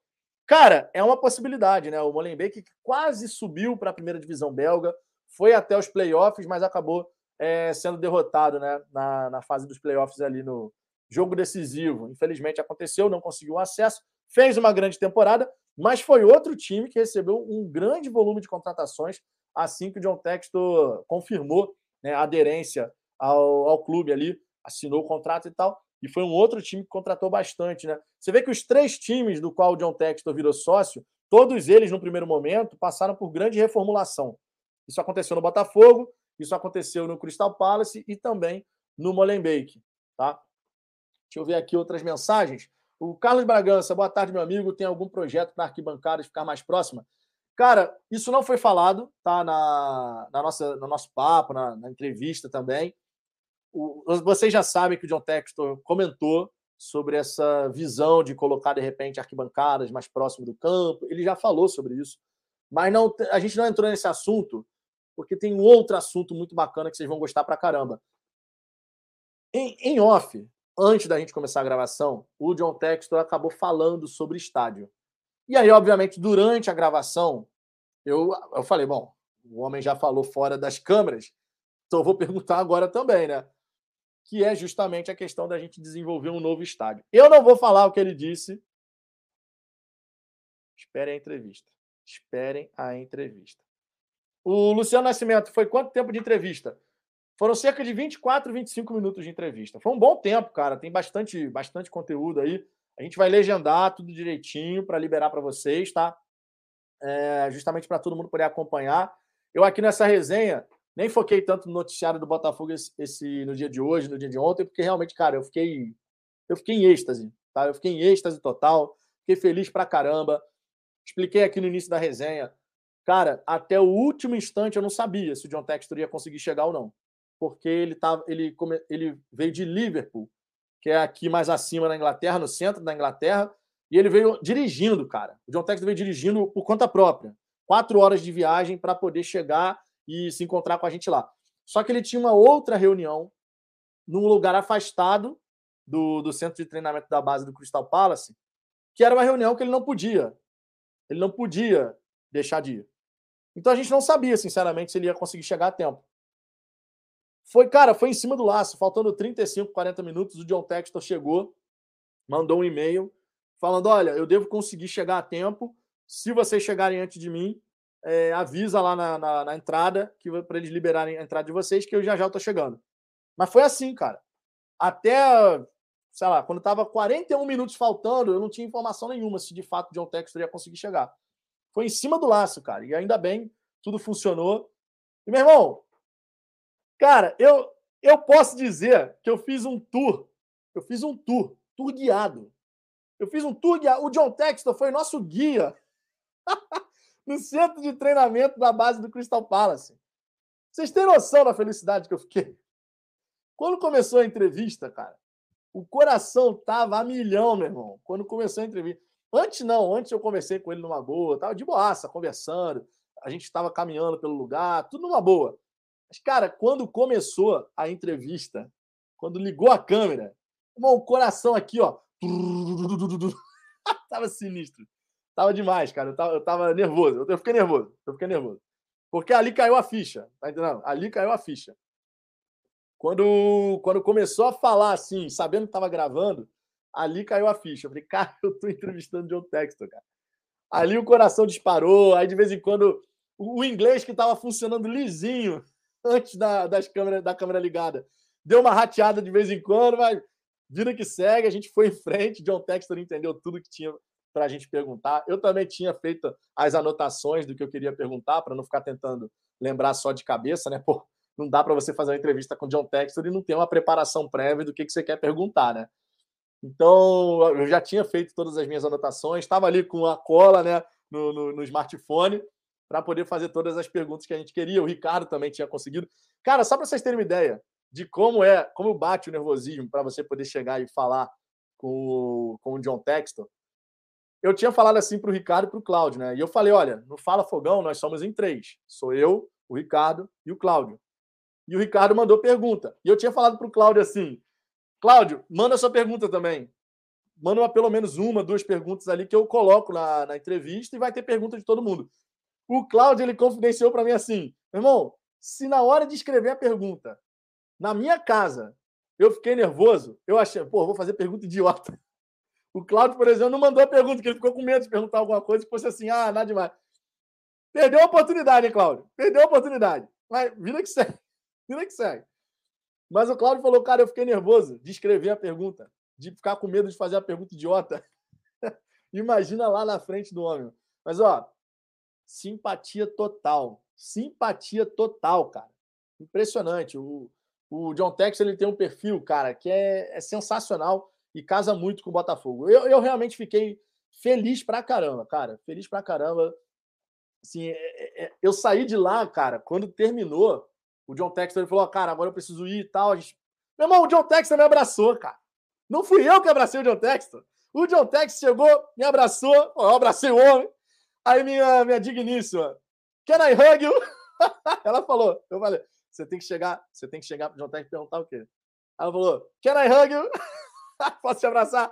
Cara, é uma possibilidade, né? O Molenbeek quase subiu para a primeira divisão belga, foi até os playoffs, mas acabou é, sendo derrotado né, na, na fase dos playoffs ali no jogo decisivo. Infelizmente aconteceu, não conseguiu acesso, fez uma grande temporada, mas foi outro time que recebeu um grande volume de contratações assim que o John Textor confirmou né, a aderência ao, ao clube ali, assinou o contrato e tal. E foi um outro time que contratou bastante, né? Você vê que os três times do qual o John Textor virou sócio, todos eles, no primeiro momento, passaram por grande reformulação. Isso aconteceu no Botafogo, isso aconteceu no Crystal Palace e também no Molenbeek, tá? Deixa eu ver aqui outras mensagens. O Carlos Bragança, boa tarde, meu amigo. Tem algum projeto para arquibancada ficar mais próxima? Cara, isso não foi falado, tá? Na, na nossa, no nosso papo, na, na entrevista também. O, vocês já sabem que o John Textor comentou sobre essa visão de colocar, de repente, arquibancadas mais próximo do campo. Ele já falou sobre isso. Mas não, a gente não entrou nesse assunto porque tem um outro assunto muito bacana que vocês vão gostar pra caramba. Em, em off, antes da gente começar a gravação, o John Textor acabou falando sobre estádio. E aí, obviamente, durante a gravação, eu, eu falei, bom, o homem já falou fora das câmeras, então eu vou perguntar agora também, né? Que é justamente a questão da gente desenvolver um novo estádio. Eu não vou falar o que ele disse. Esperem a entrevista. Esperem a entrevista. O Luciano Nascimento, foi quanto tempo de entrevista? Foram cerca de 24, 25 minutos de entrevista. Foi um bom tempo, cara. Tem bastante, bastante conteúdo aí. A gente vai legendar tudo direitinho para liberar para vocês, tá? É, justamente para todo mundo poder acompanhar. Eu aqui nessa resenha nem foquei tanto no noticiário do Botafogo esse, esse, no dia de hoje, no dia de ontem, porque realmente, cara, eu fiquei eu fiquei em êxtase, tá? Eu fiquei em êxtase total, fiquei feliz pra caramba. Expliquei aqui no início da resenha Cara, até o último instante eu não sabia se o John Textor ia conseguir chegar ou não. Porque ele, tava, ele, ele veio de Liverpool, que é aqui mais acima na Inglaterra, no centro da Inglaterra, e ele veio dirigindo, cara. O John Textor veio dirigindo por conta própria. Quatro horas de viagem para poder chegar e se encontrar com a gente lá. Só que ele tinha uma outra reunião num lugar afastado do, do centro de treinamento da base do Crystal Palace, que era uma reunião que ele não podia. Ele não podia deixar de ir. Então a gente não sabia, sinceramente, se ele ia conseguir chegar a tempo. Foi, cara, foi em cima do laço. Faltando 35, 40 minutos, o John Textor chegou, mandou um e-mail falando: olha, eu devo conseguir chegar a tempo. Se vocês chegarem antes de mim, é, avisa lá na, na, na entrada que para eles liberarem a entrada de vocês, que eu já já estou chegando. Mas foi assim, cara. Até, sei lá, quando estava 41 minutos faltando, eu não tinha informação nenhuma se de fato o John Textor ia conseguir chegar. Foi em cima do laço, cara. E ainda bem, tudo funcionou. E, meu irmão, cara, eu, eu posso dizer que eu fiz um tour. Eu fiz um tour, tour guiado. Eu fiz um tour guiado. O John Textor foi nosso guia no centro de treinamento da base do Crystal Palace. Vocês têm noção da felicidade que eu fiquei? Quando começou a entrevista, cara, o coração tava a milhão, meu irmão. Quando começou a entrevista. Antes não, antes eu conversei com ele numa boa, tava de boaça, conversando, a gente estava caminhando pelo lugar, tudo numa boa. Mas, cara, quando começou a entrevista, quando ligou a câmera, o coração aqui, ó. tava sinistro. Tava demais, cara. Eu tava, eu tava nervoso. Eu fiquei nervoso. Eu fiquei nervoso. Porque ali caiu a ficha. Tá entendendo? Ali caiu a ficha. Quando, quando começou a falar assim, sabendo que tava gravando, Ali caiu a ficha. Eu falei, cara, eu tô entrevistando John Textor, cara. Ali o coração disparou, aí de vez em quando o inglês que estava funcionando lisinho antes da, das câmeras, da câmera ligada deu uma rateada de vez em quando, mas vida que segue, a gente foi em frente. John Textor entendeu tudo que tinha para a gente perguntar. Eu também tinha feito as anotações do que eu queria perguntar, para não ficar tentando lembrar só de cabeça, né? Pô, não dá para você fazer uma entrevista com John Textor e não ter uma preparação prévia do que, que você quer perguntar, né? Então, eu já tinha feito todas as minhas anotações, estava ali com a cola né, no, no, no smartphone para poder fazer todas as perguntas que a gente queria. O Ricardo também tinha conseguido. Cara, só para vocês terem uma ideia de como é, como bate o nervosismo para você poder chegar e falar com com o John Textor, eu tinha falado assim para o Ricardo e para o Cláudio, né? E eu falei: olha, no Fala Fogão nós somos em três. Sou eu, o Ricardo e o Cláudio. E o Ricardo mandou pergunta. E eu tinha falado para o Cláudio assim: Cláudio, manda sua pergunta também. Manda uma, pelo menos uma, duas perguntas ali que eu coloco na, na entrevista e vai ter pergunta de todo mundo. O Cláudio ele confidenciou para mim assim: meu irmão, se na hora de escrever a pergunta, na minha casa, eu fiquei nervoso, eu achei, pô, vou fazer pergunta idiota. O Cláudio, por exemplo, não mandou a pergunta, que ele ficou com medo de perguntar alguma coisa que fosse assim, ah, nada demais. Perdeu a oportunidade, hein, Cláudio? Perdeu a oportunidade. Mas vida que segue. Vida que segue. Mas o Cláudio falou, cara, eu fiquei nervoso de escrever a pergunta, de ficar com medo de fazer a pergunta idiota. Imagina lá na frente do homem. Mas, ó, simpatia total. Simpatia total, cara. Impressionante. O, o John Tex ele tem um perfil, cara, que é, é sensacional e casa muito com o Botafogo. Eu, eu realmente fiquei feliz pra caramba, cara. Feliz pra caramba. Assim, é, é, é eu saí de lá, cara, quando terminou, o John Textor falou: cara, agora eu preciso ir e tal. Gente... Meu irmão, o John Textor me abraçou, cara. Não fui eu que abracei o John Textor. O John Textor chegou, me abraçou, eu abracei o homem. Aí minha, minha digníssima, can I hug you? Ela falou, eu falei, você tem que chegar, você tem que chegar pro John Textor e perguntar o quê? Ela falou, can I hug you? Posso te abraçar?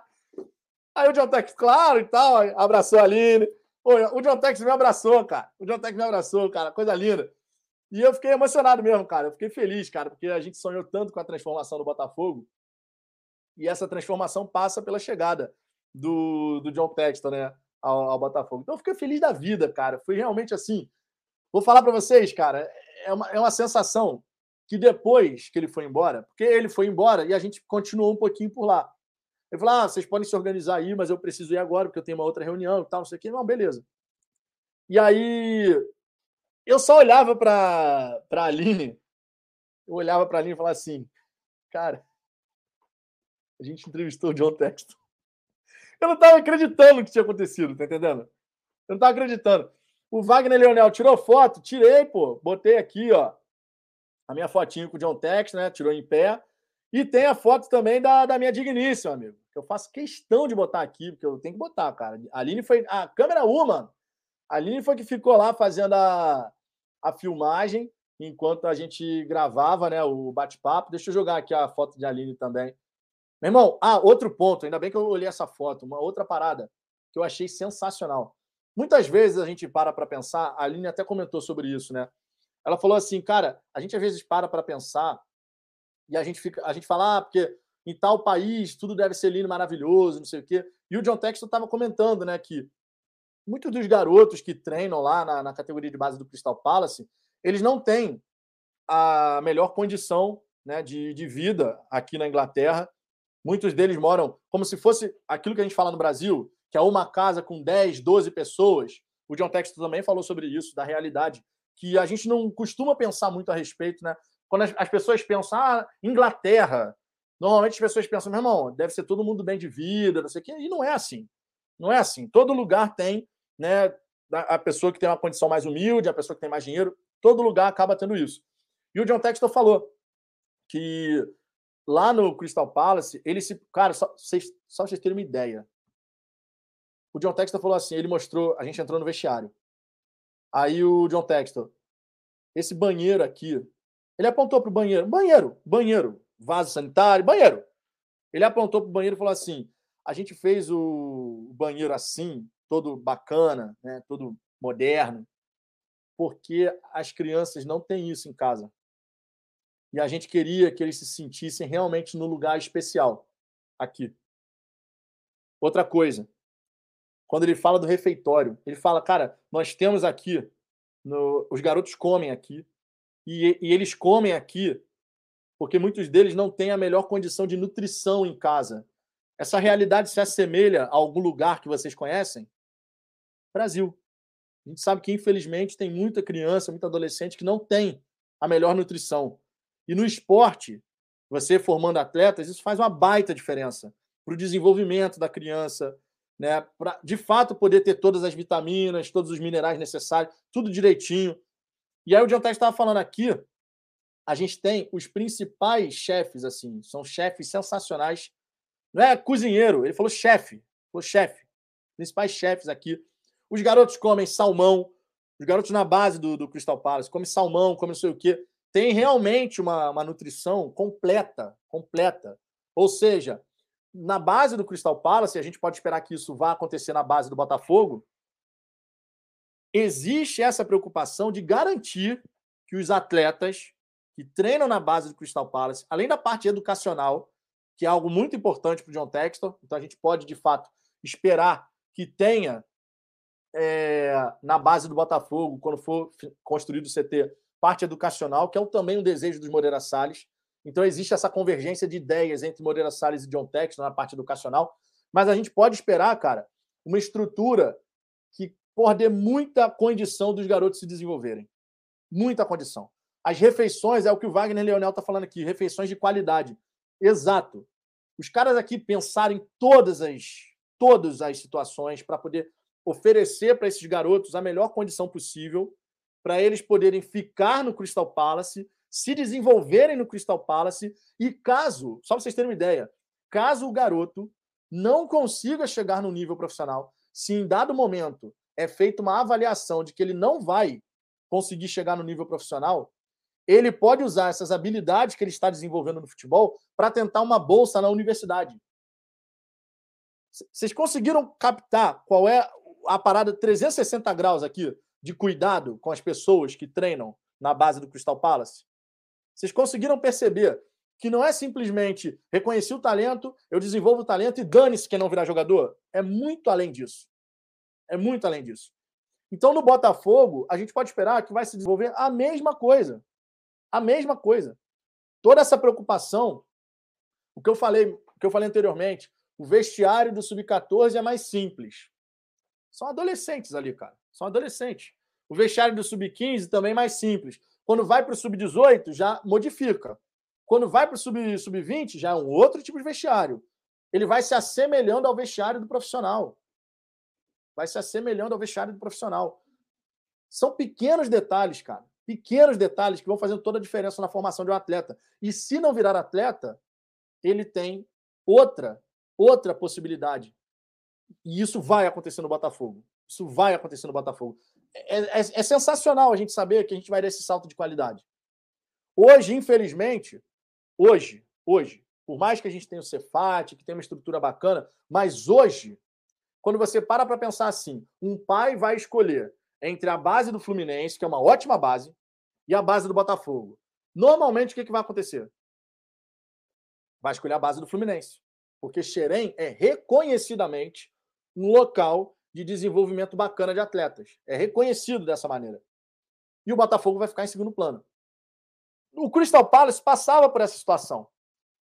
Aí o John Tex, claro e tal, abraçou a Aline. o John Tex me abraçou, cara. O John Tex me abraçou, cara. Coisa linda. E eu fiquei emocionado mesmo, cara. Eu fiquei feliz, cara, porque a gente sonhou tanto com a transformação do Botafogo. E essa transformação passa pela chegada do, do John Texton, né, ao, ao, Botafogo. Então eu fiquei feliz da vida, cara. Foi realmente assim. Vou falar para vocês, cara, é uma, é uma sensação que depois que ele foi embora, porque ele foi embora e a gente continuou um pouquinho por lá. Ele falou: ah, vocês podem se organizar aí, mas eu preciso ir agora, porque eu tenho uma outra reunião e tal, não sei o quê. Não, beleza. E aí eu só olhava para a Aline, eu olhava para a Aline e falava assim, cara, a gente entrevistou o John Texton. Eu não estava acreditando que tinha acontecido, tá entendendo? Eu não estava acreditando. O Wagner Leonel tirou foto? Tirei, pô. Botei aqui, ó, a minha fotinho com o John Texton, né? Tirou em pé. E tem a foto também da, da minha digníssima, amigo. Eu faço questão de botar aqui, porque eu tenho que botar, cara. A Aline foi. A câmera 1, mano. A Aline foi que ficou lá fazendo a, a filmagem enquanto a gente gravava né, o bate-papo. Deixa eu jogar aqui a foto de Aline também. Meu irmão, ah, outro ponto, ainda bem que eu olhei essa foto, uma outra parada que eu achei sensacional. Muitas vezes a gente para para pensar, a Aline até comentou sobre isso, né? Ela falou assim, cara, a gente às vezes para para pensar e a gente fica, a gente fala, ah, porque em tal país tudo deve ser lindo, maravilhoso, não sei o quê. E o John Texton estava comentando, né, que muitos dos garotos que treinam lá na, na, categoria de base do Crystal Palace, eles não têm a melhor condição né, de, de vida aqui na Inglaterra. Muitos deles moram como se fosse aquilo que a gente fala no Brasil, que é uma casa com 10, 12 pessoas. O John Texton também falou sobre isso, da realidade, que a gente não costuma pensar muito a respeito, né? Quando as, as pessoas pensam, ah, Inglaterra, normalmente as pessoas pensam, meu irmão, deve ser todo mundo bem de vida, não sei o quê, e não é assim. Não é assim. Todo lugar tem né, a pessoa que tem uma condição mais humilde, a pessoa que tem mais dinheiro, todo lugar acaba tendo isso. E o John Textor falou que lá no Crystal Palace, ele se. Cara, só, vocês, só vocês terem uma ideia. O John Textor falou assim: ele mostrou, a gente entrou no vestiário. Aí o John Textor, esse banheiro aqui, ele apontou para o banheiro: banheiro, banheiro, vaso sanitário, banheiro. Ele apontou para o banheiro e falou assim: a gente fez o banheiro assim, todo bacana, né, todo moderno, porque as crianças não têm isso em casa. E a gente queria que eles se sentissem realmente no lugar especial aqui. Outra coisa, quando ele fala do refeitório, ele fala, cara, nós temos aqui, no, os garotos comem aqui, e, e eles comem aqui porque muitos deles não têm a melhor condição de nutrição em casa. Essa realidade se assemelha a algum lugar que vocês conhecem? Brasil. A gente sabe que, infelizmente, tem muita criança, muita adolescente que não tem a melhor nutrição. E no esporte, você formando atletas, isso faz uma baita diferença para o desenvolvimento da criança, né? Para de fato poder ter todas as vitaminas, todos os minerais necessários, tudo direitinho. E aí o John estava falando aqui, a gente tem os principais chefes, assim, são chefes sensacionais. Não é cozinheiro, ele falou chefe, falou chefe, principais chefes aqui os garotos comem salmão, os garotos na base do, do Crystal Palace comem salmão, comem não sei o quê. tem realmente uma, uma nutrição completa, completa. Ou seja, na base do Crystal Palace, a gente pode esperar que isso vá acontecer na base do Botafogo, existe essa preocupação de garantir que os atletas que treinam na base do Crystal Palace, além da parte educacional, que é algo muito importante para o John Textor, então a gente pode, de fato, esperar que tenha é, na base do Botafogo, quando for construído o CT, parte educacional, que é também um desejo dos Moreira Salles. Então existe essa convergência de ideias entre Moreira Salles e John Texton na parte educacional, mas a gente pode esperar, cara, uma estrutura que por dê muita condição dos garotos se desenvolverem. Muita condição. As refeições, é o que o Wagner Leonel está falando aqui, refeições de qualidade. Exato. Os caras aqui pensarem todas as todas as situações para poder oferecer para esses garotos a melhor condição possível para eles poderem ficar no Crystal Palace, se desenvolverem no Crystal Palace e caso, só para vocês terem uma ideia, caso o garoto não consiga chegar no nível profissional, se em dado momento é feita uma avaliação de que ele não vai conseguir chegar no nível profissional, ele pode usar essas habilidades que ele está desenvolvendo no futebol para tentar uma bolsa na universidade. Vocês conseguiram captar qual é a parada 360 graus aqui de cuidado com as pessoas que treinam na base do Crystal Palace? Vocês conseguiram perceber que não é simplesmente reconhecer o talento, eu desenvolvo o talento e dane-se quem não virar jogador? É muito além disso. É muito além disso. Então, no Botafogo, a gente pode esperar que vai se desenvolver a mesma coisa. A mesma coisa. Toda essa preocupação, o que eu falei, o que eu falei anteriormente, o vestiário do sub-14 é mais simples. São adolescentes ali, cara. São adolescentes. O vestiário do sub-15 também é mais simples. Quando vai para o sub-18, já modifica. Quando vai para o sub-20, já é um outro tipo de vestiário. Ele vai se assemelhando ao vestiário do profissional. Vai se assemelhando ao vestiário do profissional. São pequenos detalhes, cara. Pequenos detalhes que vão fazendo toda a diferença na formação de um atleta. E se não virar atleta, ele tem outra, outra possibilidade. E isso vai acontecer no Botafogo. Isso vai acontecer no Botafogo. É, é, é, sensacional a gente saber que a gente vai dar esse salto de qualidade. Hoje, infelizmente, hoje, hoje, por mais que a gente tenha o Cefat, que tenha uma estrutura bacana, mas hoje, quando você para para pensar assim, um pai vai escolher entre a base do Fluminense, que é uma ótima base, e a base do Botafogo. Normalmente, o que, que vai acontecer? Vai escolher a base do Fluminense. Porque Xerém é reconhecidamente um local de desenvolvimento bacana de atletas. É reconhecido dessa maneira. E o Botafogo vai ficar em segundo plano. O Crystal Palace passava por essa situação.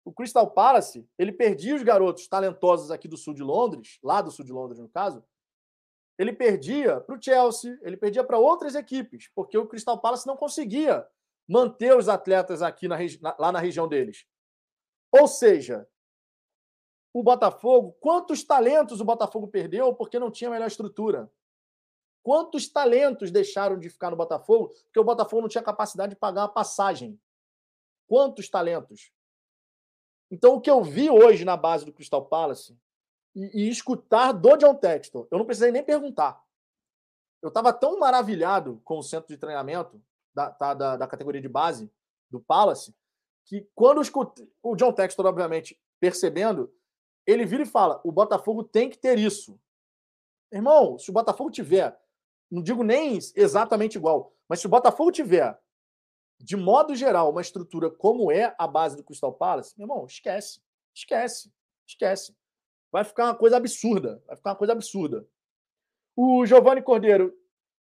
O Crystal Palace, ele perdia os garotos talentosos aqui do sul de Londres, lá do sul de Londres, no caso. Ele perdia para o Chelsea, ele perdia para outras equipes, porque o Crystal Palace não conseguia manter os atletas aqui na, lá na região deles. Ou seja, o Botafogo, quantos talentos o Botafogo perdeu porque não tinha melhor estrutura? Quantos talentos deixaram de ficar no Botafogo porque o Botafogo não tinha capacidade de pagar a passagem? Quantos talentos? Então, o que eu vi hoje na base do Crystal Palace e, e escutar do John Textor, eu não precisei nem perguntar. Eu estava tão maravilhado com o centro de treinamento da, da, da, da categoria de base do Palace que quando eu escutei, o John Textor, obviamente, percebendo, ele vira e fala: o Botafogo tem que ter isso. Irmão, se o Botafogo tiver, não digo nem exatamente igual, mas se o Botafogo tiver, de modo geral, uma estrutura como é a base do Crystal Palace, meu irmão, esquece. Esquece. Esquece. Vai ficar uma coisa absurda. Vai ficar uma coisa absurda. O Giovanni Cordeiro,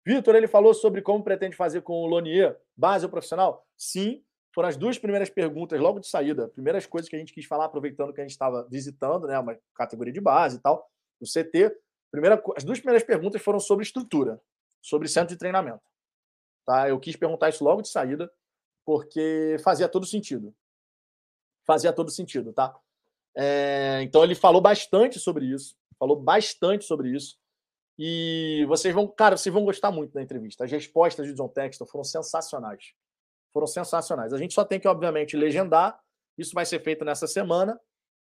Vitor, ele falou sobre como pretende fazer com o Lonier, base ou profissional? Sim, foram as duas primeiras perguntas logo de saída, primeiras coisas que a gente quis falar, aproveitando que a gente estava visitando, né, uma categoria de base e tal, o CT. Primeira, as duas primeiras perguntas foram sobre estrutura, sobre centro de treinamento. Tá? Eu quis perguntar isso logo de saída, porque fazia todo sentido. Fazia todo sentido, tá? É, então ele falou bastante sobre isso, falou bastante sobre isso. E vocês vão, cara, vocês vão gostar muito da entrevista. As respostas de John Texton foram sensacionais foram sensacionais. A gente só tem que, obviamente, legendar. Isso vai ser feito nessa semana,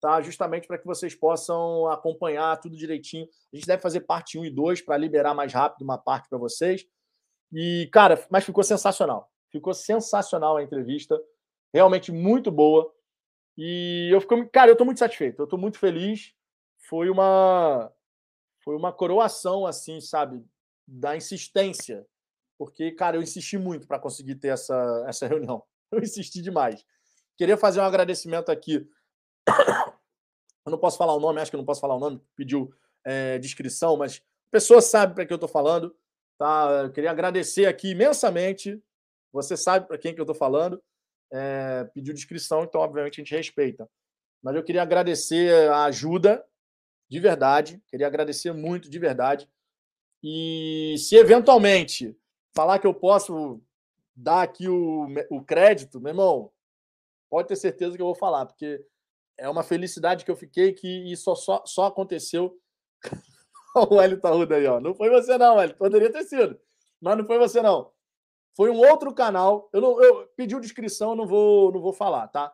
tá? Justamente para que vocês possam acompanhar tudo direitinho. A gente deve fazer parte 1 e 2 para liberar mais rápido uma parte para vocês. E, cara, mas ficou sensacional. Ficou sensacional a entrevista, realmente muito boa. E eu fico, cara, eu estou muito satisfeito, eu estou muito feliz. Foi uma foi uma coroação assim, sabe, da insistência. Porque, cara, eu insisti muito para conseguir ter essa, essa reunião. Eu insisti demais. Queria fazer um agradecimento aqui. Eu não posso falar o nome, acho que eu não posso falar o nome, pediu é, descrição, mas a pessoa sabe para quem eu estou falando. Tá? Eu queria agradecer aqui imensamente. Você sabe para quem que eu estou falando. É, pediu descrição, então, obviamente, a gente respeita. Mas eu queria agradecer a ajuda, de verdade. Queria agradecer muito, de verdade. E se eventualmente falar que eu posso dar aqui o, o crédito, meu irmão, pode ter certeza que eu vou falar, porque é uma felicidade que eu fiquei que isso só, só aconteceu. o Hélio Tarruda aí, ó. Não foi você, não, Hélio. Poderia ter sido, mas não foi você, não. Foi um outro canal. Eu, não, eu pedi descrição, não vou, não vou falar, tá?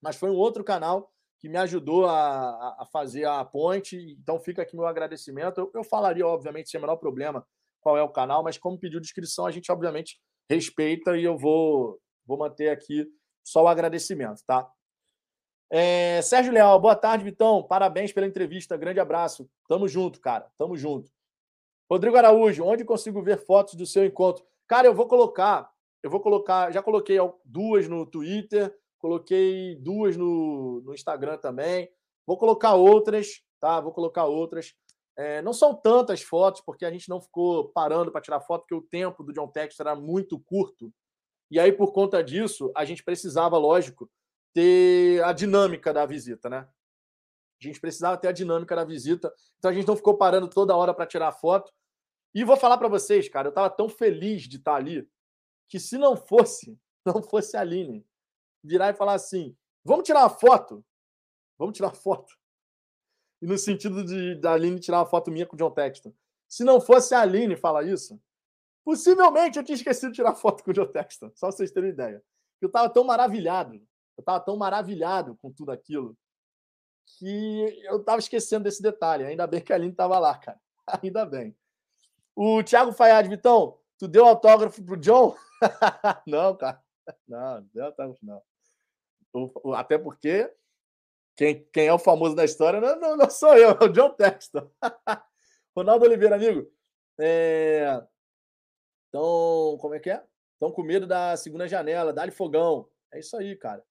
Mas foi um outro canal que me ajudou a, a fazer a ponte. Então fica aqui meu agradecimento. Eu, eu falaria, obviamente, sem o menor problema, qual é o canal, mas como pediu descrição, a gente obviamente respeita e eu vou, vou manter aqui só o agradecimento, tá? É, Sérgio Leal, boa tarde, Vitão. Parabéns pela entrevista. Grande abraço. Tamo junto, cara. Tamo junto. Rodrigo Araújo, onde consigo ver fotos do seu encontro? Cara, eu vou colocar, eu vou colocar, já coloquei duas no Twitter, coloquei duas no, no Instagram também. Vou colocar outras, tá? Vou colocar outras. É, não são tantas fotos, porque a gente não ficou parando para tirar foto, porque o tempo do John Textor era muito curto. E aí, por conta disso, a gente precisava, lógico, ter a dinâmica da visita, né? A gente precisava ter a dinâmica da visita, então a gente não ficou parando toda hora para tirar foto. E vou falar para vocês, cara, eu estava tão feliz de estar ali que se não fosse, não fosse a Aline virar e falar assim: vamos tirar uma foto? Vamos tirar foto. E no sentido de da Aline tirar uma foto minha com o John Texton. Se não fosse a Aline falar isso, possivelmente eu tinha esquecido de tirar foto com o John Texton, só vocês terem ideia. Eu estava tão maravilhado eu estava tão maravilhado com tudo aquilo que eu estava esquecendo desse detalhe. Ainda bem que a Aline estava lá, cara. Ainda bem. O Thiago Fayad, Vitão, tu deu autógrafo pro John? não, cara. Não, não deu autógrafo, não. Até porque quem, quem é o famoso da história não, não, não sou eu, é o John Texton. Ronaldo Oliveira, amigo. É... Então, como é que é? Estão com medo da segunda janela, dá-lhe fogão. É isso aí, cara.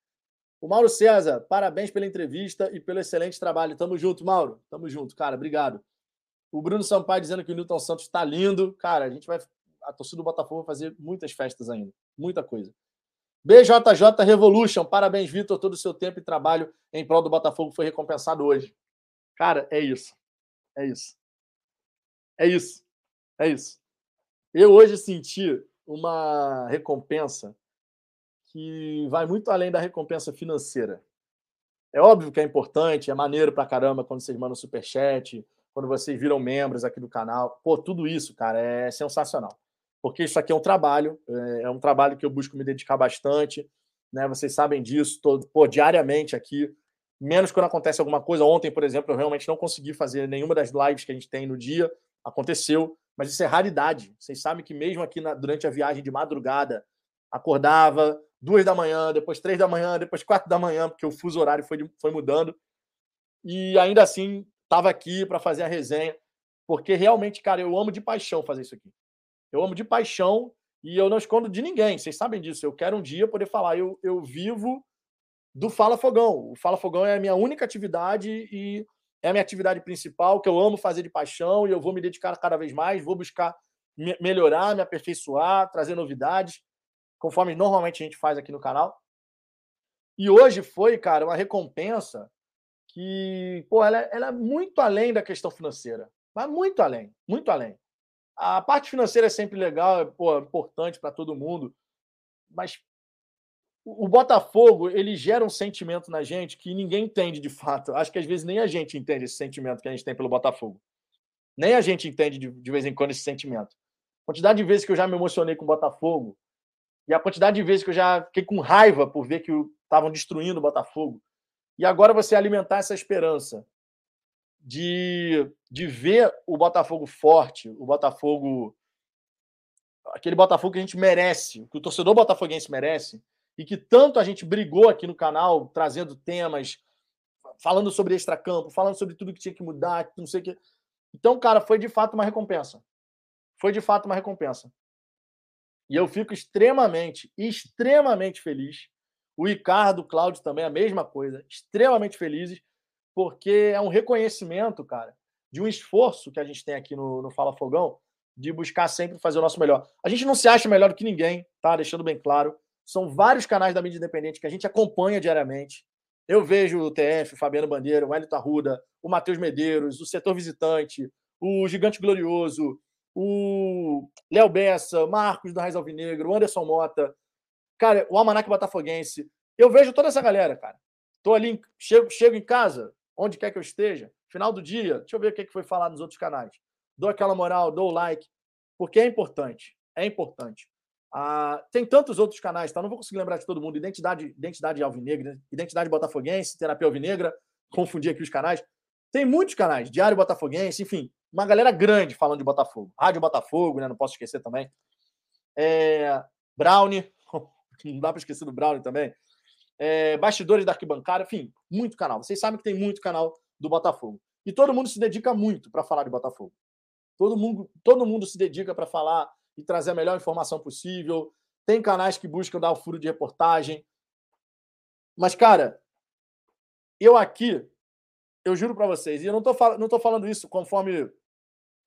O Mauro César, parabéns pela entrevista e pelo excelente trabalho. Tamo junto, Mauro. Tamo junto, cara. Obrigado. O Bruno Sampaio dizendo que o Newton Santos está lindo. Cara, a gente vai. A torcida do Botafogo vai fazer muitas festas ainda. Muita coisa. BJJ Revolution. Parabéns, Vitor. Todo o seu tempo e trabalho em prol do Botafogo foi recompensado hoje. Cara, é isso. É isso. É isso. É isso. Eu hoje senti uma recompensa que vai muito além da recompensa financeira. É óbvio que é importante, é maneiro pra caramba quando vocês mandam superchat, quando vocês viram membros aqui do canal. Pô, tudo isso, cara, é sensacional. Porque isso aqui é um trabalho, é, é um trabalho que eu busco me dedicar bastante, né? Vocês sabem disso, tô, pô, diariamente aqui, menos quando acontece alguma coisa. Ontem, por exemplo, eu realmente não consegui fazer nenhuma das lives que a gente tem no dia, aconteceu, mas isso é raridade. Vocês sabem que mesmo aqui na, durante a viagem de madrugada, acordava, duas da manhã, depois três da manhã, depois quatro da manhã, porque o fuso horário foi, foi mudando. E ainda assim, estava aqui para fazer a resenha, porque realmente, cara, eu amo de paixão fazer isso aqui. Eu amo de paixão e eu não escondo de ninguém, vocês sabem disso. Eu quero um dia poder falar, eu, eu vivo do Fala Fogão. O Fala Fogão é a minha única atividade e é a minha atividade principal, que eu amo fazer de paixão e eu vou me dedicar cada vez mais, vou buscar me melhorar, me aperfeiçoar, trazer novidades conforme normalmente a gente faz aqui no canal. E hoje foi, cara, uma recompensa que, pô, ela, é, ela é muito além da questão financeira. Mas muito além, muito além. A parte financeira é sempre legal, é pô, importante para todo mundo, mas o Botafogo, ele gera um sentimento na gente que ninguém entende de fato. Acho que às vezes nem a gente entende esse sentimento que a gente tem pelo Botafogo. Nem a gente entende de, de vez em quando esse sentimento. A quantidade de vezes que eu já me emocionei com o Botafogo, e a quantidade de vezes que eu já fiquei com raiva por ver que estavam destruindo o Botafogo. E agora você alimentar essa esperança de, de ver o Botafogo forte, o Botafogo aquele Botafogo que a gente merece, que o torcedor botafoguense merece, e que tanto a gente brigou aqui no canal, trazendo temas, falando sobre extracampo, falando sobre tudo que tinha que mudar, não sei o que. Então, cara, foi de fato uma recompensa. Foi de fato uma recompensa. E eu fico extremamente, extremamente feliz. O Ricardo, o Cláudio também, a mesma coisa. Extremamente felizes, porque é um reconhecimento, cara, de um esforço que a gente tem aqui no, no Fala Fogão, de buscar sempre fazer o nosso melhor. A gente não se acha melhor do que ninguém, tá? Deixando bem claro. São vários canais da mídia independente que a gente acompanha diariamente. Eu vejo o TF, o Fabiano Bandeira, o Wellington Arruda, o Matheus Medeiros, o Setor Visitante, o Gigante Glorioso, o Léo Bessa, Marcos do Raiz Alvinegro, Anderson Mota, cara, o Almanac Botafoguense. Eu vejo toda essa galera, cara. Tô ali, chego, chego em casa, onde quer que eu esteja, final do dia, deixa eu ver o que foi falado nos outros canais. Dou aquela moral, dou o like, porque é importante. É importante. Ah, tem tantos outros canais, tá? Não vou conseguir lembrar de todo mundo. Identidade, identidade alvinegra, identidade botafoguense, terapia alvinegra, confundir aqui os canais. Tem muitos canais, Diário Botafoguense, enfim, uma galera grande falando de Botafogo. Rádio Botafogo, né? Não posso esquecer também. É, Brownie, não dá para esquecer do Brownie também. É, bastidores da arquibancada, enfim, muito canal. Vocês sabem que tem muito canal do Botafogo. E todo mundo se dedica muito para falar de Botafogo. Todo mundo, todo mundo se dedica para falar e trazer a melhor informação possível. Tem canais que buscam dar o furo de reportagem. Mas, cara, eu aqui, eu juro para vocês, e eu não tô, não tô falando isso conforme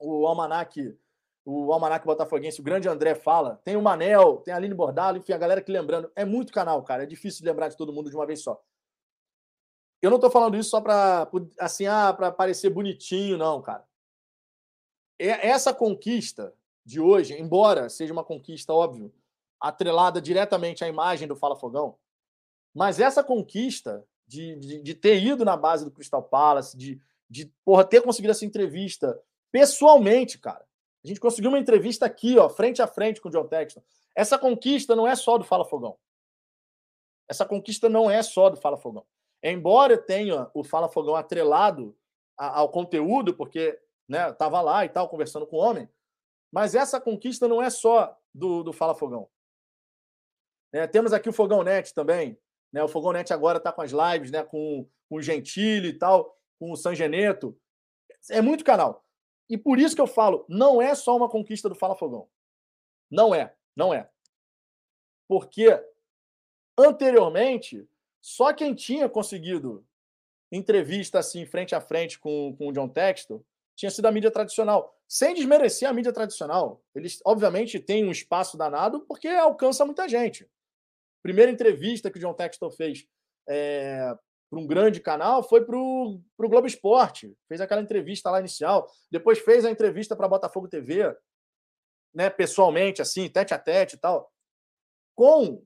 o Almanac, o Almanac Botafoguense, o grande André fala. Tem o Manel, tem a Aline Bordalo, enfim, a galera que lembrando. É muito canal, cara. É difícil lembrar de todo mundo de uma vez só. Eu não tô falando isso só para assim, ah, para parecer bonitinho, não, cara. Essa conquista de hoje, embora seja uma conquista, óbvio, atrelada diretamente à imagem do Fala Fogão, mas essa conquista de, de, de ter ido na base do Crystal Palace, de, de porra, ter conseguido essa entrevista pessoalmente, cara. A gente conseguiu uma entrevista aqui, ó, frente a frente com o John Texton. Essa conquista não é só do Fala Fogão. Essa conquista não é só do Fala Fogão. Embora tenha o Fala Fogão atrelado ao conteúdo, porque né, estava lá e tal, conversando com o homem, mas essa conquista não é só do, do Fala Fogão. É, temos aqui o Fogão Net também. Né? O Fogão Net agora está com as lives né? com, com o Gentili e tal, com o San Geneto. É muito canal. E por isso que eu falo, não é só uma conquista do Fala Fogão. Não é, não é. Porque anteriormente, só quem tinha conseguido entrevista assim, frente a frente com, com o John Textor, tinha sido a mídia tradicional. Sem desmerecer a mídia tradicional. Eles, obviamente, têm um espaço danado porque alcança muita gente. Primeira entrevista que o John Textor fez é, para um grande canal foi para o Globo Esporte. Fez aquela entrevista lá inicial. Depois fez a entrevista para Botafogo TV, né, pessoalmente, assim, tete a tete e tal. Com,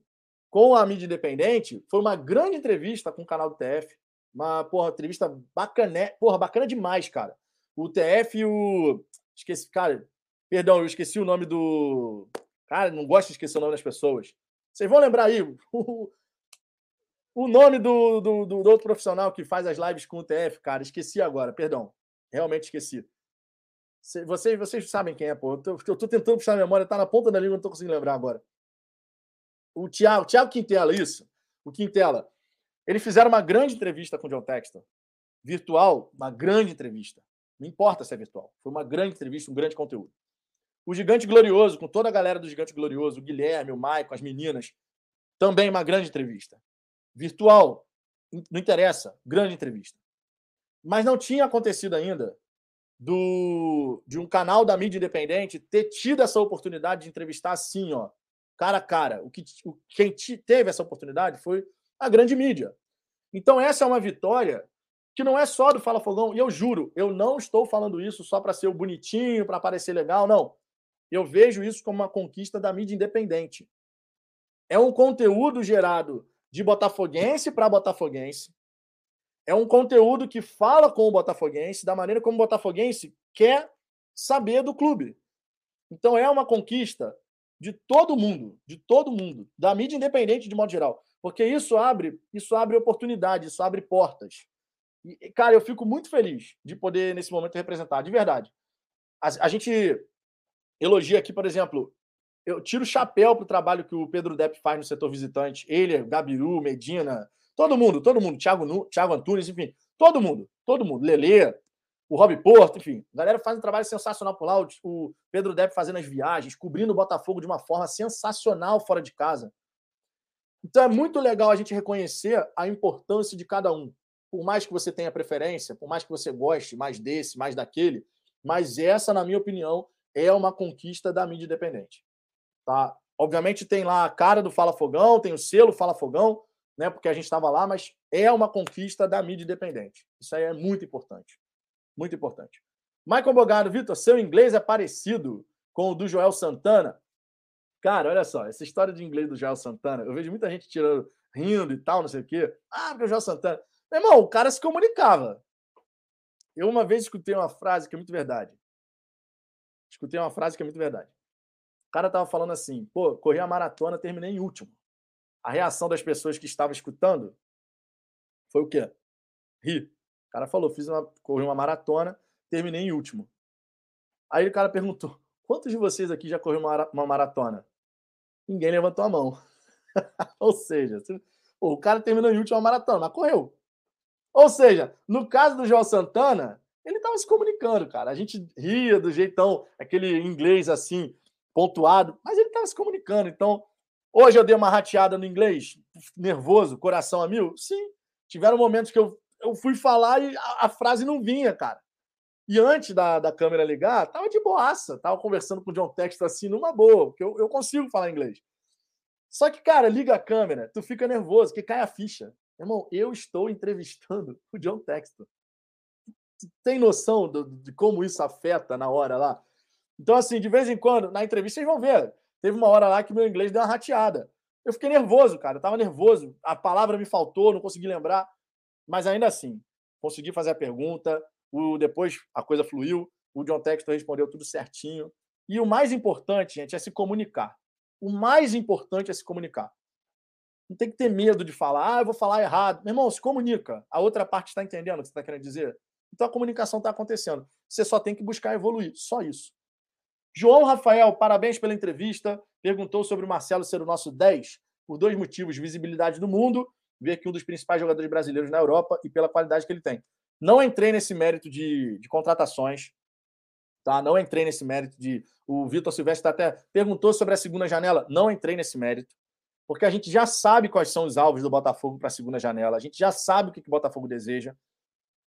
com a mídia independente, foi uma grande entrevista com o canal do TF. Uma porra, entrevista bacana, porra, bacana demais, cara o TF e o. Esqueci, cara, perdão, eu esqueci o nome do. Cara, não gosto de esquecer o nome das pessoas. Vocês vão lembrar aí o, o nome do, do, do, outro profissional que faz as lives com o TF, cara. Esqueci agora, perdão. Realmente esqueci. Vocês, vocês sabem quem é, pô. Eu tô, eu tô tentando puxar a memória, tá na ponta da língua, não tô conseguindo lembrar agora. O Thiago, Thiago Quintela, isso. O Quintela. Eles fizeram uma grande entrevista com o John Texton. Virtual, uma grande entrevista. Não importa se é virtual. Foi uma grande entrevista, um grande conteúdo. O Gigante Glorioso, com toda a galera do Gigante Glorioso, o Guilherme, o Maicon, as meninas, também uma grande entrevista. Virtual, não interessa, grande entrevista. Mas não tinha acontecido ainda do de um canal da mídia independente ter tido essa oportunidade de entrevistar assim, ó, cara a cara. O que o, quem teve essa oportunidade foi a grande mídia. Então essa é uma vitória que não é só do Fala Fogão. E eu juro, eu não estou falando isso só para ser bonitinho, para parecer legal, não. Eu vejo isso como uma conquista da mídia independente. É um conteúdo gerado de botafoguense para botafoguense. É um conteúdo que fala com o botafoguense da maneira como o botafoguense quer saber do clube. Então é uma conquista de todo mundo, de todo mundo, da mídia independente de modo geral, porque isso abre, isso abre oportunidades, isso abre portas. E, cara, eu fico muito feliz de poder, nesse momento, representar, de verdade. A, a gente elogia aqui, por exemplo, eu tiro o chapéu pro trabalho que o Pedro Depp faz no setor visitante. Ele, Gabiru, Medina, todo mundo, todo mundo, Thiago, Thiago Antunes, enfim, todo mundo, todo mundo, Lele, o Rob Porto, enfim, a galera faz um trabalho sensacional por lá. O Pedro Depp fazendo as viagens, cobrindo o Botafogo de uma forma sensacional fora de casa. Então é muito legal a gente reconhecer a importância de cada um. Por mais que você tenha preferência, por mais que você goste mais desse, mais daquele, mas essa, na minha opinião, é uma conquista da mídia independente. Tá? Obviamente tem lá a cara do Fala Fogão, tem o selo Fala Fogão, né? Porque a gente estava lá, mas é uma conquista da mídia independente. Isso aí é muito importante. Muito importante. Michael Bogado, Vitor, seu inglês é parecido com o do Joel Santana? Cara, olha só, essa história de inglês do Joel Santana, eu vejo muita gente tirando, rindo e tal, não sei o quê. Ah, porque o Joel Santana. Meu irmão, o cara se comunicava. Eu uma vez escutei uma frase que é muito verdade. Escutei uma frase que é muito verdade. O cara tava falando assim, pô, corri a maratona, terminei em último. A reação das pessoas que estavam escutando foi o quê? Ri. O cara falou: fiz uma, corri uma maratona, terminei em último. Aí o cara perguntou: quantos de vocês aqui já correu uma, uma maratona? Ninguém levantou a mão. Ou seja, o cara terminou em último uma maratona, mas correu. Ou seja, no caso do João Santana, ele estava se comunicando, cara. A gente ria do jeitão, aquele inglês assim, pontuado, mas ele estava se comunicando. Então, hoje eu dei uma rateada no inglês, nervoso, coração a mil? Sim. Tiveram momentos que eu eu fui falar e a, a, frase não vinha, cara. E antes da, da câmera ligar, tava de boaça, tava conversando com o John Texto assim, numa boa, porque eu, eu consigo falar inglês. Só que, cara, liga a câmera, tu fica nervoso, que cai a ficha. Irmão, eu estou entrevistando o John Texton. Tem noção do, de como isso afeta na hora lá? Então, assim, de vez em quando, na entrevista, vocês vão ver. Teve uma hora lá que meu inglês deu uma rateada. Eu fiquei nervoso, cara. Eu tava nervoso. A palavra me faltou, não consegui lembrar. Mas ainda assim, consegui fazer a pergunta, o, depois a coisa fluiu, o John Textor respondeu tudo certinho. E o mais importante, gente, é se comunicar. O mais importante é se comunicar. Não tem que ter medo de falar, ah, eu vou falar errado. Meu irmão, se comunica. A outra parte está entendendo o que você está querendo dizer? Então a comunicação está acontecendo. Você só tem que buscar evoluir. Só isso. João Rafael, parabéns pela entrevista. Perguntou sobre o Marcelo ser o nosso 10 por dois motivos: visibilidade do mundo ver que um dos principais jogadores brasileiros na Europa e pela qualidade que ele tem. Não entrei nesse mérito de, de contratações, tá? Não entrei nesse mérito de. O Vitor Silvestre até perguntou sobre a segunda janela. Não entrei nesse mérito, porque a gente já sabe quais são os alvos do Botafogo para a segunda janela. A gente já sabe o que, que o Botafogo deseja.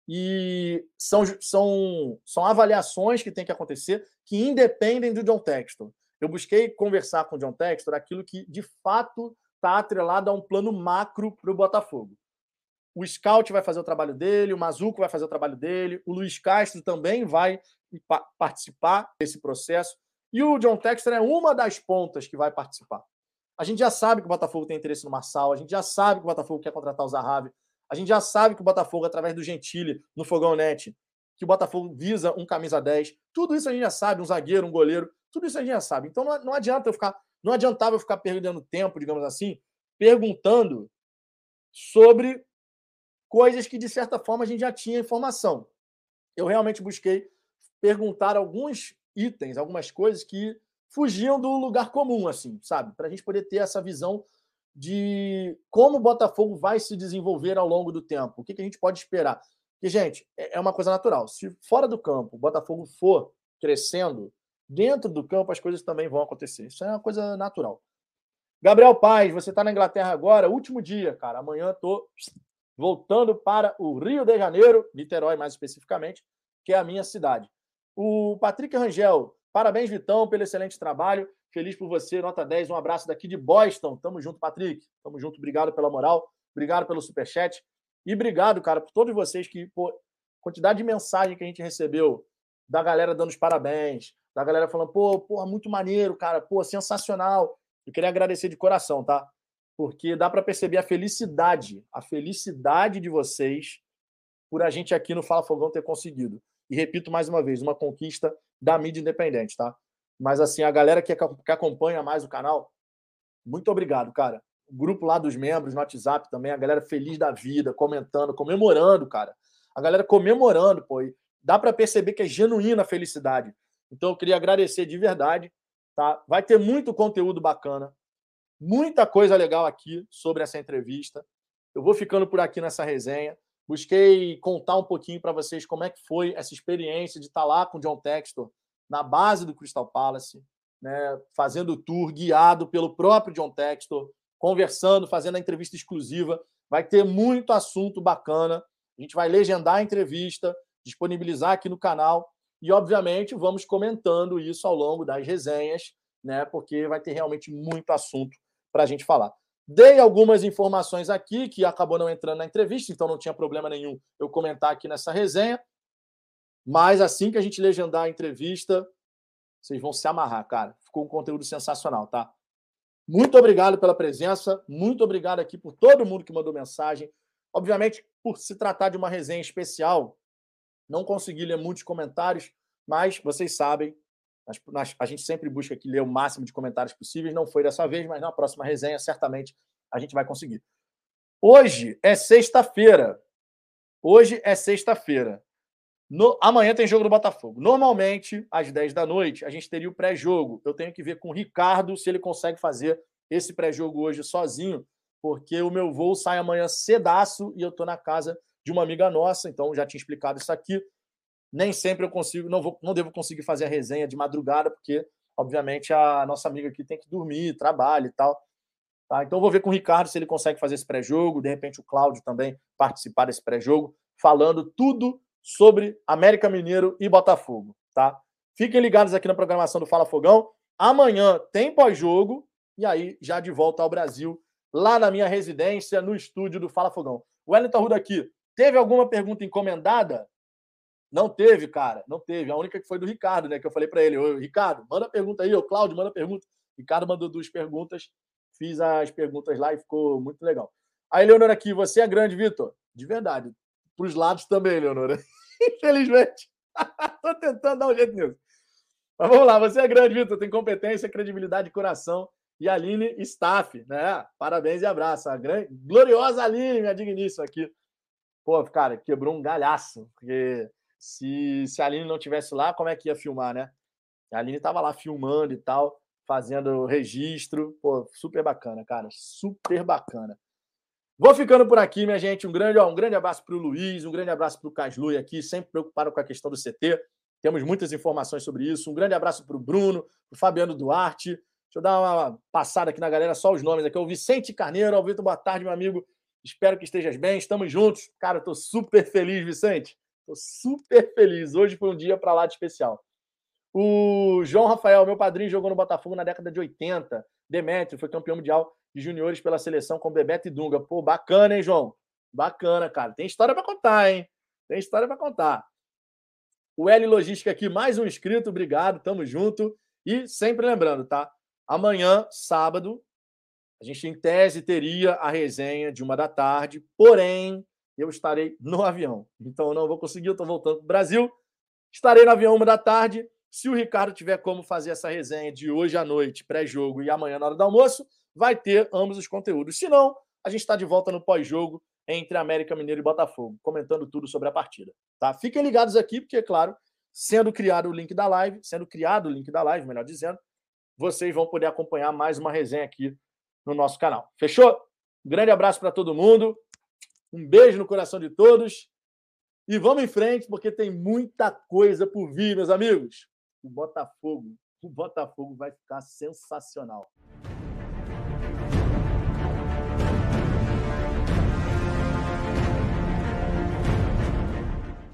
E são, são, são avaliações que tem que acontecer que independem do John Textor. Eu busquei conversar com o John Textor aquilo que de fato está atrelado a um plano macro para o Botafogo. O Scout vai fazer o trabalho dele, o Mazuco vai fazer o trabalho dele, o Luiz Castro também vai pa participar desse processo. E o John Texter é uma das pontas que vai participar. A gente já sabe que o Botafogo tem interesse no Marçal, a gente já sabe que o Botafogo quer contratar o Zahavi, a gente já sabe que o Botafogo, através do Gentili, no Fogão Net, que o Botafogo visa um camisa 10. Tudo isso a gente já sabe, um zagueiro, um goleiro, tudo isso a gente já sabe. Então não, não adianta eu ficar não adiantava eu ficar perdendo tempo, digamos assim, perguntando sobre coisas que, de certa forma, a gente já tinha informação. Eu realmente busquei perguntar alguns itens, algumas coisas que fugiam do lugar comum, assim, sabe? Para a gente poder ter essa visão de como o Botafogo vai se desenvolver ao longo do tempo, o que, que a gente pode esperar. Porque, gente, é, é uma coisa natural. Se fora do campo o Botafogo for crescendo, dentro do campo as coisas também vão acontecer. Isso é uma coisa natural. Gabriel Paz, você está na Inglaterra agora, último dia, cara. Amanhã estou voltando para o Rio de Janeiro, Niterói mais especificamente, que é a minha cidade. O Patrick Rangel, parabéns, Vitão, pelo excelente trabalho. Feliz por você, nota 10. Um abraço daqui de Boston. Tamo junto, Patrick. Tamo junto. Obrigado pela moral. Obrigado pelo superchat. E obrigado, cara, por todos vocês que, pô, quantidade de mensagem que a gente recebeu da galera dando os parabéns, da galera falando, pô, pô, muito maneiro, cara, pô, sensacional. Eu queria agradecer de coração, tá? Porque dá para perceber a felicidade, a felicidade de vocês por a gente aqui no Fala Fogão ter conseguido. E repito mais uma vez, uma conquista da mídia independente, tá? Mas assim, a galera que, que acompanha mais o canal, muito obrigado, cara. O grupo lá dos membros no WhatsApp também, a galera feliz da vida, comentando, comemorando, cara. A galera comemorando, pô. dá para perceber que é genuína a felicidade. Então eu queria agradecer de verdade tá? Vai ter muito conteúdo bacana, muita coisa legal aqui sobre essa entrevista. Eu vou ficando por aqui nessa resenha. Busquei contar um pouquinho para vocês como é que foi essa experiência de estar tá lá com o John Textor na base do Crystal Palace, né, fazendo o tour guiado pelo próprio John Textor, conversando, fazendo a entrevista exclusiva. Vai ter muito assunto bacana. A gente vai legendar a entrevista, disponibilizar aqui no canal e, obviamente, vamos comentando isso ao longo das resenhas, né? Porque vai ter realmente muito assunto para a gente falar. Dei algumas informações aqui que acabou não entrando na entrevista, então não tinha problema nenhum eu comentar aqui nessa resenha. Mas assim que a gente legendar a entrevista, vocês vão se amarrar, cara. Ficou um conteúdo sensacional, tá? Muito obrigado pela presença, muito obrigado aqui por todo mundo que mandou mensagem. Obviamente, por se tratar de uma resenha especial, não consegui ler muitos comentários, mas vocês sabem, a gente sempre busca aqui ler o máximo de comentários possíveis. Não foi dessa vez, mas na próxima resenha, certamente, a gente vai conseguir. Hoje é sexta-feira. Hoje é sexta-feira. No, amanhã tem jogo do Botafogo. Normalmente, às 10 da noite, a gente teria o pré-jogo. Eu tenho que ver com o Ricardo se ele consegue fazer esse pré-jogo hoje sozinho, porque o meu voo sai amanhã cedaço e eu estou na casa de uma amiga nossa, então já tinha explicado isso aqui. Nem sempre eu consigo, não, vou, não devo conseguir fazer a resenha de madrugada, porque, obviamente, a nossa amiga aqui tem que dormir, trabalha e tal. Tá? Então, vou ver com o Ricardo se ele consegue fazer esse pré-jogo, de repente o Cláudio também participar desse pré-jogo, falando tudo sobre América Mineiro e Botafogo, tá? Fiquem ligados aqui na programação do Fala Fogão. Amanhã tem pós-jogo e aí já de volta ao Brasil, lá na minha residência, no estúdio do Fala Fogão. O Wellington Ruda aqui. Teve alguma pergunta encomendada? Não teve, cara. Não teve. A única que foi do Ricardo, né? Que eu falei para ele: Ricardo, manda pergunta aí. Ô, Cláudio, manda pergunta. Ricardo mandou duas perguntas. Fiz as perguntas lá e ficou muito legal. Aí, Leonor, aqui, você é grande, Vitor. De verdade para os lados também, Leonora. Infelizmente. Estou tentando dar um jeito nisso. Mas vamos lá, você é grande, Vitor. Tem competência, credibilidade, coração. E Aline Staff, né? Parabéns e abraço. A grande, gloriosa Aline, minha digníssima aqui. Pô, cara, quebrou um galhaço. Porque se, se a Aline não tivesse lá, como é que ia filmar, né? A Aline estava lá filmando e tal, fazendo registro. Pô, super bacana, cara. Super bacana. Vou ficando por aqui, minha gente. Um grande, ó, um grande abraço para o Luiz, um grande abraço para o Caslui aqui, sempre preocupado com a questão do CT. Temos muitas informações sobre isso. Um grande abraço para o Bruno, para o Fabiano Duarte. Deixa eu dar uma passada aqui na galera, só os nomes aqui. O Vicente Carneiro, Alvito, boa tarde, meu amigo. Espero que estejas bem. Estamos juntos. Cara, estou super feliz, Vicente. Estou super feliz. Hoje foi um dia para lá de especial. O João Rafael, meu padrinho, jogou no Botafogo na década de 80. Demetrio foi campeão mundial de juniores pela seleção com Bebeto e Dunga. Pô, bacana, hein, João? Bacana, cara. Tem história para contar, hein? Tem história para contar. O L Logística aqui, mais um inscrito, obrigado, tamo junto. E sempre lembrando, tá? Amanhã, sábado, a gente em tese teria a resenha de uma da tarde, porém, eu estarei no avião. Então eu não vou conseguir, eu tô voltando para o Brasil. Estarei no avião uma da tarde. Se o Ricardo tiver como fazer essa resenha de hoje à noite, pré-jogo, e amanhã na hora do almoço, vai ter ambos os conteúdos. Se não, a gente está de volta no pós-jogo entre América Mineiro e Botafogo, comentando tudo sobre a partida. Tá? Fiquem ligados aqui, porque, é claro, sendo criado o link da live, sendo criado o link da live, melhor dizendo, vocês vão poder acompanhar mais uma resenha aqui no nosso canal. Fechou? Um grande abraço para todo mundo. Um beijo no coração de todos. E vamos em frente, porque tem muita coisa por vir, meus amigos. O Botafogo, o Botafogo vai ficar sensacional.